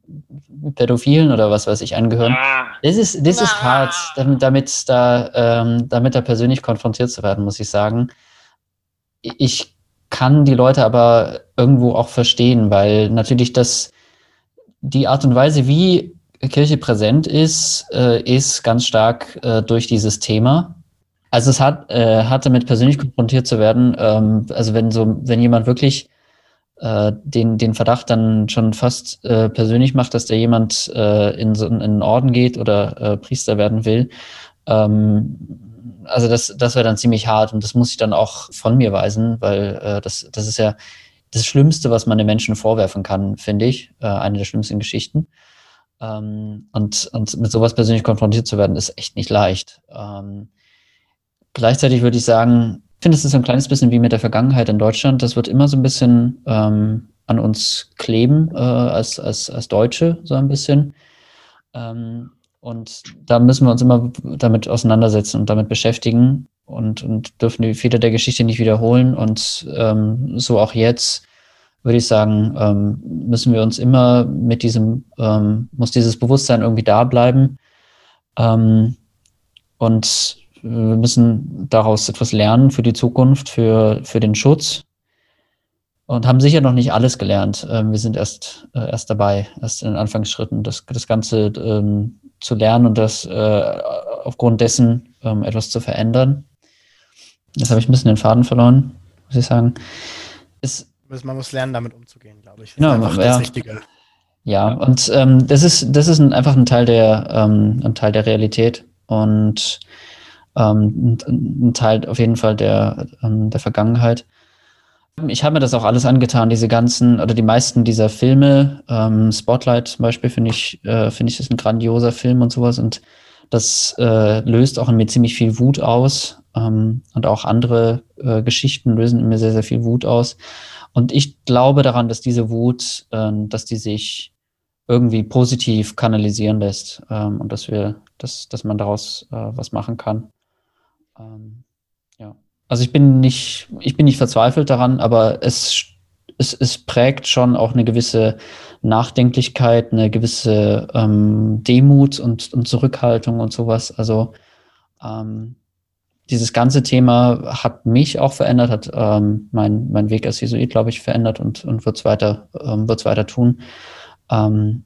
[SPEAKER 3] Pädophilen oder was weiß ich angehören. Ah. Das ist, das ist hart, damit, damit da, ähm, damit da persönlich konfrontiert zu werden, muss ich sagen. Ich kann die Leute aber irgendwo auch verstehen, weil natürlich das, die Art und Weise, wie Kirche präsent ist, äh, ist ganz stark äh, durch dieses Thema. Also es hat, äh, hat damit persönlich konfrontiert zu werden. Ähm, also wenn so, wenn jemand wirklich äh, den, den Verdacht dann schon fast äh, persönlich macht, dass da jemand äh, in so in einen Orden geht oder äh, Priester werden will, ähm, also das, das wäre dann ziemlich hart und das muss ich dann auch von mir weisen, weil äh, das, das ist ja das Schlimmste, was man den Menschen vorwerfen kann, finde ich. Äh, eine der schlimmsten Geschichten. Ähm, und, und mit sowas persönlich konfrontiert zu werden, ist echt nicht leicht. Ähm, gleichzeitig würde ich sagen, ich finde, es ist ein kleines bisschen wie mit der Vergangenheit in Deutschland. Das wird immer so ein bisschen ähm, an uns kleben, äh, als, als, als Deutsche, so ein bisschen. Ähm, und da müssen wir uns immer damit auseinandersetzen und damit beschäftigen und, und dürfen die Fehler der Geschichte nicht wiederholen. Und ähm, so auch jetzt würde ich sagen, ähm, müssen wir uns immer mit diesem, ähm, muss dieses Bewusstsein irgendwie da bleiben. Ähm, und wir müssen daraus etwas lernen für die Zukunft, für, für den Schutz. Und haben sicher noch nicht alles gelernt. Ähm, wir sind erst, äh, erst dabei, erst in den Anfangsschritten. Das, das Ganze ähm, zu lernen und das äh, aufgrund dessen ähm, etwas zu verändern. Jetzt habe ich ein bisschen den Faden verloren, muss ich sagen.
[SPEAKER 1] Ist, man muss lernen, damit umzugehen, glaube ich.
[SPEAKER 3] Das genau, ist ja. das Richtige. Ja, und ähm, das ist, das ist ein, einfach ein Teil der, ähm, ein Teil der Realität und ähm, ein, ein, Teil auf jeden Fall der, ähm, der Vergangenheit. Ich habe mir das auch alles angetan, diese ganzen oder die meisten dieser Filme. Ähm, Spotlight zum Beispiel finde ich, äh, finde ich das ein grandioser Film und sowas. Und das äh, löst auch in mir ziemlich viel Wut aus. Ähm, und auch andere äh, Geschichten lösen in mir sehr, sehr viel Wut aus. Und ich glaube daran, dass diese Wut, äh, dass die sich irgendwie positiv kanalisieren lässt ähm, und dass wir, dass, dass man daraus äh, was machen kann. Ähm, ja. Also ich bin nicht, ich bin nicht verzweifelt daran, aber es, es, es prägt schon auch eine gewisse Nachdenklichkeit, eine gewisse ähm, Demut und, und Zurückhaltung und sowas. Also ähm, dieses ganze Thema hat mich auch verändert, hat ähm, mein, mein Weg als Jesuit, glaube ich, verändert und, und wird es weiter, ähm, wird's weiter tun. Ähm,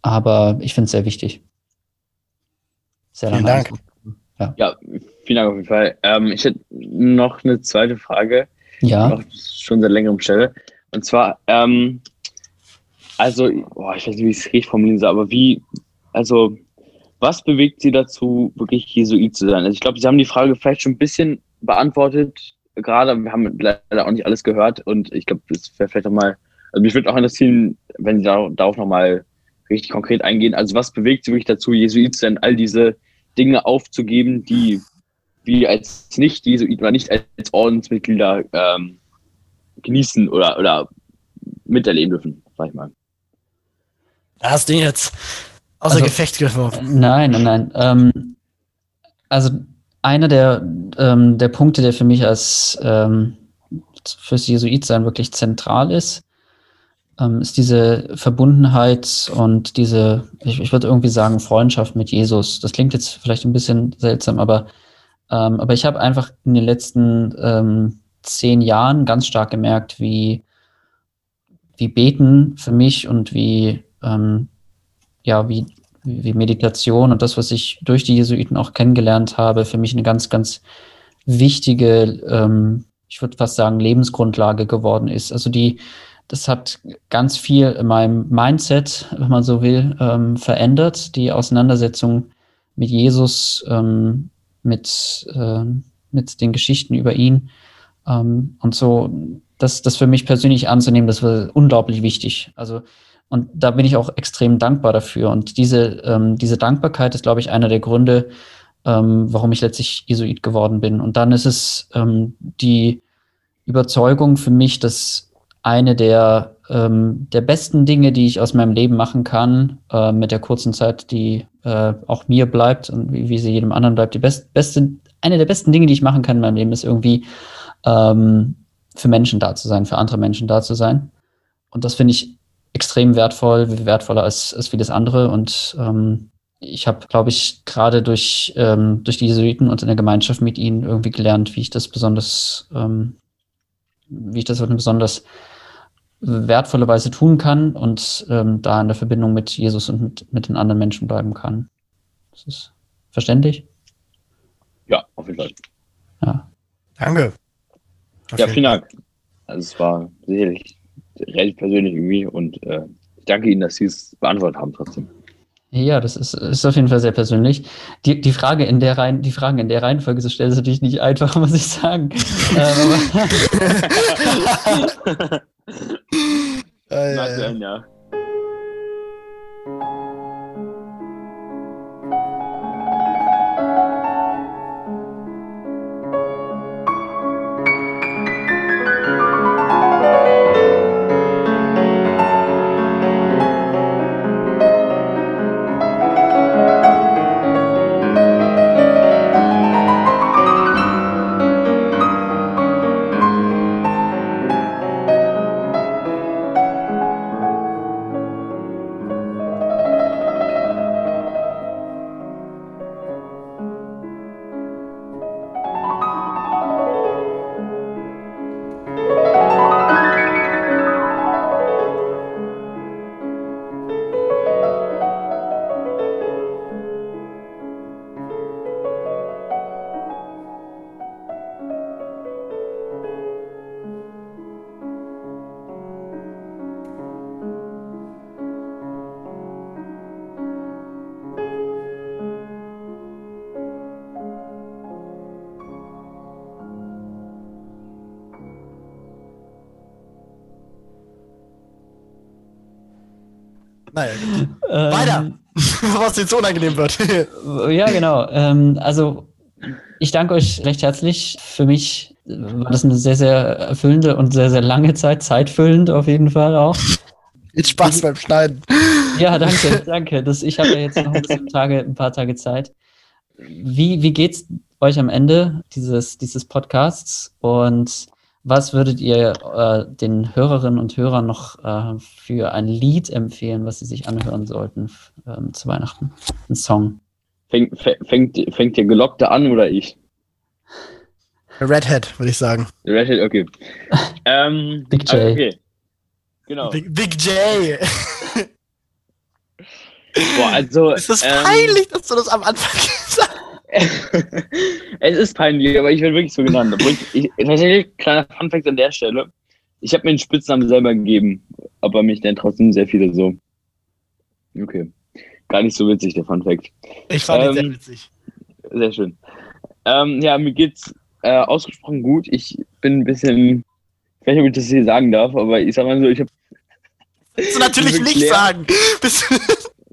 [SPEAKER 3] aber ich finde es sehr wichtig.
[SPEAKER 1] Sehr vielen Dank.
[SPEAKER 2] Ja. ja. Vielen Dank auf jeden Fall. Ähm, ich hätte noch eine zweite Frage.
[SPEAKER 3] Ja.
[SPEAKER 2] Noch schon seit längerem stelle. Und zwar, ähm, also, boah, ich weiß nicht, wie ich es richtig formulieren soll, aber wie, also, was bewegt Sie dazu, wirklich Jesuit zu sein? Also, ich glaube, Sie haben die Frage vielleicht schon ein bisschen beantwortet, gerade. Wir haben leider auch nicht alles gehört und ich glaube, das wäre vielleicht nochmal, also mich würde auch interessieren, wenn Sie darauf nochmal richtig konkret eingehen. Also, was bewegt Sie wirklich dazu, Jesuit zu sein, all diese Dinge aufzugeben, die wir als Nicht-Jesuiten oder nicht als Ordensmitglieder ähm, genießen oder, oder miterleben dürfen, sag ich mal.
[SPEAKER 1] Da hast du jetzt außer also, Gefecht geworfen.
[SPEAKER 3] Nein, nein, nein. Ähm, also einer der, ähm, der Punkte, der für mich als ähm, fürs Jesuitsein wirklich zentral ist, ähm, ist diese Verbundenheit und diese, ich, ich würde irgendwie sagen, Freundschaft mit Jesus. Das klingt jetzt vielleicht ein bisschen seltsam, aber, ähm, aber ich habe einfach in den letzten ähm, zehn Jahren ganz stark gemerkt, wie, wie Beten für mich und wie ähm, ja, wie, wie Meditation und das, was ich durch die Jesuiten auch kennengelernt habe, für mich eine ganz, ganz wichtige, ähm, ich würde fast sagen, Lebensgrundlage geworden ist. Also die, das hat ganz viel in meinem Mindset, wenn man so will, ähm, verändert. Die Auseinandersetzung mit Jesus, ähm, mit, äh, mit den Geschichten über ihn. Ähm, und so, das, das für mich persönlich anzunehmen, das war unglaublich wichtig. Also und da bin ich auch extrem dankbar dafür. Und diese, ähm, diese Dankbarkeit ist, glaube ich, einer der Gründe, ähm, warum ich letztlich Jesuit geworden bin. Und dann ist es ähm, die Überzeugung für mich, dass eine der, ähm, der besten Dinge, die ich aus meinem Leben machen kann, äh, mit der kurzen Zeit, die äh, auch mir bleibt und wie, wie sie jedem anderen bleibt, die best, beste, eine der besten Dinge, die ich machen kann in meinem Leben, ist irgendwie ähm, für Menschen da zu sein, für andere Menschen da zu sein. Und das finde ich extrem wertvoll, wertvoller als, als vieles andere. Und ähm, ich habe, glaube ich, gerade durch, ähm, durch die Jesuiten und in der Gemeinschaft mit ihnen irgendwie gelernt, wie ich das besonders, ähm, wie ich das besonders wertvolle Weise tun kann und ähm, da in der Verbindung mit Jesus und mit, mit den anderen Menschen bleiben kann. Das ist verständlich?
[SPEAKER 2] Ja, auf jeden Fall.
[SPEAKER 3] Ja.
[SPEAKER 1] Danke.
[SPEAKER 2] Okay. Ja, vielen Dank. Also es war sicherlich relativ persönlich irgendwie und äh, ich danke Ihnen, dass Sie es beantwortet haben trotzdem.
[SPEAKER 3] Ja, das ist, ist auf jeden Fall sehr persönlich. Die, die, Frage in der Reihen, die Fragen in der Reihenfolge zu stellen, ist natürlich nicht einfach, muss ich sagen.
[SPEAKER 2] ähm, ja, ja.
[SPEAKER 1] Naja, Was jetzt unangenehm wird.
[SPEAKER 3] ja, genau. Ähm, also, ich danke euch recht herzlich. Für mich war das eine sehr, sehr erfüllende und sehr, sehr lange Zeit. Zeitfüllend auf jeden Fall auch.
[SPEAKER 1] Viel Spaß beim Schneiden.
[SPEAKER 3] Ja, danke, danke. Das, ich habe ja jetzt noch ein, bisschen Tage, ein paar Tage Zeit. Wie, wie geht's euch am Ende dieses, dieses Podcasts? Und was würdet ihr äh, den Hörerinnen und Hörern noch äh, für ein Lied empfehlen, was sie sich anhören sollten ähm, zu Weihnachten? Ein Song.
[SPEAKER 2] Fängt, fängt, fängt der Gelockte an oder ich?
[SPEAKER 1] Redhead, würde ich sagen.
[SPEAKER 2] Redhead, okay. ähm,
[SPEAKER 3] Big J. Okay.
[SPEAKER 1] Genau. Big, Big J.
[SPEAKER 2] Boah, also.
[SPEAKER 1] Es ist ähm, peinlich, dass du das am Anfang gesagt hast.
[SPEAKER 2] es ist peinlich, aber ich werde wirklich so genannt. Ich, tatsächlich, kleiner Funfact an der Stelle. Ich habe mir den Spitznamen selber gegeben, aber mich nennen trotzdem sehr viele so. Okay. Gar nicht so witzig, der Funfact.
[SPEAKER 1] Ich fand ähm, ihn sehr witzig.
[SPEAKER 2] Sehr schön. Ähm, ja, mir geht's äh, ausgesprochen gut. Ich bin ein bisschen, ich weiß nicht, ob ich das hier sagen darf, aber ich sag mal so, ich habe.
[SPEAKER 1] Willst du natürlich nicht leer. sagen.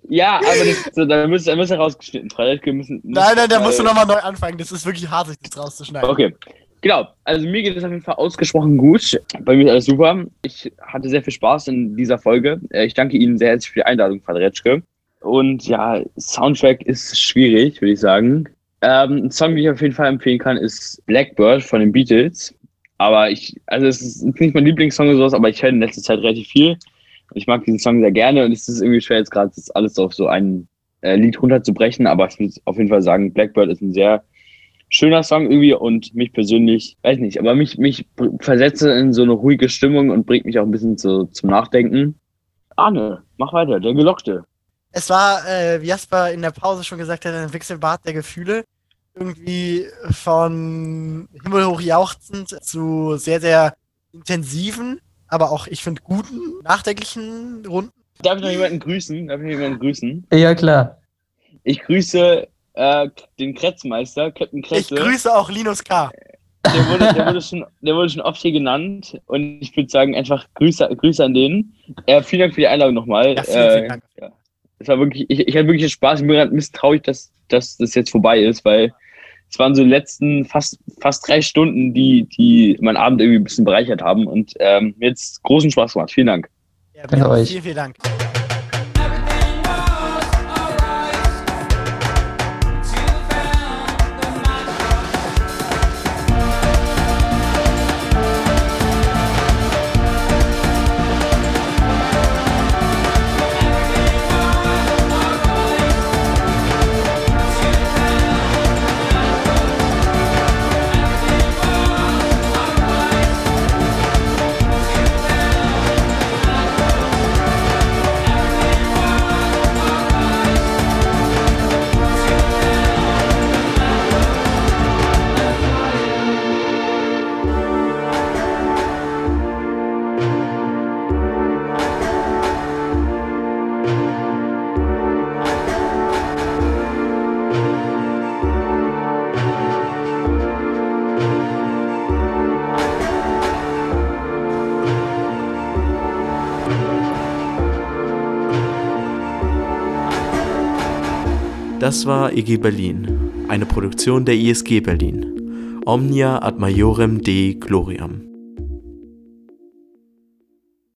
[SPEAKER 2] Ja, aber das, so, da müsste müsst rausgeschnitten. Freitag müssen.
[SPEAKER 1] Nein, nein, da musst du nochmal neu anfangen. Das ist wirklich hart, sich das rauszuschneiden.
[SPEAKER 2] Okay. Genau, also mir geht es auf jeden Fall ausgesprochen gut. Bei mir ist alles super. Ich hatte sehr viel Spaß in dieser Folge. Äh, ich danke Ihnen sehr herzlich für die Einladung, Fadretschke. Und ja, Soundtrack ist schwierig, würde ich sagen. Ähm, ein Song, den ich auf jeden Fall empfehlen kann, ist Blackbird von den Beatles. Aber ich, also es ist nicht mein Lieblingssong oder sowas, aber ich höre in letzter Zeit relativ viel. Ich mag diesen Song sehr gerne und es ist irgendwie schwer, jetzt gerade alles auf so ein äh, Lied runterzubrechen, aber ich würde auf jeden Fall sagen, Blackbird ist ein sehr schöner Song irgendwie und mich persönlich, weiß nicht, aber mich, mich versetze in so eine ruhige Stimmung und bringt mich auch ein bisschen zu, zum Nachdenken. Arne, mach weiter, der Gelockte.
[SPEAKER 1] Es war, äh, wie Jasper in der Pause schon gesagt hat, ein Wechselbad der Gefühle. Irgendwie von himmelhoch jauchzend zu sehr, sehr intensiven aber auch, ich finde, guten, nachdenklichen Runden.
[SPEAKER 2] Darf ich noch jemanden grüßen? Darf ich noch jemanden grüßen?
[SPEAKER 3] Ja, klar.
[SPEAKER 2] Ich grüße äh, den Kretzmeister, Captain
[SPEAKER 1] Kretze. Ich grüße auch Linus K.
[SPEAKER 2] Der wurde, der wurde, schon, der wurde schon oft hier genannt und ich würde sagen, einfach Grüße, Grüße an den. Äh, vielen Dank für die Einladung nochmal. Ja, vielen, vielen äh, Dank. Ja. Es war wirklich, ich, ich hatte wirklich Spaß. Ich bin gerade misstrauisch, dass, dass das jetzt vorbei ist, weil es waren so die letzten fast, fast drei Stunden, die, die meinen Abend irgendwie ein bisschen bereichert haben. Und ähm, mir jetzt großen Spaß gemacht. Vielen Dank.
[SPEAKER 1] Ja, vielen, vielen Dank.
[SPEAKER 4] Das war EG Berlin, eine Produktion der ISG Berlin. Omnia ad majorem Dei gloriam.